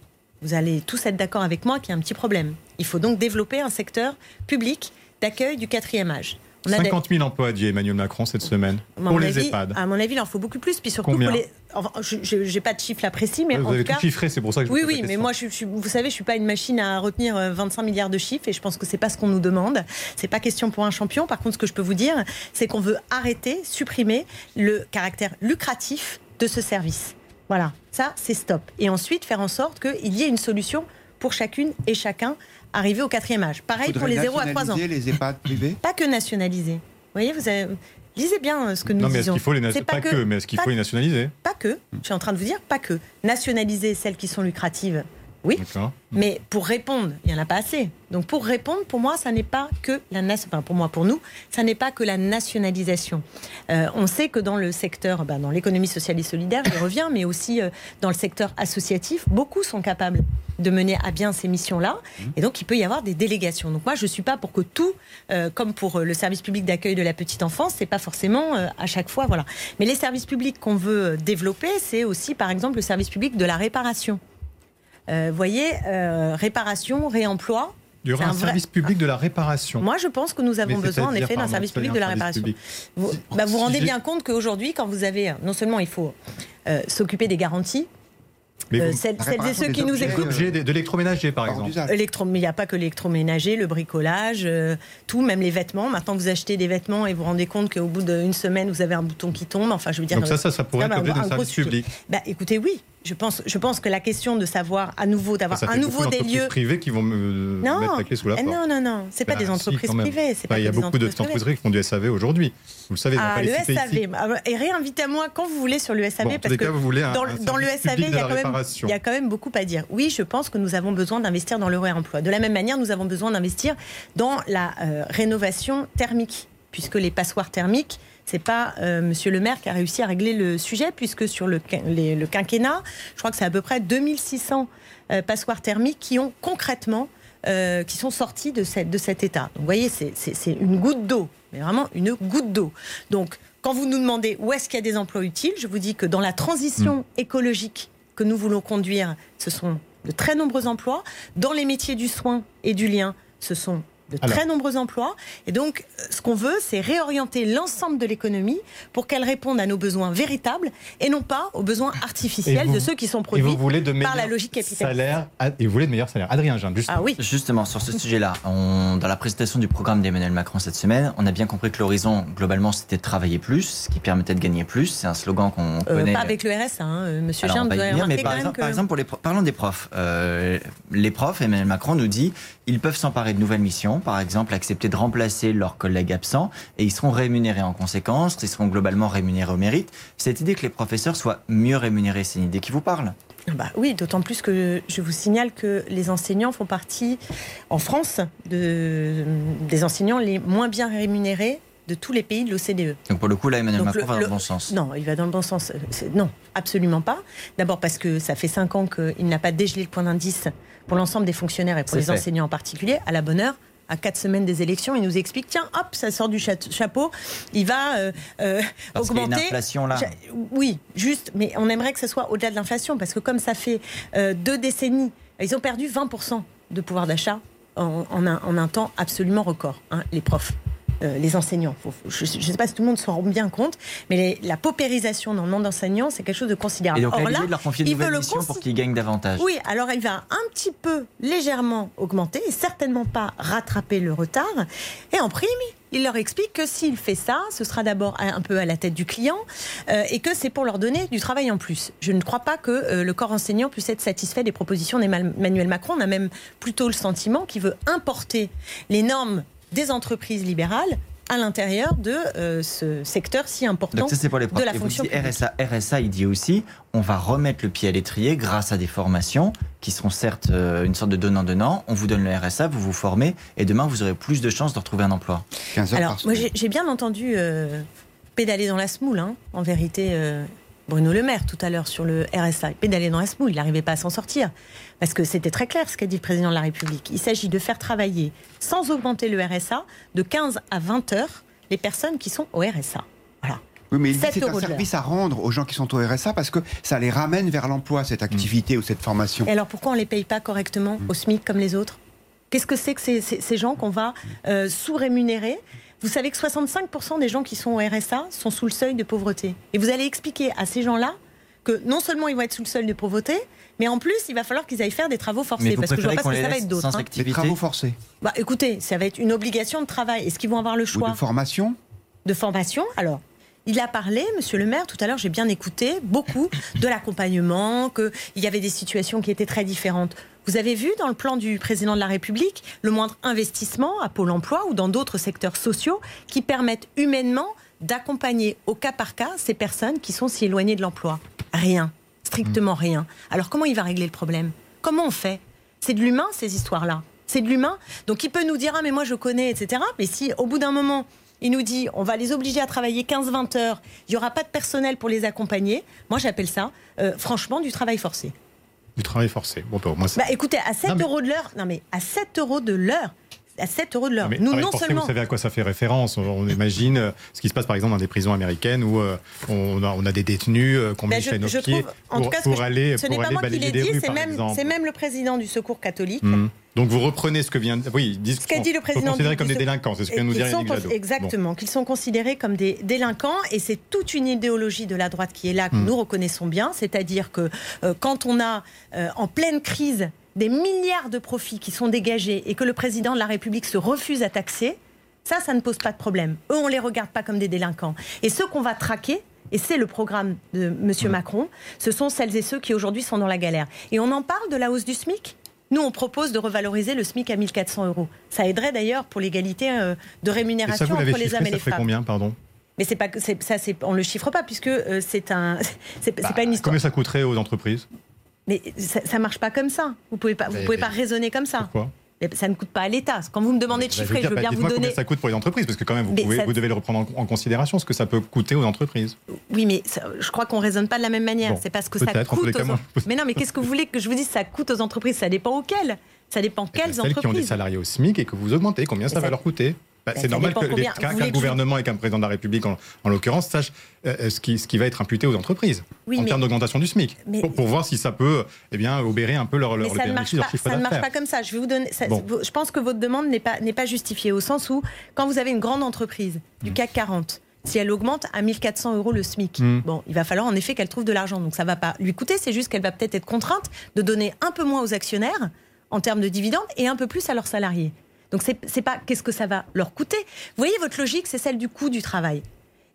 Speaker 9: vous allez tous être d'accord avec moi qu'il y a un petit problème. Il faut donc développer un secteur public d'accueil du quatrième âge.
Speaker 3: On 50 000 emplois, a dit Emmanuel Macron cette semaine, pour les
Speaker 9: avis,
Speaker 3: EHPAD.
Speaker 9: À mon avis, il en faut beaucoup plus. Puis surtout,
Speaker 3: Combien
Speaker 9: les... enfin, je n'ai pas de chiffre là précis, mais
Speaker 3: vous
Speaker 9: en
Speaker 3: avez
Speaker 9: tout cas.
Speaker 3: chiffré, c'est pour ça que je
Speaker 9: Oui, oui, mais moi, je, je, vous savez, je suis pas une machine à retenir 25 milliards de chiffres et je pense que c'est pas ce qu'on nous demande. C'est pas question pour un champion. Par contre, ce que je peux vous dire, c'est qu'on veut arrêter, supprimer le caractère lucratif de ce service. Voilà, ça, c'est stop. Et ensuite, faire en sorte qu'il y ait une solution pour chacune et chacun arriver au quatrième âge. Pareil pour les 0 à 3 ans.
Speaker 5: les EHPAD privés?
Speaker 9: Pas que nationaliser. Vous voyez, vous avez... lisez bien ce que nous
Speaker 3: non, mais
Speaker 9: disons.
Speaker 3: Est-ce qu'il faut les nationaliser pas, pas, que, mais est-ce qu'il faut les nationaliser?
Speaker 9: Pas que. Je suis en train de vous dire pas que. Nationaliser celles qui sont lucratives, oui. Mais pour répondre, il n'y en a pas assez. Donc pour répondre, pour moi, ça n'est pas que la. Enfin, pour moi, pour nous, ça n'est pas que la nationalisation. Euh, on sait que dans le secteur, ben, dans l'économie sociale et solidaire, je reviens, mais aussi euh, dans le secteur associatif, beaucoup sont capables de mener à bien ces missions-là. Et donc, il peut y avoir des délégations. Donc moi, je ne suis pas pour que tout, euh, comme pour le service public d'accueil de la petite enfance, c'est pas forcément euh, à chaque fois, voilà. Mais les services publics qu'on veut développer, c'est aussi, par exemple, le service public de la réparation. Euh, vous voyez, euh, réparation, réemploi.
Speaker 3: Il y aura un, un vrai... service public de la réparation.
Speaker 9: Moi, je pense que nous avons besoin, en effet, d'un service public de la réparation. Vous bah, vous rendez bien compte qu'aujourd'hui, quand vous avez, non seulement il faut euh, s'occuper des garanties, euh, celles, celles et ceux qui nous écoutent.
Speaker 3: Objets de l'électroménager, par exemple.
Speaker 9: Électro, mais il n'y a pas que l'électroménager, le bricolage, euh, tout, même les vêtements. Maintenant, vous achetez des vêtements et vous vous rendez compte qu'au bout d'une semaine, vous avez un bouton qui tombe. Enfin, je veux dire.
Speaker 3: Donc ça, ça, ça pourrait être l'objet d'un service public.
Speaker 9: Bah, écoutez, oui. Je pense, je pense que la question de savoir à nouveau, d'avoir un nouveau des lieux.
Speaker 3: privées qui vont me
Speaker 9: non,
Speaker 3: mettre la clé sous la porte.
Speaker 9: Non, non, non. C'est pas
Speaker 3: bah,
Speaker 9: des entreprises
Speaker 3: si,
Speaker 9: privées.
Speaker 3: Bah, il y a beaucoup d'entreprises qui font du SAV aujourd'hui. Vous le savez,
Speaker 9: ah, le SAV. Et réinvitez-moi quand vous voulez sur le SAV.
Speaker 3: Bon,
Speaker 9: parce
Speaker 3: que
Speaker 9: cas,
Speaker 3: vous voulez un,
Speaker 9: dans,
Speaker 3: un
Speaker 9: dans le SAV, il y, a quand même, il y a quand même beaucoup à dire. Oui, je pense que nous avons besoin d'investir dans le réemploi. De la même manière, nous avons besoin d'investir dans la euh, rénovation thermique, puisque les passoires thermiques, c'est pas euh, Monsieur le maire qui a réussi à régler le sujet, puisque sur le, les, le quinquennat, je crois que c'est à peu près 2600 euh, passoires thermiques qui ont concrètement, euh, qui sont sortis de, cette, de cet état. Donc, vous voyez, c'est une goutte d'eau, mais vraiment une goutte d'eau. Donc, quand vous nous demandez où est-ce qu'il y a des emplois utiles, je vous dis que dans la transition mmh. écologique que nous voulons conduire, ce sont de très nombreux emplois. Dans les métiers du soin et du lien, ce sont de Alors. très nombreux emplois. Et donc, ce qu'on veut, c'est réorienter l'ensemble de l'économie pour qu'elle réponde à nos besoins véritables et non pas aux besoins artificiels
Speaker 3: vous,
Speaker 9: de ceux qui sont produits
Speaker 3: de
Speaker 9: par la logique capitaliste.
Speaker 3: Salaire, et vous voulez de meilleurs salaires. Adrien Jean,
Speaker 9: Ah oui.
Speaker 6: Justement, sur ce sujet-là, dans la présentation du programme d'Emmanuel Macron cette semaine, on a bien compris que l'horizon, globalement, c'était de travailler plus, ce qui permettait de gagner plus. C'est un slogan qu'on
Speaker 9: euh,
Speaker 6: connaît.
Speaker 9: Pas avec le RSA, hein. monsieur Jean doit
Speaker 6: venir, mais par
Speaker 9: quand
Speaker 6: exemple,
Speaker 9: même que...
Speaker 6: par exemple, pour les, parlons des profs. Euh, les profs, Emmanuel Macron nous dit, ils peuvent s'emparer de nouvelles missions, par exemple, accepter de remplacer leurs collègues absents et ils seront rémunérés en conséquence, ils seront globalement rémunérés au mérite. Cette idée que les professeurs soient mieux rémunérés, c'est une idée qui vous parle?
Speaker 9: Bah oui, d'autant plus que je vous signale que les enseignants font partie, en France, de, des enseignants les moins bien rémunérés de tous les pays de l'OCDE.
Speaker 6: Donc pour le coup, là, Emmanuel
Speaker 9: Donc
Speaker 6: Macron
Speaker 9: le-
Speaker 6: va dans
Speaker 9: le-
Speaker 6: bon sens.
Speaker 9: Non, il va dans le bon sens. Non, absolument pas. D'abord parce que ça fait cinq ans qu'il n'a pas dégelé le point d'indice pour l'ensemble des fonctionnaires et pour les
Speaker 6: fait.
Speaker 9: enseignants en particulier. À la bonne heure, à quatre semaines des élections, il nous explique tiens, hop, ça sort du cha- chapeau, il va euh, euh,
Speaker 6: Parce qu'il y a
Speaker 9: augmenter.
Speaker 6: une inflation là.
Speaker 9: Oui, juste, mais on aimerait que ce soit au-delà de l'inflation, parce que comme ça fait euh, deux décennies, ils ont perdu 20% de pouvoir d'achat en, en un, en un temps absolument record, hein, les profs. Euh, les enseignants. Faut- je ne sais pas si tout le monde se rend bien compte, mais les- la paupérisation dans le monde enseignant, c'est quelque chose de considérable.
Speaker 6: Et donc,
Speaker 9: Or
Speaker 6: là, de leur confier
Speaker 9: il veut le
Speaker 6: pour qu'ils gagnent davantage.
Speaker 9: oui, alors il va un petit peu légèrement augmenter et certainement pas rattraper le retard. Et en prime, il leur explique que s'il fait ça, ce sera d'abord un peu à la tête du client euh, et que c'est pour leur donner du travail en plus. Je ne crois pas que euh, le corps enseignant puisse être satisfait des propositions d'Emmanuel Macron. On a même plutôt le sentiment qu'il veut importer les normes des entreprises libérales à l'intérieur de euh, ce secteur si important
Speaker 6: Donc ça c'est pour les
Speaker 9: de la
Speaker 6: Et vous
Speaker 9: fonction
Speaker 6: dites. RSA, RSA, il dit aussi, on va remettre le pied à l'étrier grâce à des formations qui seront certes euh, une sorte de donnant-donnant. On vous donne le RSA, vous vous formez et demain vous aurez plus de chances de retrouver un emploi.
Speaker 5: 15 heures
Speaker 9: Alors,
Speaker 5: par
Speaker 9: moi, j'ai bien entendu euh, pédaler dans la smoule, hein, en vérité, euh, Bruno Le Maire tout à l'heure sur le RSA. Il pédalait dans la smoule, il n'arrivait pas à s'en sortir. Parce que c'était très clair ce qu'a dit le président de la République. Il s'agit de faire travailler, sans augmenter le RSA, de 15 à 20 heures les personnes qui sont au RSA. Voilà.
Speaker 5: Oui, mais il dit
Speaker 9: 7
Speaker 5: c'est un service à rendre aux gens qui sont au RSA parce que ça les ramène vers l'emploi, cette activité ou cette formation.
Speaker 9: Et alors pourquoi on ne les paye pas correctement
Speaker 5: Mm.
Speaker 9: au SMIC comme les autres? Qu'est-ce que c'est que ces, ces- ces gens qu'on va euh, sous-rémunérer? Vous savez que 65% des gens qui sont au RSA sont sous le seuil de pauvreté. Et vous allez expliquer à ces gens-là que non seulement ils vont être sous le seuil de pauvreté, mais en plus il va falloir qu'ils aillent faire des travaux forcés.
Speaker 6: Mais vous
Speaker 9: parce que je vois
Speaker 6: préférez
Speaker 9: pas ce que ça va être d'autres.
Speaker 6: sans
Speaker 9: hein.
Speaker 5: Des travaux forcés
Speaker 9: Bah, écoutez, ça va être une obligation de travail. Est-ce qu'ils vont avoir le
Speaker 5: ou
Speaker 9: choix
Speaker 5: de formation.
Speaker 9: de formation. Alors, il a parlé, monsieur le maire, tout à l'heure, j'ai bien écouté beaucoup de l'accompagnement, qu'il y avait des situations qui étaient très différentes. Vous avez vu dans le plan du président de la République le moindre investissement à Pôle emploi ou dans d'autres secteurs sociaux qui permettent humainement d'accompagner au cas par cas ces personnes qui sont si éloignées de l'emploi? Rien, strictement rien. Alors comment il va régler le problème? Comment on fait? C'est de l'humain ces histoires-là. C'est de l'humain. Donc il peut nous dire ah mais moi je connais etc. Mais si au bout d'un moment il nous dit on va les obliger à travailler 15-20 heures, il n'y aura pas de personnel pour les accompagner. Moi j'appelle ça euh, franchement du travail forcé.
Speaker 3: Du travail forcé. Bon, bah, moi, c'est-
Speaker 9: Bah écoutez, à 7
Speaker 3: Non, mais-
Speaker 9: euros de l'heure, non mais à 7 euros de l'heure, à 7 euros de l'heure, nous non
Speaker 3: forcé,
Speaker 9: seulement...
Speaker 3: Vous savez à quoi ça fait référence On, imagine euh, ce qui se passe par exemple dans des prisons américaines où euh, on, a, on a des détenus euh, qu'on met
Speaker 9: Ben, je,
Speaker 3: chaîne aux
Speaker 9: je
Speaker 3: pieds
Speaker 9: trouve, en
Speaker 3: pour,
Speaker 9: tout cas, ce
Speaker 3: pour
Speaker 9: je-
Speaker 3: aller,
Speaker 9: ce n'est
Speaker 3: pour
Speaker 9: pas
Speaker 3: aller
Speaker 9: moi qui
Speaker 3: balayer
Speaker 9: l'ai
Speaker 3: des
Speaker 9: dit,
Speaker 3: rues,
Speaker 9: c'est même, même le président du Secours catholique.
Speaker 3: Mhm. Donc vous reprenez ce que vient. Oui, ils
Speaker 9: Ce qu'a dit le président
Speaker 3: considérer
Speaker 9: du-
Speaker 3: comme des délinquants, c'est ce que vient de nous dire Yannick. Bon.
Speaker 9: Exactement, qu'ils sont considérés comme des délinquants et c'est toute une idéologie de la droite qui est là que
Speaker 3: Hmm.
Speaker 9: nous reconnaissons bien, c'est-à-dire que euh, quand on a euh, en pleine crise des milliards de profits qui sont dégagés et que le président de la République se refuse à taxer, ça, ça ne pose pas de problème. Eux, on les regarde pas comme des délinquants. Et ceux qu'on va traquer, et c'est le programme de M.
Speaker 3: Hmm.
Speaker 9: Macron, ce sont celles et ceux qui aujourd'hui sont dans la galère. Et on en parle de la hausse du SMIC? Nous, on propose de revaloriser le SMIC à 1400 euros. Ça aiderait d'ailleurs pour l'égalité euh, de
Speaker 3: ça,
Speaker 9: rémunération entre les
Speaker 3: chiffré,
Speaker 9: hommes et
Speaker 3: ça
Speaker 9: les femmes.
Speaker 3: combien, pardon
Speaker 9: Mais c'est pas ça, c'est on le chiffre pas puisque euh, c'est un, [laughs] c'est
Speaker 3: Bah,
Speaker 9: pas une histoire.
Speaker 3: Combien ça coûterait aux entreprises
Speaker 9: Mais ça, ça marche pas comme ça. Vous pouvez pas, vous pouvez pas raisonner comme ça.
Speaker 3: Pourquoi
Speaker 9: Mais ça ne coûte pas à l'État. Quand vous me demandez de chiffrer, je veux
Speaker 3: bah,
Speaker 9: bien vous donner.
Speaker 3: combien ça coûte pour les entreprises, parce que quand même, vous,
Speaker 9: Mais
Speaker 3: pouvez-
Speaker 9: ça-
Speaker 3: vous devez le reprendre en, en considération, ce que ça peut coûter aux entreprises.
Speaker 9: Oui, mais ça- je crois qu'on raisonne pas de la même manière.
Speaker 3: Bon,
Speaker 9: c'est parce que ça coûte. aux-
Speaker 3: moi, je-
Speaker 9: Mais non, mais qu'est-ce que vous voulez que je vous dise? Ça coûte aux entreprises. Ça dépend auxquelles. Ça dépend quelles
Speaker 3: Celles qui ont des
Speaker 9: entreprises.
Speaker 3: salariés au SMIC et que vous augmentez, combien ça va leur coûter Bah,
Speaker 9: Bah,
Speaker 3: c'est normal que les- qu'un gouvernement et qu'un président de la République, en, en l'occurrence, sache euh, ce, qui, ce qui va être imputé aux entreprises
Speaker 9: Oui,
Speaker 3: en
Speaker 9: mais-
Speaker 3: termes d'augmentation du SMIC,
Speaker 9: mais-
Speaker 3: pour, pour voir si ça peut eh bien, obérer un peu leur, leur
Speaker 9: Mais ça ne marche pas,
Speaker 3: chiffre
Speaker 9: ça ne marche
Speaker 3: d'affaires.
Speaker 9: pas comme ça. Je vais vous donner. ça-
Speaker 3: Bon.
Speaker 9: Je pense que votre demande n'est pas justifiée au sens où quand vous avez une grande entreprise du
Speaker 3: Mm.
Speaker 9: CAC 40. Si elle augmente à 1400 euros le SMIC,
Speaker 3: Mm.
Speaker 9: bon, il va falloir en effet qu'elle trouve de l'argent. Donc ça va pas lui coûter, c'est juste qu'elle va peut-être être contrainte de donner un peu moins aux actionnaires en termes de dividendes et un peu plus à leurs salariés. Donc c'est pas qu'est-ce que ça va leur coûter. Vous voyez, votre logique, c'est celle du coût du travail.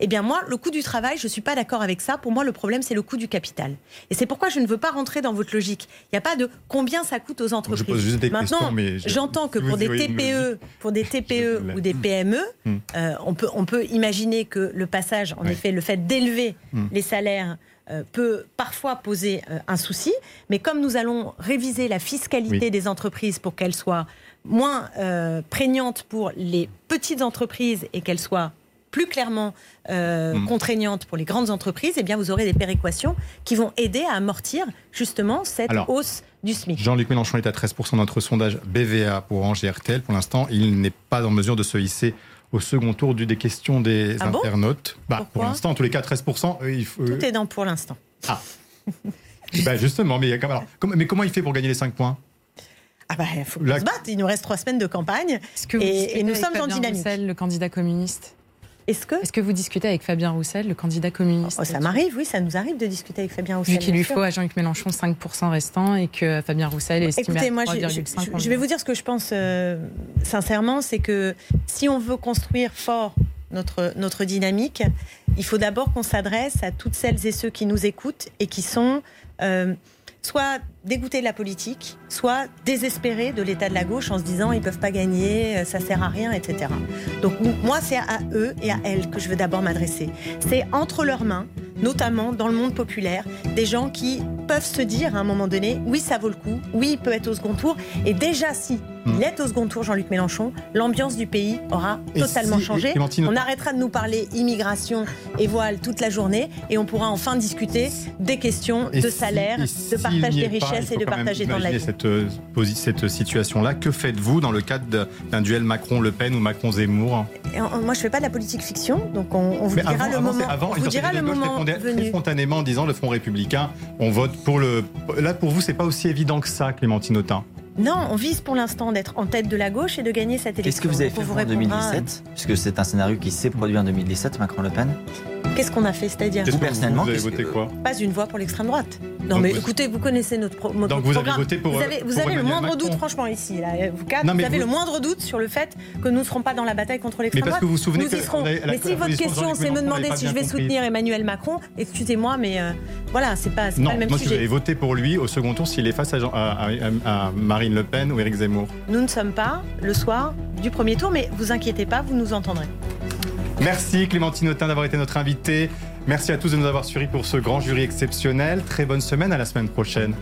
Speaker 9: Eh bien moi, le coût du travail, je ne suis pas d'accord avec ça. Pour moi, le problème, c'est le coût du capital. Et c'est pourquoi je ne veux pas rentrer dans votre logique. Il n'y a pas de combien ça coûte aux entreprises.
Speaker 3: pose juste des
Speaker 9: Maintenant,
Speaker 3: je-
Speaker 9: j'entends que pour des TPE, pour des TPE
Speaker 3: Je-
Speaker 9: ou des PME,
Speaker 3: Hmm.
Speaker 9: euh, on, peut, on peut imaginer que le passage, en effet, le fait d'élever
Speaker 3: Hmm.
Speaker 9: les salaires euh, peut parfois poser euh, un souci. Mais comme nous allons réviser la fiscalité
Speaker 3: Oui.
Speaker 9: des entreprises pour qu'elle soit moins euh, prégnante pour les petites entreprises et qu'elle soit plus clairement euh, mm. contraignantes pour les grandes entreprises, eh bien vous aurez des péréquations qui vont aider à amortir justement cette hausse du SMIC.
Speaker 3: Jean-Luc Mélenchon est à 13% dans notre sondage BVA pour Orange et RTL. Pour l'instant, il n'est pas en mesure de se hisser au second tour du des questions des ah internautes.
Speaker 9: bah,
Speaker 3: pour l'instant, en tous les cas, 13%.
Speaker 9: Euh, il faut... Tout est dans pour l'instant.
Speaker 3: Ah. bah justement, mais, alors, mais comment il fait pour gagner les 5 points?
Speaker 9: Ah bah, il faut se battre. Il nous reste trois semaines de campagne. et, nous sommes en dynamique.
Speaker 7: le candidat communiste
Speaker 9: est-ce que,
Speaker 7: Est-ce que vous discutez avec Fabien Roussel, le candidat communiste
Speaker 9: oh, Ça m'arrive, oui, ça nous arrive de discuter avec Fabien Roussel.
Speaker 7: Vu qu'il lui faut à Jean-Luc Mélenchon 5% restants et que Fabien Roussel est estimé Écoutez, moi,
Speaker 9: je, je, vais vous dire ce que je pense euh, sincèrement, c'est que si on veut construire fort notre, notre dynamique, il faut d'abord qu'on s'adresse à toutes celles et ceux qui nous écoutent et qui sont euh, soit dégoûtés de la politique, soit désespérés de l'état de la gauche en se disant ils peuvent pas gagner, euh, ça sert à rien, etc. Donc moi c'est à eux et à elles que je veux d'abord m'adresser. C'est entre leurs mains, notamment dans le monde populaire, des gens qui peuvent se dire à un moment donné oui ça vaut le coup, oui il peut être au second tour, et déjà si il hmm. est au second tour Jean-Luc Mélenchon, l'ambiance du pays aura totalement changé. On arrêtera de nous parler immigration et voile toute la journée et on pourra enfin discuter des questions de salaire, de partage des richesses et de partager dans la vie.
Speaker 3: Cette, euh, cette situation-là, que faites-vous dans le cadre d'un duel Macron-Le Pen ou Macron-Zemmour
Speaker 9: Moi, je ne fais pas de la politique fiction, donc on, vous dira le moment.
Speaker 3: Avant,
Speaker 9: on vous dira le moment
Speaker 3: venu. spontanément en disant le Front républicain, on vote pour le. Là, pour vous, c'est pas aussi évident que ça, Clémentine Autain.
Speaker 9: Non, on vise pour l'instant d'être en tête de la gauche et de gagner cette élection.
Speaker 6: Qu'est-ce que vous avez fait en 2017 Puisque c'est un scénario qui s'est produit en 2017, Macron-Le Pen.
Speaker 9: Qu'est-ce qu'on a fait C'est-à-dire
Speaker 3: Vous, personnellement, vous avez voté quoi
Speaker 9: Pas une voix pour l'extrême droite. Non, mais écoutez, vous connaissez notre, pro
Speaker 3: Donc vous avez voté pour.
Speaker 9: Vous avez, vous avez le moindre doute, franchement, ici. Là, vous, vous avez le moindre doute sur le fait que nous ne serons pas dans la bataille contre l'extrême droite.
Speaker 3: Mais parce que vous vous souvenez
Speaker 9: nous que. mais si votre question, c'est me demander si je vais soutenir Emmanuel Macron, excusez-moi, mais euh, voilà, c'est pas, pas le même
Speaker 3: moi,
Speaker 9: sujet.
Speaker 3: Vous avez voté pour lui au second tour s'il est face à, Marine Le Pen ou Éric Zemmour.
Speaker 9: Nous ne sommes pas le soir du premier tour, mais vous inquiétez pas, vous nous entendrez.
Speaker 3: Merci Clémentine Autain d'avoir été notre invitée. Merci à tous de nous avoir suivis pour ce grand jury exceptionnel. Très bonne semaine, à la semaine prochaine.